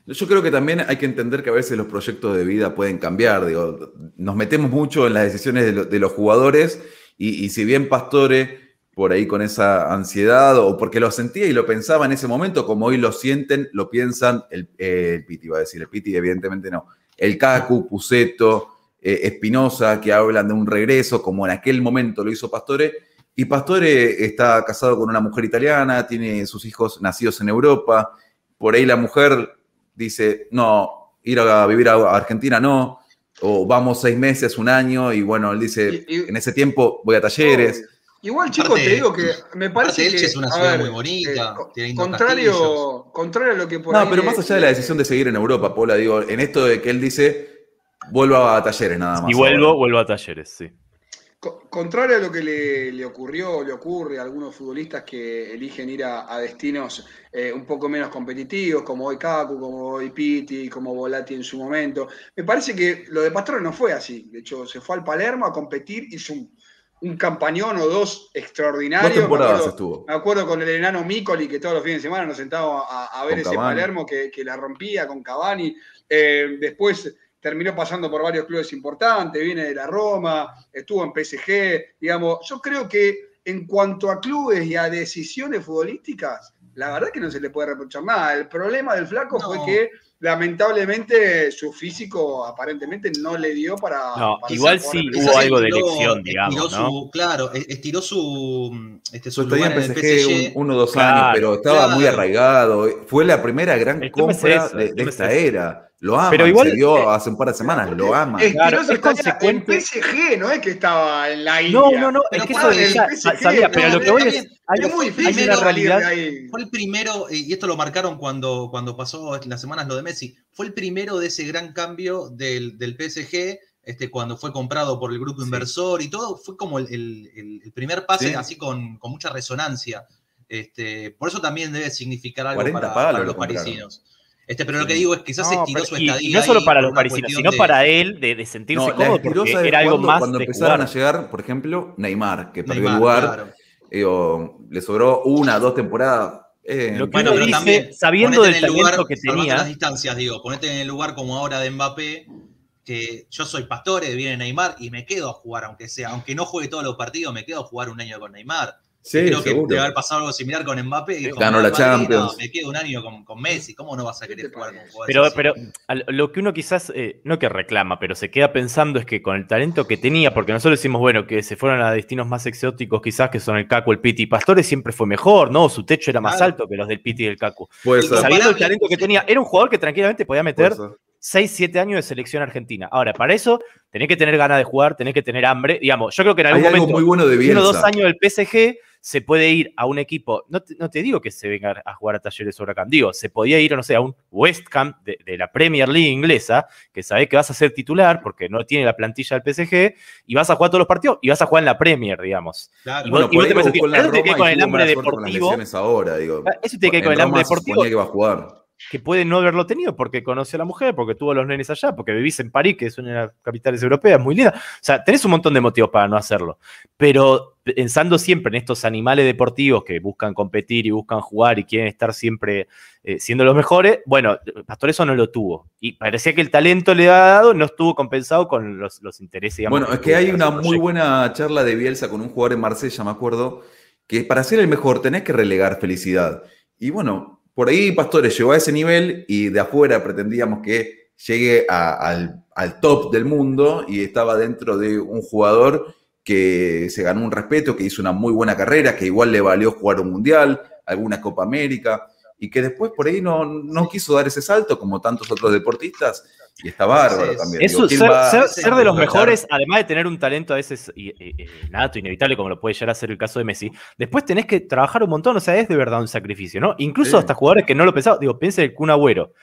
Yo creo que también hay que entender que a veces los proyectos de vida pueden cambiar. Digo, nos metemos mucho en las decisiones de, lo- de los jugadores y, y si bien Pastore por ahí con esa ansiedad o porque lo sentía y lo pensaba en ese momento, como hoy lo sienten, lo piensan el, eh, el Piti, iba a decir, el Piti evidentemente no. El Cacu, Puceto, eh, Espinosa, que hablan de un regreso, como en aquel momento lo hizo Pastore. Y Pastore está casado con una mujer italiana, tiene sus hijos nacidos en Europa. Por ahí la mujer dice, no, ir a vivir a Argentina no, o vamos seis meses, un año, y bueno, él dice, Y- y- en ese tiempo voy a talleres. Igual, chicos, te digo que me parece Elche que. es una ciudad ver, muy bonita, eh, tiene contrario, contrario a lo que por No, ahí pero más allá de la decisión de seguir en Europa, Paula, digo, en esto de que él dice, vuelvo a talleres nada más. y vuelvo, ahora. vuelvo a talleres, sí. Co- Contrario a lo que le, le ocurrió, le ocurre a algunos futbolistas que eligen ir a, a destinos eh, un poco menos competitivos, como hoy Kaku, como hoy Piti, como Volati en su momento. Me parece que lo de Pastore no fue así. De hecho, se fue al Palermo a competir, hizo un, un campañón o dos extraordinarios. Dos temporadas me, acuerdo, estuvo. me acuerdo con el enano Micoli, que todos los fines de semana nos sentábamos a, a ver Con ese Cavani. Palermo que, que la rompía con Cavani. Eh, después terminó pasando por varios clubes importantes, viene de la Roma, estuvo en PSG, digamos, yo creo que en cuanto a clubes y a decisiones futbolísticas, la verdad que no se le puede reprochar nada. El problema del flaco No. fue que lamentablemente su físico aparentemente no le dio para... No, para igual sí hubo algo de elección, digamos, estiró ¿no? su- claro, e- estiró su, este, Su su lugar en PSG, PSG. un- uno o dos Claro, años, pero estaba muy arraigado. Fue la primera gran El tema es compra eso, de, es esta eso. era. Lo ama, Pero igual, se vio eh, hace un par de semanas, lo ama. Claro, es consecuente- en PSG, no es que estaba en la India. No, no, no, es Pero que fue eso ya PSG, sabía, pero no, lo que voy es, hay, es muy hay difícil de realidad. Fue el primero, y esto lo marcaron cuando, cuando pasó las semanas lo de Messi, fue el primero de ese gran cambio del, del PSG, este, cuando fue comprado por el grupo Sí. inversor y todo, fue como el, el- primer pase Sí. así con, con mucha resonancia. Este, por eso también debe significar algo 40 para, lo los compraron. Este, pero lo que digo es que quizás No, estiró pero- su estadía. y no solo para los parisinos, sino de- para él de, de sentirse No, cómodo, estiró, porque ¿sabes era algo cuándo? más Cuando de empezaron jugar. a llegar, por ejemplo, Neymar, que perdió el lugar, claro. digo, le sobró una, dos temporadas. eh, Lo que Bueno, pero dice, también, sabiendo del en el lugar, talento que tenía, las distancias, digo, ponete en el lugar como ahora de Mbappé, que yo soy Pastore, viene Neymar y me quedo a jugar, aunque sea, aunque no juegue todos los partidos, me quedo a jugar un año con Neymar. Sí, Creo que seguro. debe haber pasado algo similar con Mbappé. y Ganó "No, la Madrid, Champions". no, me quedo un año con, con Messi, ¿cómo no vas a querer jugar con jugadores Pero, así? pero lo que uno quizás, eh, no que reclama, pero se queda pensando es que con el talento que tenía, porque nosotros decimos, bueno, que se fueron a destinos más exóticos quizás, que son el Cacu, el Piti. Pastore siempre fue mejor, ¿no? Su techo era más Claro. alto que los del Piti y del Y ser. Sabiendo el talento que tenía, era un jugador que tranquilamente podía meter puede ser. 6, 7 años de selección argentina. Ahora, para eso tenés que tener ganas de jugar, tenés que tener hambre. Digamos, yo creo que en Hay algún algo momento, muy bueno de uno o dos años del PSG, se puede ir a un equipo, no te, no te digo que se venga a jugar a talleres sobre Huracán, digo, se podía ir, no sé, a un West Ham de, de la Premier League inglesa, que sabés que vas a ser titular porque no tiene la plantilla del PSG, y vas a jugar todos los partidos y vas a jugar en la Premier, digamos. Claro. y Bueno, vos- y por vos te pensás en la eso te Roma con y el hambre con deportivo. ahora, digo. Eso te con el hambre Roma deportivo suponía que va a jugar. Que puede no haberlo tenido porque conoció a la mujer, porque tuvo a los nenes allá, porque vivís en París, que es una de las capitales europeas, muy linda. O sea, tenés un montón de motivos para no hacerlo. Pero pensando siempre en estos animales deportivos que buscan competir y buscan jugar y quieren estar siempre eh, siendo los mejores, bueno, Pastor eso no lo tuvo. Y parecía que el talento le ha dado, no estuvo compensado con los, los intereses. digamos, Bueno, es que tuvo hay una muy buena charla de Bielsa con un jugador en Marsella, me acuerdo, que para ser el mejor tenés que relegar felicidad. Y bueno, por ahí Pastores llegó a ese nivel y de afuera pretendíamos que llegue al, al top del mundo y estaba dentro de un jugador que se ganó un respeto, que hizo una muy buena carrera, que igual le valió jugar un mundial, alguna Copa América, y que después por ahí no, no quiso dar ese salto como tantos otros deportistas, y está bárbaro Sí, también. Eso, Digo, ¿quién ser, va ser- a ser de los mejores, además de tener un talento a veces y- y- y nato, inevitable, como lo puede llegar a ser el caso de Messi, después tenés que trabajar un montón, o sea, es de verdad un sacrificio, ¿no? Incluso Sí. hasta jugadores que no lo pensaban, digo, piensa el Kun Agüero,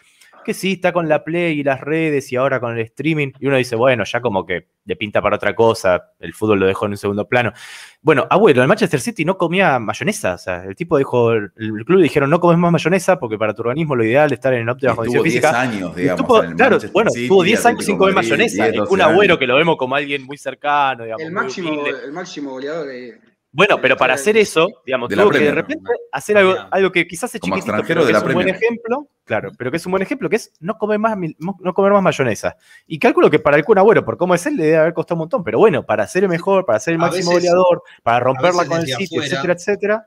que sí, está con la Play y las redes y ahora con el streaming. Y uno dice, bueno, ya como que le pinta para otra cosa, el fútbol lo dejó en un segundo plano. Bueno, abuelo, el Manchester City no comía mayonesa. O sea, el tipo dijo, el club dijeron, no comes más mayonesa porque para tu organismo lo ideal es estar en óptima condición física. 10 años, digamos. Tuvo- en el claro, Manchester bueno, City, tuvo 10 años sin comer mayonesa. 10, Es 12 un abuelo años. que lo vemos como alguien muy cercano, digamos. El máximo, el máximo goleador de. Bueno, pero para hacer eso, digamos, De tuvo que de repente hacer algo, algo que quizás es Como chiquitito, pero que de la es un buen ejemplo, claro, pero que es un buen ejemplo, que es no comer más, no comer más mayonesa. Y calculo que para el Kun Agüero, por cómo es él, le debe haber costado un montón, pero bueno, para ser el mejor, para ser el A máximo veces- goleador, para romperla con el afuera- etcétera, etcétera.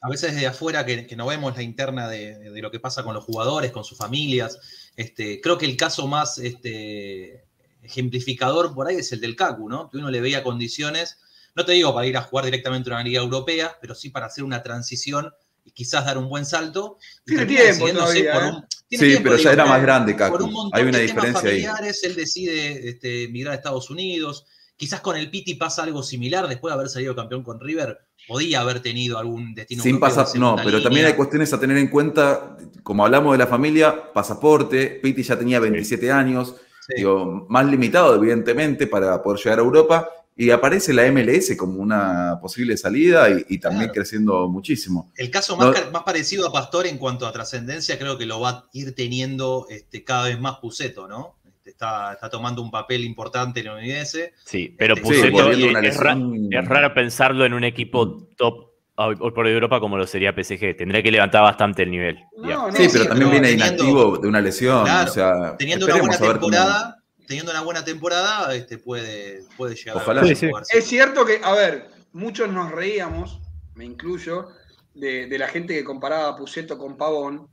a veces desde afuera que, que no vemos la interna de, de lo que pasa con los jugadores, con sus familias. Este, creo que el caso más este, ejemplificador por ahí es el del Kaku, ¿no? Que uno le veía condiciones, no te digo para ir a jugar directamente a una liga europea, pero sí para hacer una transición y quizás dar un buen salto. Tiene tiempo decidiéndose todavía, por ¿eh? un- tiene Sí, tiempo, pero ya digo, era más grande, Kaku. Por un montón Hay una de temas diferencia ahí. familiares, él decide este, migrar a Estados Unidos. Quizás con el Piti pasa algo similar, después de haber salido campeón con River, podía haber tenido algún destino Sin europeo de pasar, no, pero también hay cuestiones a tener en cuenta, como hablamos de la familia, pasaporte, Pitti ya tenía 27 años, Sí. digo, más limitado evidentemente para poder llegar a Europa, y aparece la MLS como una posible salida y, y también Claro. creciendo muchísimo. El caso más, No- ca- más parecido a Pastor en cuanto a trascendencia, creo que lo va a ir teniendo este, cada vez más Puceto, ¿no? Este, está, está tomando un papel importante en la Udinese. Sí, pero a una es, ra- lesión. es raro pensarlo en un equipo top hoy hoy por Europa como lo sería PSG. Tendría que levantar bastante el nivel. No, digamos. no, sí, pero sí, también pero viene teniendo- inactivo de una lesión, Claro, o sea, Teniendo una buena cómo- temporada, teniendo una buena temporada, este, puede, puede llegar Ojalá. a Sí. Es cierto que, a ver, muchos nos reíamos, me incluyo, de, de la gente que comparaba a Puceto con Pavón,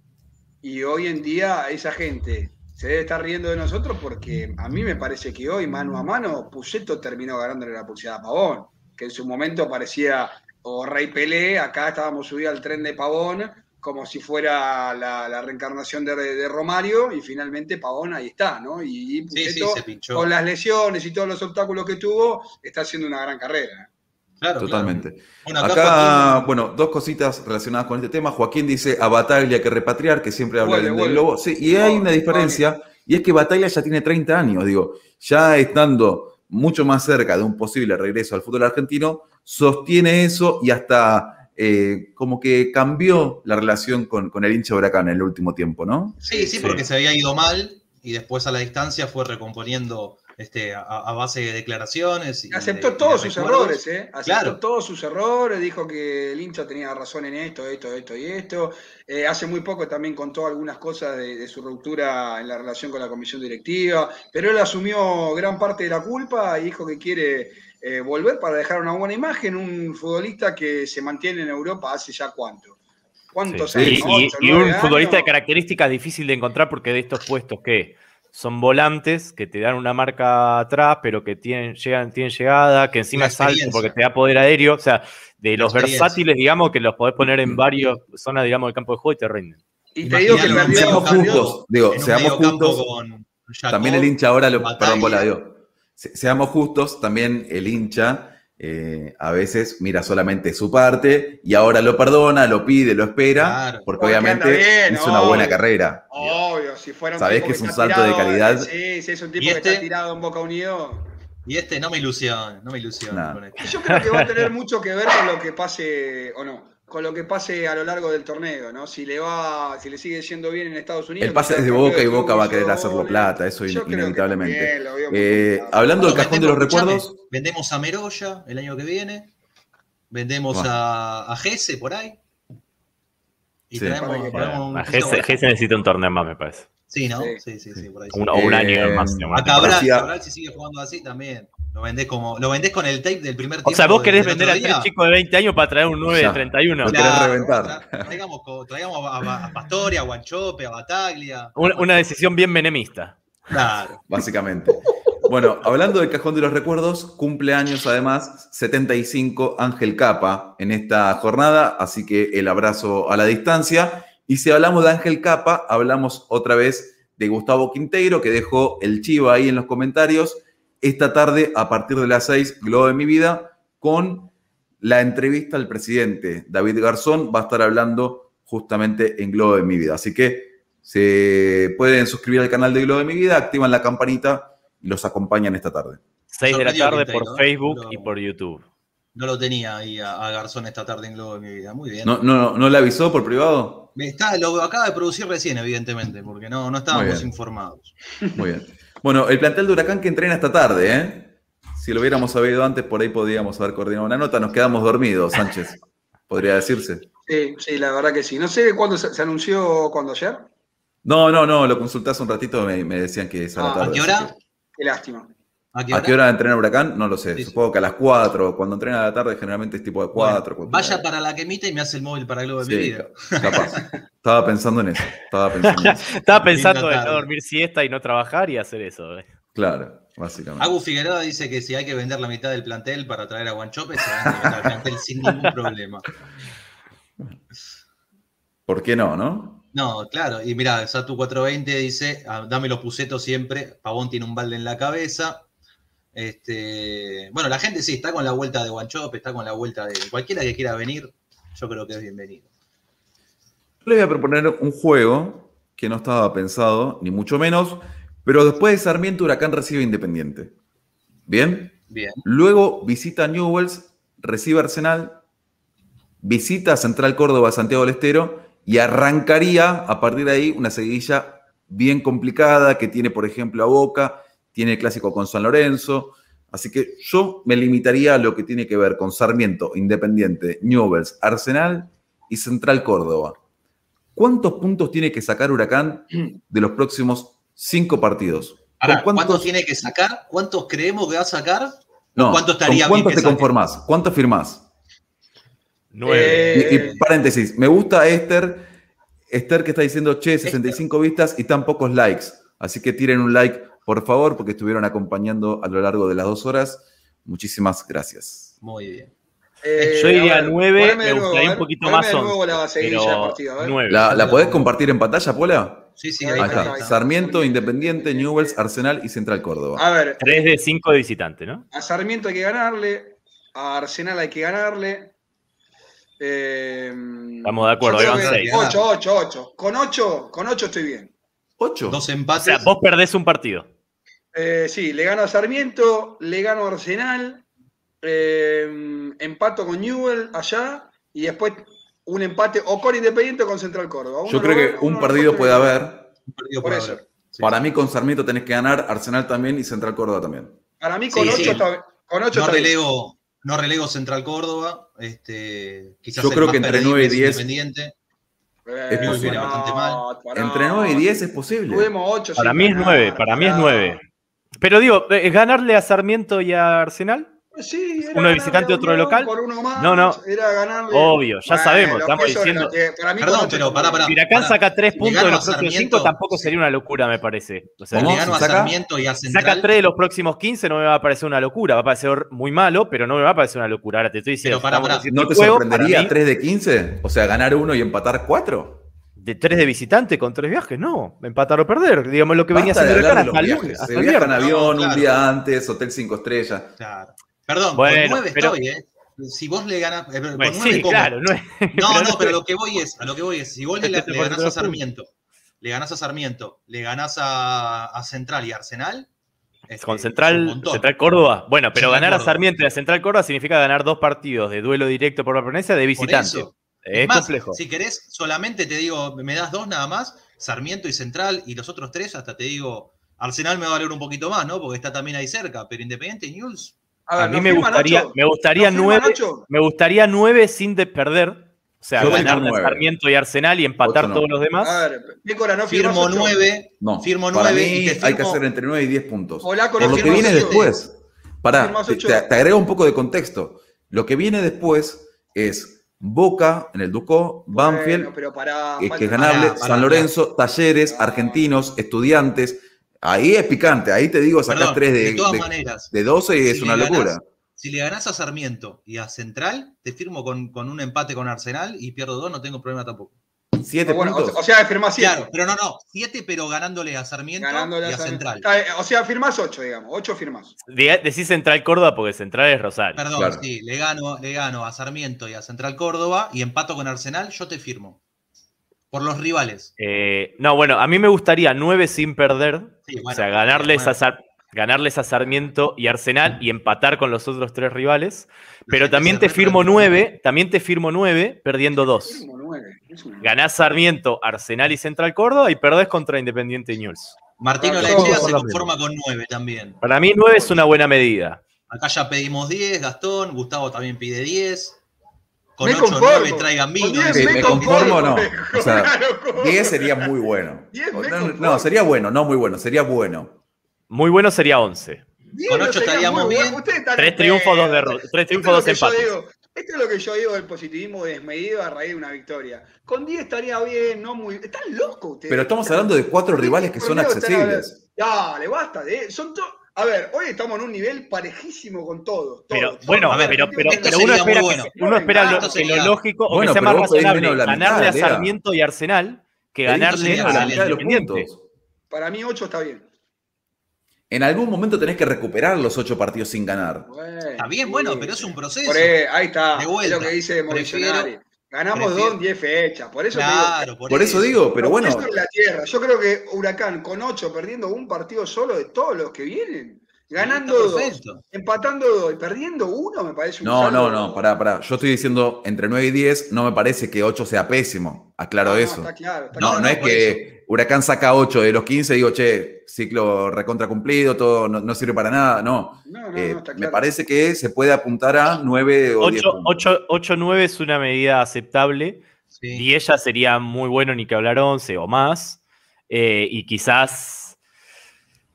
y hoy en día esa gente se debe estar riendo de nosotros porque a mí me parece que hoy, mano a mano, Puceto terminó ganándole la pulsada a Pavón, que en su momento parecía o Rey Pelé, acá estábamos subidos al tren de Pavón, como si fuera la, la reencarnación de, de Romario, y finalmente Pavón ahí está, ¿no? Y, y Sí, sí, Puceto, se pinchó. con las lesiones y todos los obstáculos que tuvo, está haciendo una gran carrera. Claro, Totalmente. claro. Bueno, acá Acá, Joaquín- bueno, dos cositas relacionadas con este tema. Joaquín dice a Bataglia que repatriar, que siempre habla del vuelve. Globo. Sí, y hay una diferencia, y es que Bataglia ya tiene 30 años, digo, ya estando mucho más cerca de un posible regreso al fútbol argentino, sostiene eso y hasta eh, como que cambió la relación con, con el hincha huracán en el último tiempo, ¿no? Sí, sí, porque se había ido mal y después a la distancia fue recomponiendo este, a, a base de declaraciones. Y Aceptó de- todos de sus errores, ¿eh? Aceptó Claro. todos sus errores, dijo que el hincha tenía razón en esto, esto, esto y esto. Eh, hace muy poco también contó algunas cosas de, de su ruptura en la relación con la comisión directiva, pero él asumió gran parte de la culpa y dijo que quiere eh, volver para dejar una buena imagen, un futbolista que se mantiene en Europa hace ya cuánto. ¿Cuántos Sí, años? y, ¿Ocho, y nueve un futbolista de características difícil de encontrar porque de estos puestos que son volantes, que te dan una marca atrás, pero que tienen, llegan, tienen llegada, que encima es alto porque te da poder aéreo. O sea, de los versátiles, digamos, que los podés poner en varias zonas, digamos, del campo de juego y te rinden. Y te digo que perdió, Seamos perdió- justos, digo, seamos justos. con Jacob, También el hincha ahora lo. Bataglia. Perdón, bola, digo. Se- Seamos justos, también el hincha eh, a veces mira solamente su parte y ahora lo perdona, lo pide, lo espera, Claro. porque Porque obviamente bien, hizo una buena carrera. Obvio, si fuera un Sabés tipo que es un salto de calidad. Sí, sí, es un tipo ¿Y que este? está tirado en Boca Unido. Y este no me ilusiona, no me ilusiona Nah. con este. Yo creo que va a tener *laughs* mucho que ver con lo que pase, o no, con lo que pase a lo largo del torneo, ¿no? Si le va, si le sigue yendo bien en Estados Unidos. El pase es de Boca y club, Boca va a querer hacerlo plata, eso inevitablemente. también Eh, hablando del cajón de los recuerdos, escuchame, vendemos a Meroya el año que viene. Vendemos a, a Gese por ahí. Y Sí. traemos, A Gese necesita un torneo más, me parece. Sí, ¿no? Sí. Sí, sí, sí, por ahí. sí. Un- o un Eh, año más. A Cabral, Cabral, si sigue jugando así también. Lo vendés como, lo vendés con el tape del primer O tiempo. sea, vos querés vender a tres chicos de 20 años para traer un 9 de Ya. 31. Lo querés reventar. tra- Traigamos, co- traigamos a, a- a Pastore, a Guanchope, a Bataglia. Una, una decisión bien menemista. Claro. básicamente. Bueno, hablando del cajón de los recuerdos, cumpleaños además 75 Ángel Capa en esta jornada, así que el abrazo a la distancia. Y si hablamos de Ángel Capa, hablamos otra vez de Gustavo Quinteiro, que dejó el chivo ahí en los comentarios. Esta tarde, a partir de las 6, Globo de mi vida, con la entrevista al presidente David Garzón, va a estar hablando justamente en Globo de mi vida. Así que Se pueden suscribir al canal de Globo de mi vida, activan la campanita y los acompañan esta tarde. 6 de la tarde por ¿no? Facebook y por YouTube. No lo tenía ahí a, a Garzón esta tarde en Globo de mi vida. Muy bien. ¿No, no, ¿No le avisó por privado? Está, lo acaba de producir recién, evidentemente, porque no, no estábamos informados. Muy bien. *laughs* Bueno, el plantel de Huracán que entrena esta tarde, ¿eh? Si lo hubiéramos sabido antes, por ahí podríamos haber coordinado una nota. Nos quedamos dormidos, Sánchez. Podría decirse. Sí, sí, la verdad que sí. No sé cuándo se, se anunció, cuándo ayer. No, no, no, lo consultás un ratito, me, me decían que es a la Ah, tarde. ¿A qué hora? Qué lástima. ¿A que- ¿A qué hora entrena Huracán? No lo sé. Sí, sí. Supongo que a las 4. Cuando entrena a la tarde, generalmente es tipo de 4. Bueno, vaya para la que emite y me hace el móvil para Globo de mi vida. capaz. Estaba pensando en eso. Estaba pensando en eso. *laughs* Estaba pensando en no dormir siesta y no trabajar y hacer eso. eh. Claro, básicamente. Agu Figueroa dice que si hay que vender la mitad del plantel para traer a Guanchope, se vende la mitad del plantel sin ningún *laughs* problema. ¿Por qué no, no? No, claro. Y mira, Satu 420 dice, "Ah, dame los pusetos siempre. Pavón tiene un balde en la cabeza. Este, bueno, la gente sí está con la vuelta de Guanchope, está con la vuelta de cualquiera que quiera venir. Yo creo que es bienvenido. Yo le voy a proponer un juego que no estaba pensado, ni mucho menos, pero después de Sarmiento, Huracán recibe Independiente. ¿Bien? Bien. Luego visita Newells, recibe Arsenal, visita Central Córdoba, Santiago del Estero y arrancaría a partir de ahí una seguidilla bien complicada que tiene, por ejemplo, a Boca, tiene el clásico con San Lorenzo. Así que yo me limitaría a lo que tiene que ver con Sarmiento, Independiente, Newells, Arsenal y Central Córdoba. ¿Cuántos puntos tiene que sacar Huracán de los próximos cinco partidos? Ahora, ¿Con ¿cuántos tiene que sacar? ¿Cuántos creemos que va a sacar? No, ¿Cuánto estaría ¿con bien cuántos que te saque? conformás? ¿Cuántos firmás? Nueve. Y, Eh, y paréntesis, me gusta Esther, Esther que está diciendo, che, 65 vistas y tan pocos likes. Así que tiren un like, por favor, porque estuvieron acompañando a lo largo de las dos horas. Muchísimas gracias. Muy bien. eh, Yo diría a ver, nueve, poneme me de nuevo, gustaría a un ver, poquito más de nuevo la pero. ¿La, la podés compartir en pantalla, Pola? Sí, sí, Ahí está. Sarmiento, Independiente, Newells, Arsenal y Central Córdoba. A ver, Tres de cinco de visitante, ¿no? a Sarmiento hay que ganarle, a Arsenal hay que ganarle. Eh, Estamos de acuerdo, ahí van que seis. 8, 8, 8. Con 8, con 8 estoy bien. ¿Ocho? Dos O empates. sea, vos perdés un partido. Eh, sí, le gano a Sarmiento, le gano a Arsenal, eh, empato con Newell allá y después un empate o con Independiente o con Central Córdoba. Uno Yo creo que un partido puede haber. Un partido eso. haber. Sí. Para mí con Sarmiento tenés que ganar, Arsenal también y Central Córdoba también. Para mí con Sí, 8 sí. está, con ocho no está bien. relego, no relego Central Córdoba. Este, quizás Yo creo más que entre perdible 9 y es 10 Independiente. Eh, Es viene bastante mal. Entre 9 y 10 es posible. Tuvimos 8. Para mí es nueve, para mí es nueve. Pero digo, ¿es ganarle a Sarmiento y a Arsenal? Sí, era Uno de visitante, otro de local. por uno más, No, no. Era ganarle. Obvio, ya sabemos, estamos diciendo- para mí Perdón, pero pará, pará. Si Huracán saca tres puntos de los próximos cinco, tampoco sería una locura, me parece. O sea, gano ¿Si a saca? Sarmiento y a Central. saca tres de los próximos 15, no me va a parecer una locura. Va a parecer muy malo, pero no me va a parecer una locura. Ahora te estoy diciendo, Pero pará. haciendo ¿No te juego, sorprendería para 3 de 15? O sea, ganar uno y empatar 4. De tres de visitante con tres viajes, no. Empatar o perder. Digamos lo que venía Basta de haciendo de hasta viajes. Hasta Se el viaja en avión No, claro. un día antes, hotel 5 estrellas. Claro. Perdón, Bueno, con nueve pero- estoy, ¿eh? Si vos le ganas. eh, con Bueno, nueve, sí, ¿cómo? claro. *laughs* No, es- No, no, no pero lo que voy es, a lo que voy es, si vos le, Este te le ganás a. Sarmiento, le ganás a Sarmiento, le ganás a, a Central y Arsenal. este, Con Central. Central Córdoba. Bueno, pero Central ganar a. Sarmiento y a Central Córdoba significa ganar dos partidos de duelo directo por la permanencia de Por visitante. eso. Es más, complejo. Si querés, solamente te digo, me das dos nada más, Sarmiento y Central, y los otros tres, hasta te digo, Arsenal me va a valer un poquito más, ¿no? Porque está también ahí cerca, pero Independiente y News. A, ver, A mí ¿no me gustaría, me gustaría ¿No firma nueve, me gustaría nueve sin de perder. O sea, Yo ganar a nueve. Sarmiento y Arsenal y empatar no. todos los demás. A ver, Pícora, ¿no Firmo ocho? nueve, No, firmo nueve mí y te hay que hacer entre 9 y 10 puntos. Polaco, Por ¿no lo que viene después. Pará, te- te agrego un poco de contexto. Lo que viene después es Boca en el Ducó, Banfield, Bueno, pero pará, que es ganable, San Lorenzo, Talleres. Argentinos, Estudiantes. Ahí es picante, ahí te digo, sacar Perdón, 3 de, de todas de- maneras, de 12 y si es una ganás- locura. Si le ganás a Sarmiento y a Central, te firmo con, con un empate con Arsenal y pierdo dos, no tengo problema tampoco. Siete ah, bueno. O, sea, firmás siete. Claro, pero no, no. Siete, pero ganándole a Sarmiento y a, Central. O sea, firmás ocho, digamos. Ocho firmás. Decís Central Córdoba porque Central es Rosario. Perdón, claro. sí. Le gano, le gano a Sarmiento y a Central Córdoba y empato con Arsenal, yo te firmo. Por los rivales. Eh, no, bueno, a mí me gustaría nueve sin perder. O sea, ganarles a Sarmiento ganarles a Sarmiento y Arsenal y empatar con los otros tres rivales. Pero también te firmo nueve, también te firmo nueve perdiendo dos. Ganás Sarmiento, Arsenal y Central Córdoba y perdés contra Independiente News. Martino Lechea se conforma con 9 también. Para mí 9 es una buena medida. Acá ya pedimos 10, Gastón, Gustavo también pide 10. Con 8 o 9 traigan vino. Me, me, conformo, no. *laughs* O sea, 10 sería muy bueno. No, no, sería bueno, no muy bueno, sería bueno. Muy bueno sería 11. Con 8 estaríamos bien. 3 triunfos, 2 derrotas. 3 triunfos, 2 empates. Esto es lo que yo digo del positivismo desmedido a raíz de una victoria. Con 10 estaría bien, no muy. Están locos ustedes. Pero estamos hablando de cuatro rivales que son accesibles. Dale, basta. De, son to- A ver, hoy estamos en un nivel parejísimo con todos. Pero todos, bueno, a ver, pero, pero, esto pero uno espera, bueno. que, uno espera lo, que lo lógico o Bueno, que sea más razonable la ganarle mitad, a. Sarmiento y Arsenal que ganarle a la mitad de los Independiente. puntos. Para mí 8 está bien. En algún momento tenés que recuperar los ocho partidos sin ganar. Bueno, Está bien, bueno, pero es un proceso. Por ahí, ahí está. De es lo que dice. Prefiero- Ganamos prefiero- dos en 10 fechas. Por eso digo, Claro, por, Por eso digo, pero bueno, Eso es la tierra. Yo creo que Huracán con 8 perdiendo un partido solo de todos los que vienen, ganando dos, empatando dos y perdiendo uno, me parece un no, saldo- no, no, pará, pará. Yo estoy diciendo entre 9 y 10, no me parece que 8 sea pésimo. Aclaro No, no, eso. está claro, está No, claro. no es que Huracán saca 8 de los 15 y digo, che, ciclo recontra cumplido, todo no, no sirve para nada. No. No, no, Eh, no, está Me claro. parece que se puede apuntar a 9 o 10 puntos. 8-9 es una medida aceptable. Sí. 10 ya sería muy bueno, ni que hablar 11 o más. Eh, y quizás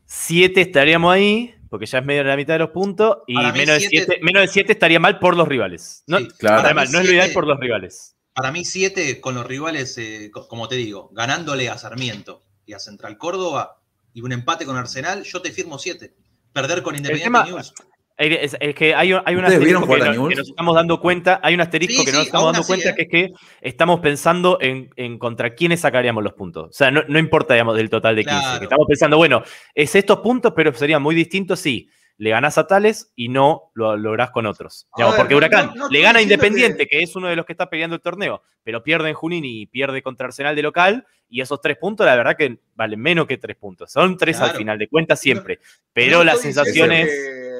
7 estaríamos ahí, porque ya es medio de la mitad de los puntos. Y Para menos de, siete- 7, menos de 7 estaría mal por los rivales. No, Sí. Claro. mal, no es lo ideal por los rivales. Para mí, 7 con los rivales, eh, co- como te digo, ganándole a Sarmiento y a Central Córdoba y un empate con Arsenal, yo te firmo 7. Perder con Independiente tema- News. Es, es que hay, un- hay un ¿Ustedes vieron asterisco que, no- nos estamos dando cuenta, hay un asterisco Sí, que no nos sí, estamos dando así, cuenta, ¿eh? que es que estamos pensando en, en contra quiénes sacaríamos los puntos. O sea, no, no importa, digamos, del total de 15. Claro. que estamos pensando, bueno, es estos puntos, pero sería muy distinto si le ganás a tales y no lo lográs con otros. Digamos, ver, porque no- Huracán no- no le gana a Independiente, que... es uno de los que está peleando el torneo, pero pierde en Junín y pierde contra Arsenal de local, y esos tres puntos, la verdad que valen menos que tres puntos. Son tres al final de cuentas siempre. Pero la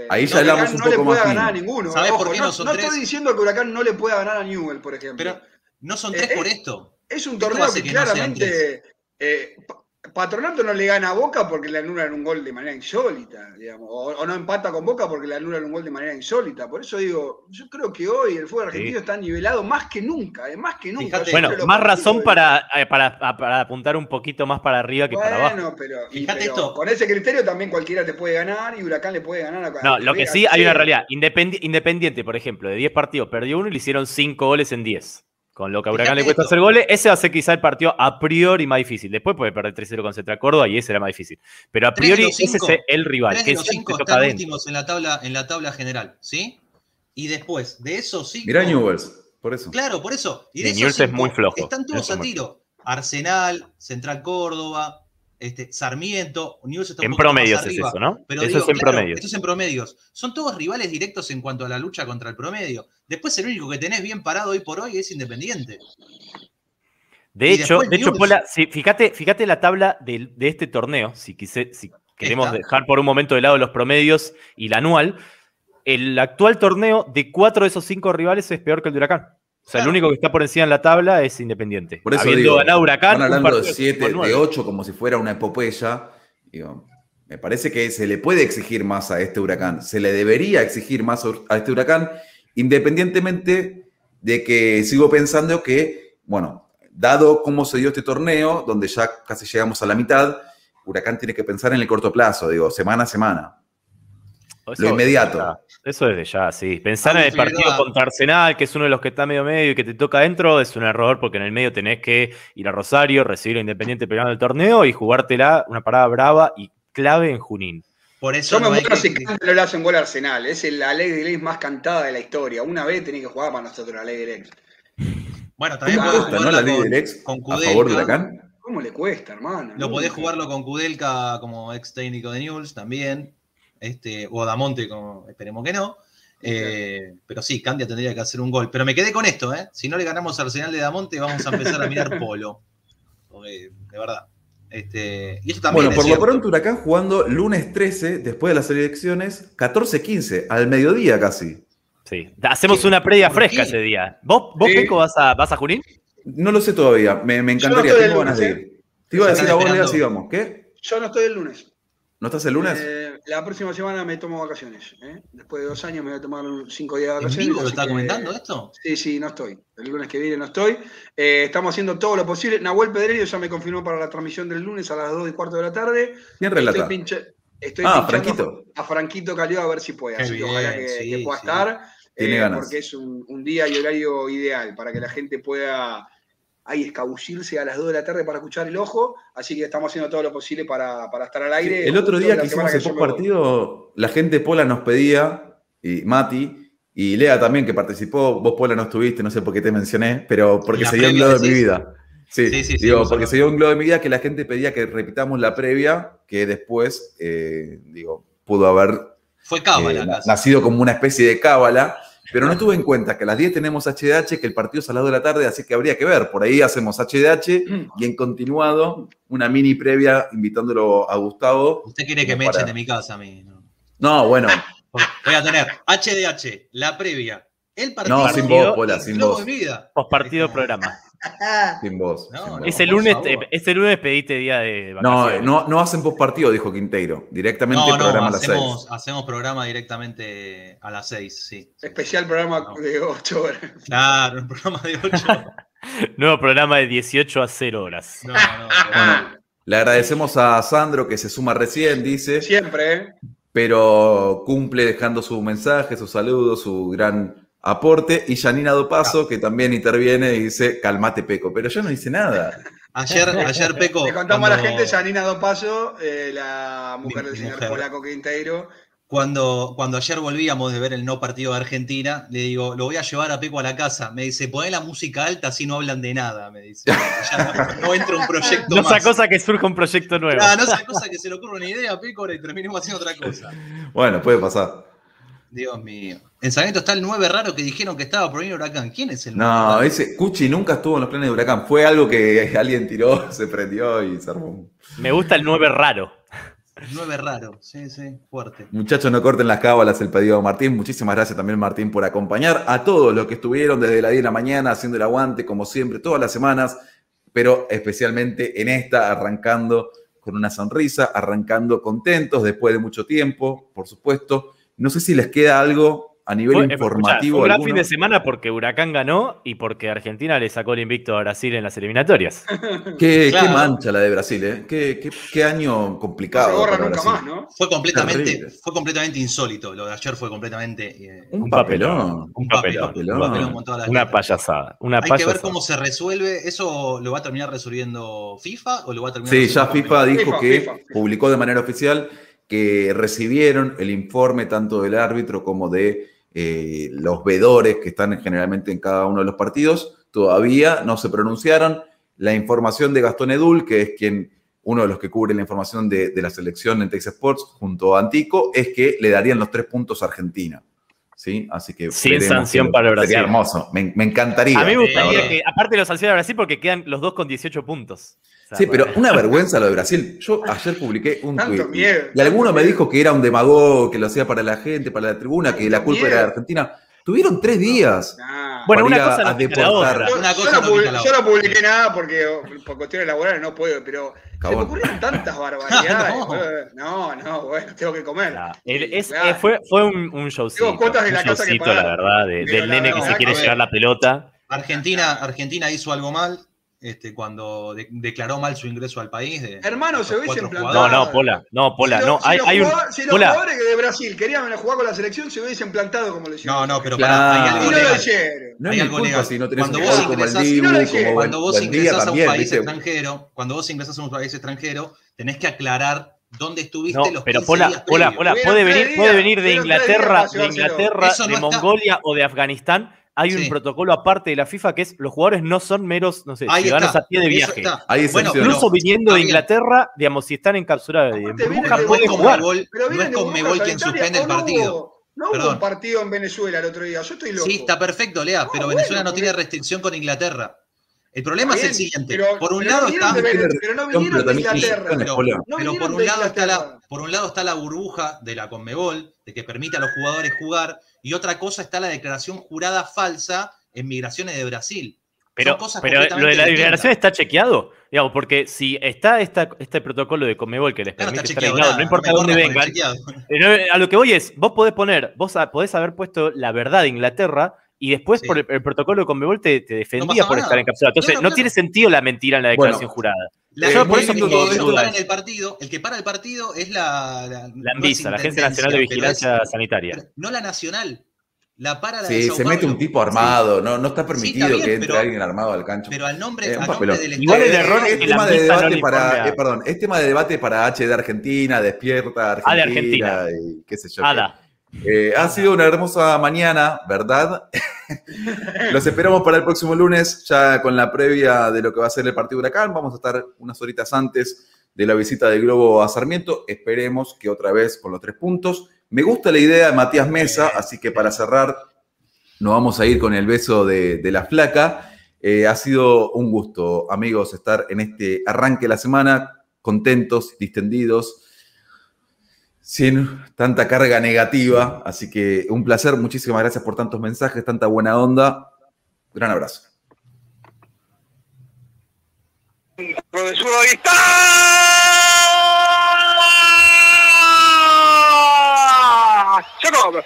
estoy Ahí ya Huracán hablamos un no le poco pueda más ganar a ninguno. ¿Sabes Ojo, por qué no son estoy tres? diciendo que Huracán no le pueda ganar a Newell, por ejemplo. Pero no son Eh, 3 eh, por esto. Es un ¿Qué torneo que, no claramente eh, Patronato no le gana a Boca porque le anulan un gol de manera insólita, digamos, o, o no empata con Boca porque le anulan un gol de manera insólita. Por eso digo, yo creo que hoy el fútbol argentino Sí. está nivelado más que nunca, eh, más que nunca. Fíjate- Bueno, más razón para, eh, para, a- para apuntar un poquito más para arriba que para abajo. Bueno, pero, Fíjate pero esto. con ese criterio también cualquiera te puede ganar y Huracán le puede ganar a No, lo que sí hay una realidad. Independi- Independiente, por ejemplo, de 10 partidos perdió uno y le hicieron 5 goles en 10. Con lo que a Huracán le cuesta esto. hacer goles, ese va a ser quizá el partido a priori más difícil. Después puede perder 3-0 con Central Córdoba y ese era más difícil. Pero a priori cinco- ese es el rival. Tres Que de los siempre 5 toca están adentro. últimos en la tabla, en la tabla general, ¿sí? Y después de esos 5. Mirá Newells, por eso. Claro, por eso. Y de esos Newell's es cinco, muy flojo. Están todos a tiro. Arsenal, Central Córdoba, este, Sarmiento, Newell's está un En más promedios es eso, ¿no? Pero eso digo, es en claro, promedios. Esto es en promedios. Son todos rivales directos en cuanto a la lucha contra el promedio. Después el único que tenés bien parado hoy por hoy es Independiente. De Y hecho, de hecho. Pola, sí, fíjate, fíjate la tabla del- de, este torneo, si, quise- si queremos Esta. dejar por un momento de lado los promedios y la anual. El actual torneo de cuatro de esos cinco rivales es peor que el de Huracán. O sea, el Claro. único que está por encima en la tabla es Independiente. Por eso Habiendo digo, ganado Huracán, Están hablando de partido 7, con de nueve. 8 como si fuera una epopeya. Digo, me parece que se le puede exigir más a este huracán. Se le debería exigir más a este huracán, independientemente de que sigo pensando que, bueno, dado cómo se dio este torneo, donde ya casi llegamos a la mitad, Huracán tiene que pensar en el corto plazo, digo, semana a semana. Eso lo inmediato. Eso desde ya, sí. Pensar Vamos, en el partido contra Arsenal, que es uno de los que está medio medio y que te toca adentro, es un error porque en el medio tenés que ir a Rosario, recibir a Independiente peleando el torneo y jugártela una parada brava y clave en Junín. Por eso Yo me no que- si no le hacen gol a Arsenal. Es la ley de ley más cantada de la historia. Una vez tenés que jugar para nosotros la ley del ex. Bueno, también ¿Cómo podés Gusta, ¿no? La ley con, del ex con a favor de. ¿Cómo le cuesta, hermano? Lo podés jugarlo con Kudelka como ex técnico de Newell's también. Este, o Damonte, como esperemos que no. Eh, pero sí, Candia tendría que hacer un gol. Pero me quedé con esto, ¿eh? Si no le ganamos a Arsenal de Damonte, vamos a empezar a mirar *laughs* polo. porque, de verdad. Este, y esto también Bueno, es por lo cierto. pronto Huracán jugando lunes 13, después de las elecciones, 14-15, al mediodía casi. Sí. Hacemos una previa fresca ese día. ¿Vos, vos Sí. Peco, vas a, vas a Junín? No lo sé todavía, me, no encantaría, estoy tengo ganas de ir. Te iba a decir a vos, Lea, si íbamos. ¿Qué? Yo no estoy el lunes. ¿No estás el lunes? Eh, la próxima semana me tomo vacaciones. ¿eh? Después de dos años me voy a tomar cinco días de ¿En vacaciones. vivo lo así está que- comentando esto? Sí, sí, no estoy. El lunes que viene no estoy. Eh, estamos haciendo todo lo posible. Nahuel Pedrerio ya me confirmó para la transmisión del lunes a las 2 y cuarto de la tarde. ¿Quién relata? Estoy, pinche- estoy Ah, pinchando Franquito. a Franquito Calió a ver si puede. Así que ojalá que, sí, que pueda sí. estar. Tiene eh, ganas. Porque es un, un día y horario ideal para que la gente pueda ahí escabullirse a las 2 de la tarde para escuchar el ojo. Así que estamos haciendo todo lo posible para, para estar al aire. El otro día que hicimos el post partido, la gente Pola nos pedía, y Mati, y Lea también que participó, vos Pola no estuviste, no sé por qué te mencioné, pero porque La se dio un globo de mi vida. Sí, Sí, sí, digo, porque se dio un globo de mi vida que la gente pedía que repitamos la previa, que después, eh, digo, pudo haber Fue cábala eh, nacido como una especie de cábala, pero no tuve en cuenta que a las 10 tenemos HDH, que el partido es a las 2 de la tarde, así que habría que ver. Por ahí hacemos HDH y en continuado una mini previa invitándolo a Gustavo. Usted quiere que me para- echen de mi casa a mí. ¿no? No, bueno, Voy a tener HDH, la previa, el partido. no, sin partido, vos, Pola, sin vos. de vida. Postpartido programa. Sin vos. No, sin no. vos. Ese lunes, eh, ese lunes pediste día de No, vacaciones. no, no hacen post partido, dijo Quinteiro. Directamente No, no, programa a las hacemos, 6. hacemos programa directamente a las 6, sí. Especial programa No. de 8 horas. Claro, un programa de 8. *laughs* Nuevo programa de 18 a 0 horas. No, no, Bueno, le agradecemos a Sandro que se suma recién, dice. Siempre, ¿eh? pero cumple dejando su mensaje, su saludo, su gran aporte. Y Janina Dopaso, que también interviene y dice, calmate Peco, pero yo no hice nada. Ayer, *laughs* ayer Peco. Le contamos a la gente, Janina Dopaso, eh, la mujer Mi- del señor mujer. Polaco Quinteiro. Cuando, cuando ayer volvíamos de ver el no partido de Argentina, le digo, lo voy a llevar a Peco a la casa. Me dice, poné la música alta así no hablan de nada. Me dice, ya no, no entra un proyecto No más. sea cosa que surja un proyecto nuevo. No sea cosa que se le ocurra una idea, Peco, y terminemos haciendo otra cosa. Bueno, puede pasar. Dios mío. En Sarmiento está el 9 raro que dijeron que estaba por venir Huracán. ¿Quién es el 9 No, raro? ese Cuchi nunca estuvo en los planes de Huracán. Fue algo que *laughs* alguien tiró, *laughs* se prendió y se armó. Me gusta el 9 raro. El 9 raro, sí, sí, fuerte. Muchachos, no corten las cábalas el pedido de Martín. Muchísimas gracias también, Martín, por acompañar a todos los que estuvieron desde la 10 de la mañana haciendo el aguante, como siempre, todas las semanas, pero especialmente en esta, arrancando con una sonrisa, arrancando contentos después de mucho tiempo, por supuesto. No sé si les queda algo a nivel Fue, escuchá, informativo. fue un gran alguno. fin de semana porque Huracán ganó y porque Argentina le sacó el invicto a Brasil en las eliminatorias. *laughs* Qué, Claro. qué mancha la de Brasil, ¿eh? Qué, qué- qué año No complicado. se borra para nunca Brasil. más, ¿no? Fue completamente, Terrible. fue completamente insólito. Lo de ayer fue completamente. eh, Un papelón. un papelón. papelón. Un papelón con todas las Una letras. payasada. Una Hay que ver cómo se resuelve. ¿Eso lo va a terminar resolviendo FIFA o lo va a terminar Sí, ya FIFA Papelón? dijo FIFA, que FIFA. publicó de manera oficial que recibieron el informe tanto del árbitro como de eh, los vedores que están generalmente en cada uno de los partidos. Todavía no se pronunciaron. La información de Gastón Edul, que es quien uno de los que cubre la información de, de la selección en Texas Sports junto a Antico, es que le darían los tres puntos a Argentina. ¿Sí? Así que Sin sanción que- para Brasil. Sería hermoso. Me, me encantaría. A mí me gustaría que, aparte lo sanciona Brasil porque quedan los dos con 18 puntos. Sí, pero una vergüenza lo de Brasil. Yo ayer publiqué un Tanto tweet miedo, y alguno me dijo que era un demagogo, que lo hacía para la gente, para la tribuna, que la culpa era de. Argentina. Tuvieron tres días. Bueno, una cosa a deportar. Yo, Una yo cosa no yo publiqué nada porque por cuestiones laborales no puedo, pero se me ocurrieron tantas *laughs* barbaridades. No. No, no, bueno, tengo que comer. Claro. El- Sí, es- claro. eh, fue, fue un, un showcito. Tengo cuotas de la un casa que showcito, pagar. la verdad, de- Pero del nene que se quiere llevar la pelota. Argentina, Argentina hizo algo mal este, cuando de- declaró mal su ingreso al país. de- Hermano, de se los hubiese cuatro implantado. No, no, Pola, no, Pola, si no. los- si Hay, los hay un. jugadores- si los Pola, jugadores que de Brasil querían jugar con la selección se hubiesen plantado como lo hicieron. No, no, pero Claro. pará, hay algo no legal. No Hay algo legal. si no tenés Cuando vos ingresás- Dibu, no Cuando vos ingresás a un también, país ¿viste? extranjero, cuando vos ingresás a un país extranjero, tenés que aclarar dónde estuviste no, los pero 15 Pola, días Pola. Pola, puede venir, puede venir de Inglaterra, para de. Inglaterra, de está- Mongolia o de Afganistán. Hay un protocolo aparte de la FIFA que es los jugadores no son meros, no sé, Ahí ciudadanos está, a pie de viaje. Bueno. Incluso viniendo está de bien. Inglaterra, digamos, si están encapsulados en es pueden jugar. Pero no es Conmebol quien suspende el partido. hubo- No hubo un partido en Venezuela el otro día. Yo estoy loco. Sí, está perfecto, Lea, pero Venezuela no tiene restricción con Inglaterra. El problema Está es el bien, siguiente. pero- por un pero lado no está. vinieron de- pero no vinieron de Inglaterra. Pero. No por un lado está la, por un lado está la burbuja de la Conmebol, de que permite a los jugadores jugar, y otra cosa está la declaración jurada falsa en migraciones de Brasil. Pero, Son cosas pero lo de completamente la declaración está chequeado. Digamos, porque si está esta, este protocolo de Comebol que les permite está estar aislados, nada, no importa me dónde corras con vengan, a lo que voy es, vos podés poner, vos podés haber puesto la verdad de Inglaterra y después Sí. por el, el protocolo de Conmebol te, te defendía por nada. estar encapsulado. Entonces, No, no, no, claro. tiene sentido la mentira en la Bueno, declaración jurada. La Yo por eso que para en el partido, el que para el partido es la, la, es ANVISA, la Agencia Nacional de es- Vigilancia Sanitaria. pero no la nacional. La para la de Sí, Sao se mete un tipo armado, no, no está permitido bien, que entre pero- alguien armado al cancho. Pero al nombre, Eh, al nombre del Igual el error es es tema de debate para, eh, perdón, es tema de debate para H de Argentina, despierta Argentina, Ah, de Argentina. y qué sé yo. Ada. Eh, ha sido una hermosa mañana, ¿verdad? *laughs* Los esperamos para el próximo lunes, ya con la previa de lo que va a ser el partido Huracán. Vamos a estar unas horitas antes de la visita del Globo a Sarmiento. Esperemos que otra vez con los tres puntos. Me gusta la idea de Matías Mesa, así que para cerrar, nos vamos a ir con el beso de, la flaca. Eh, ha sido un gusto, amigos, estar en este arranque de la semana, contentos, distendidos, sin tanta carga negativa. Así que un placer, muchísimas gracias por tantos mensajes, tanta buena onda. Gran abrazo. Jacob.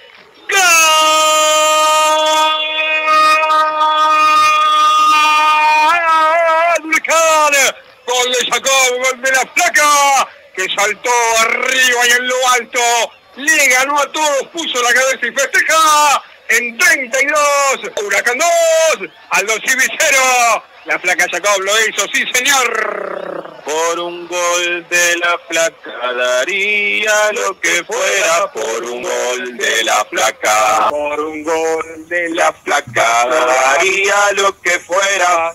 ¡Gol! De la placa, saltó arriba y en lo alto. Le ganó a todos, puso la cabeza y festeja. En 32, Huracán 2, Aldo Civi 0. La placa Jacob lo hizo, sí señor. Por un gol de la placa daría lo que fuera por un gol de la placa. Por un gol de la La placa daría lo que fuera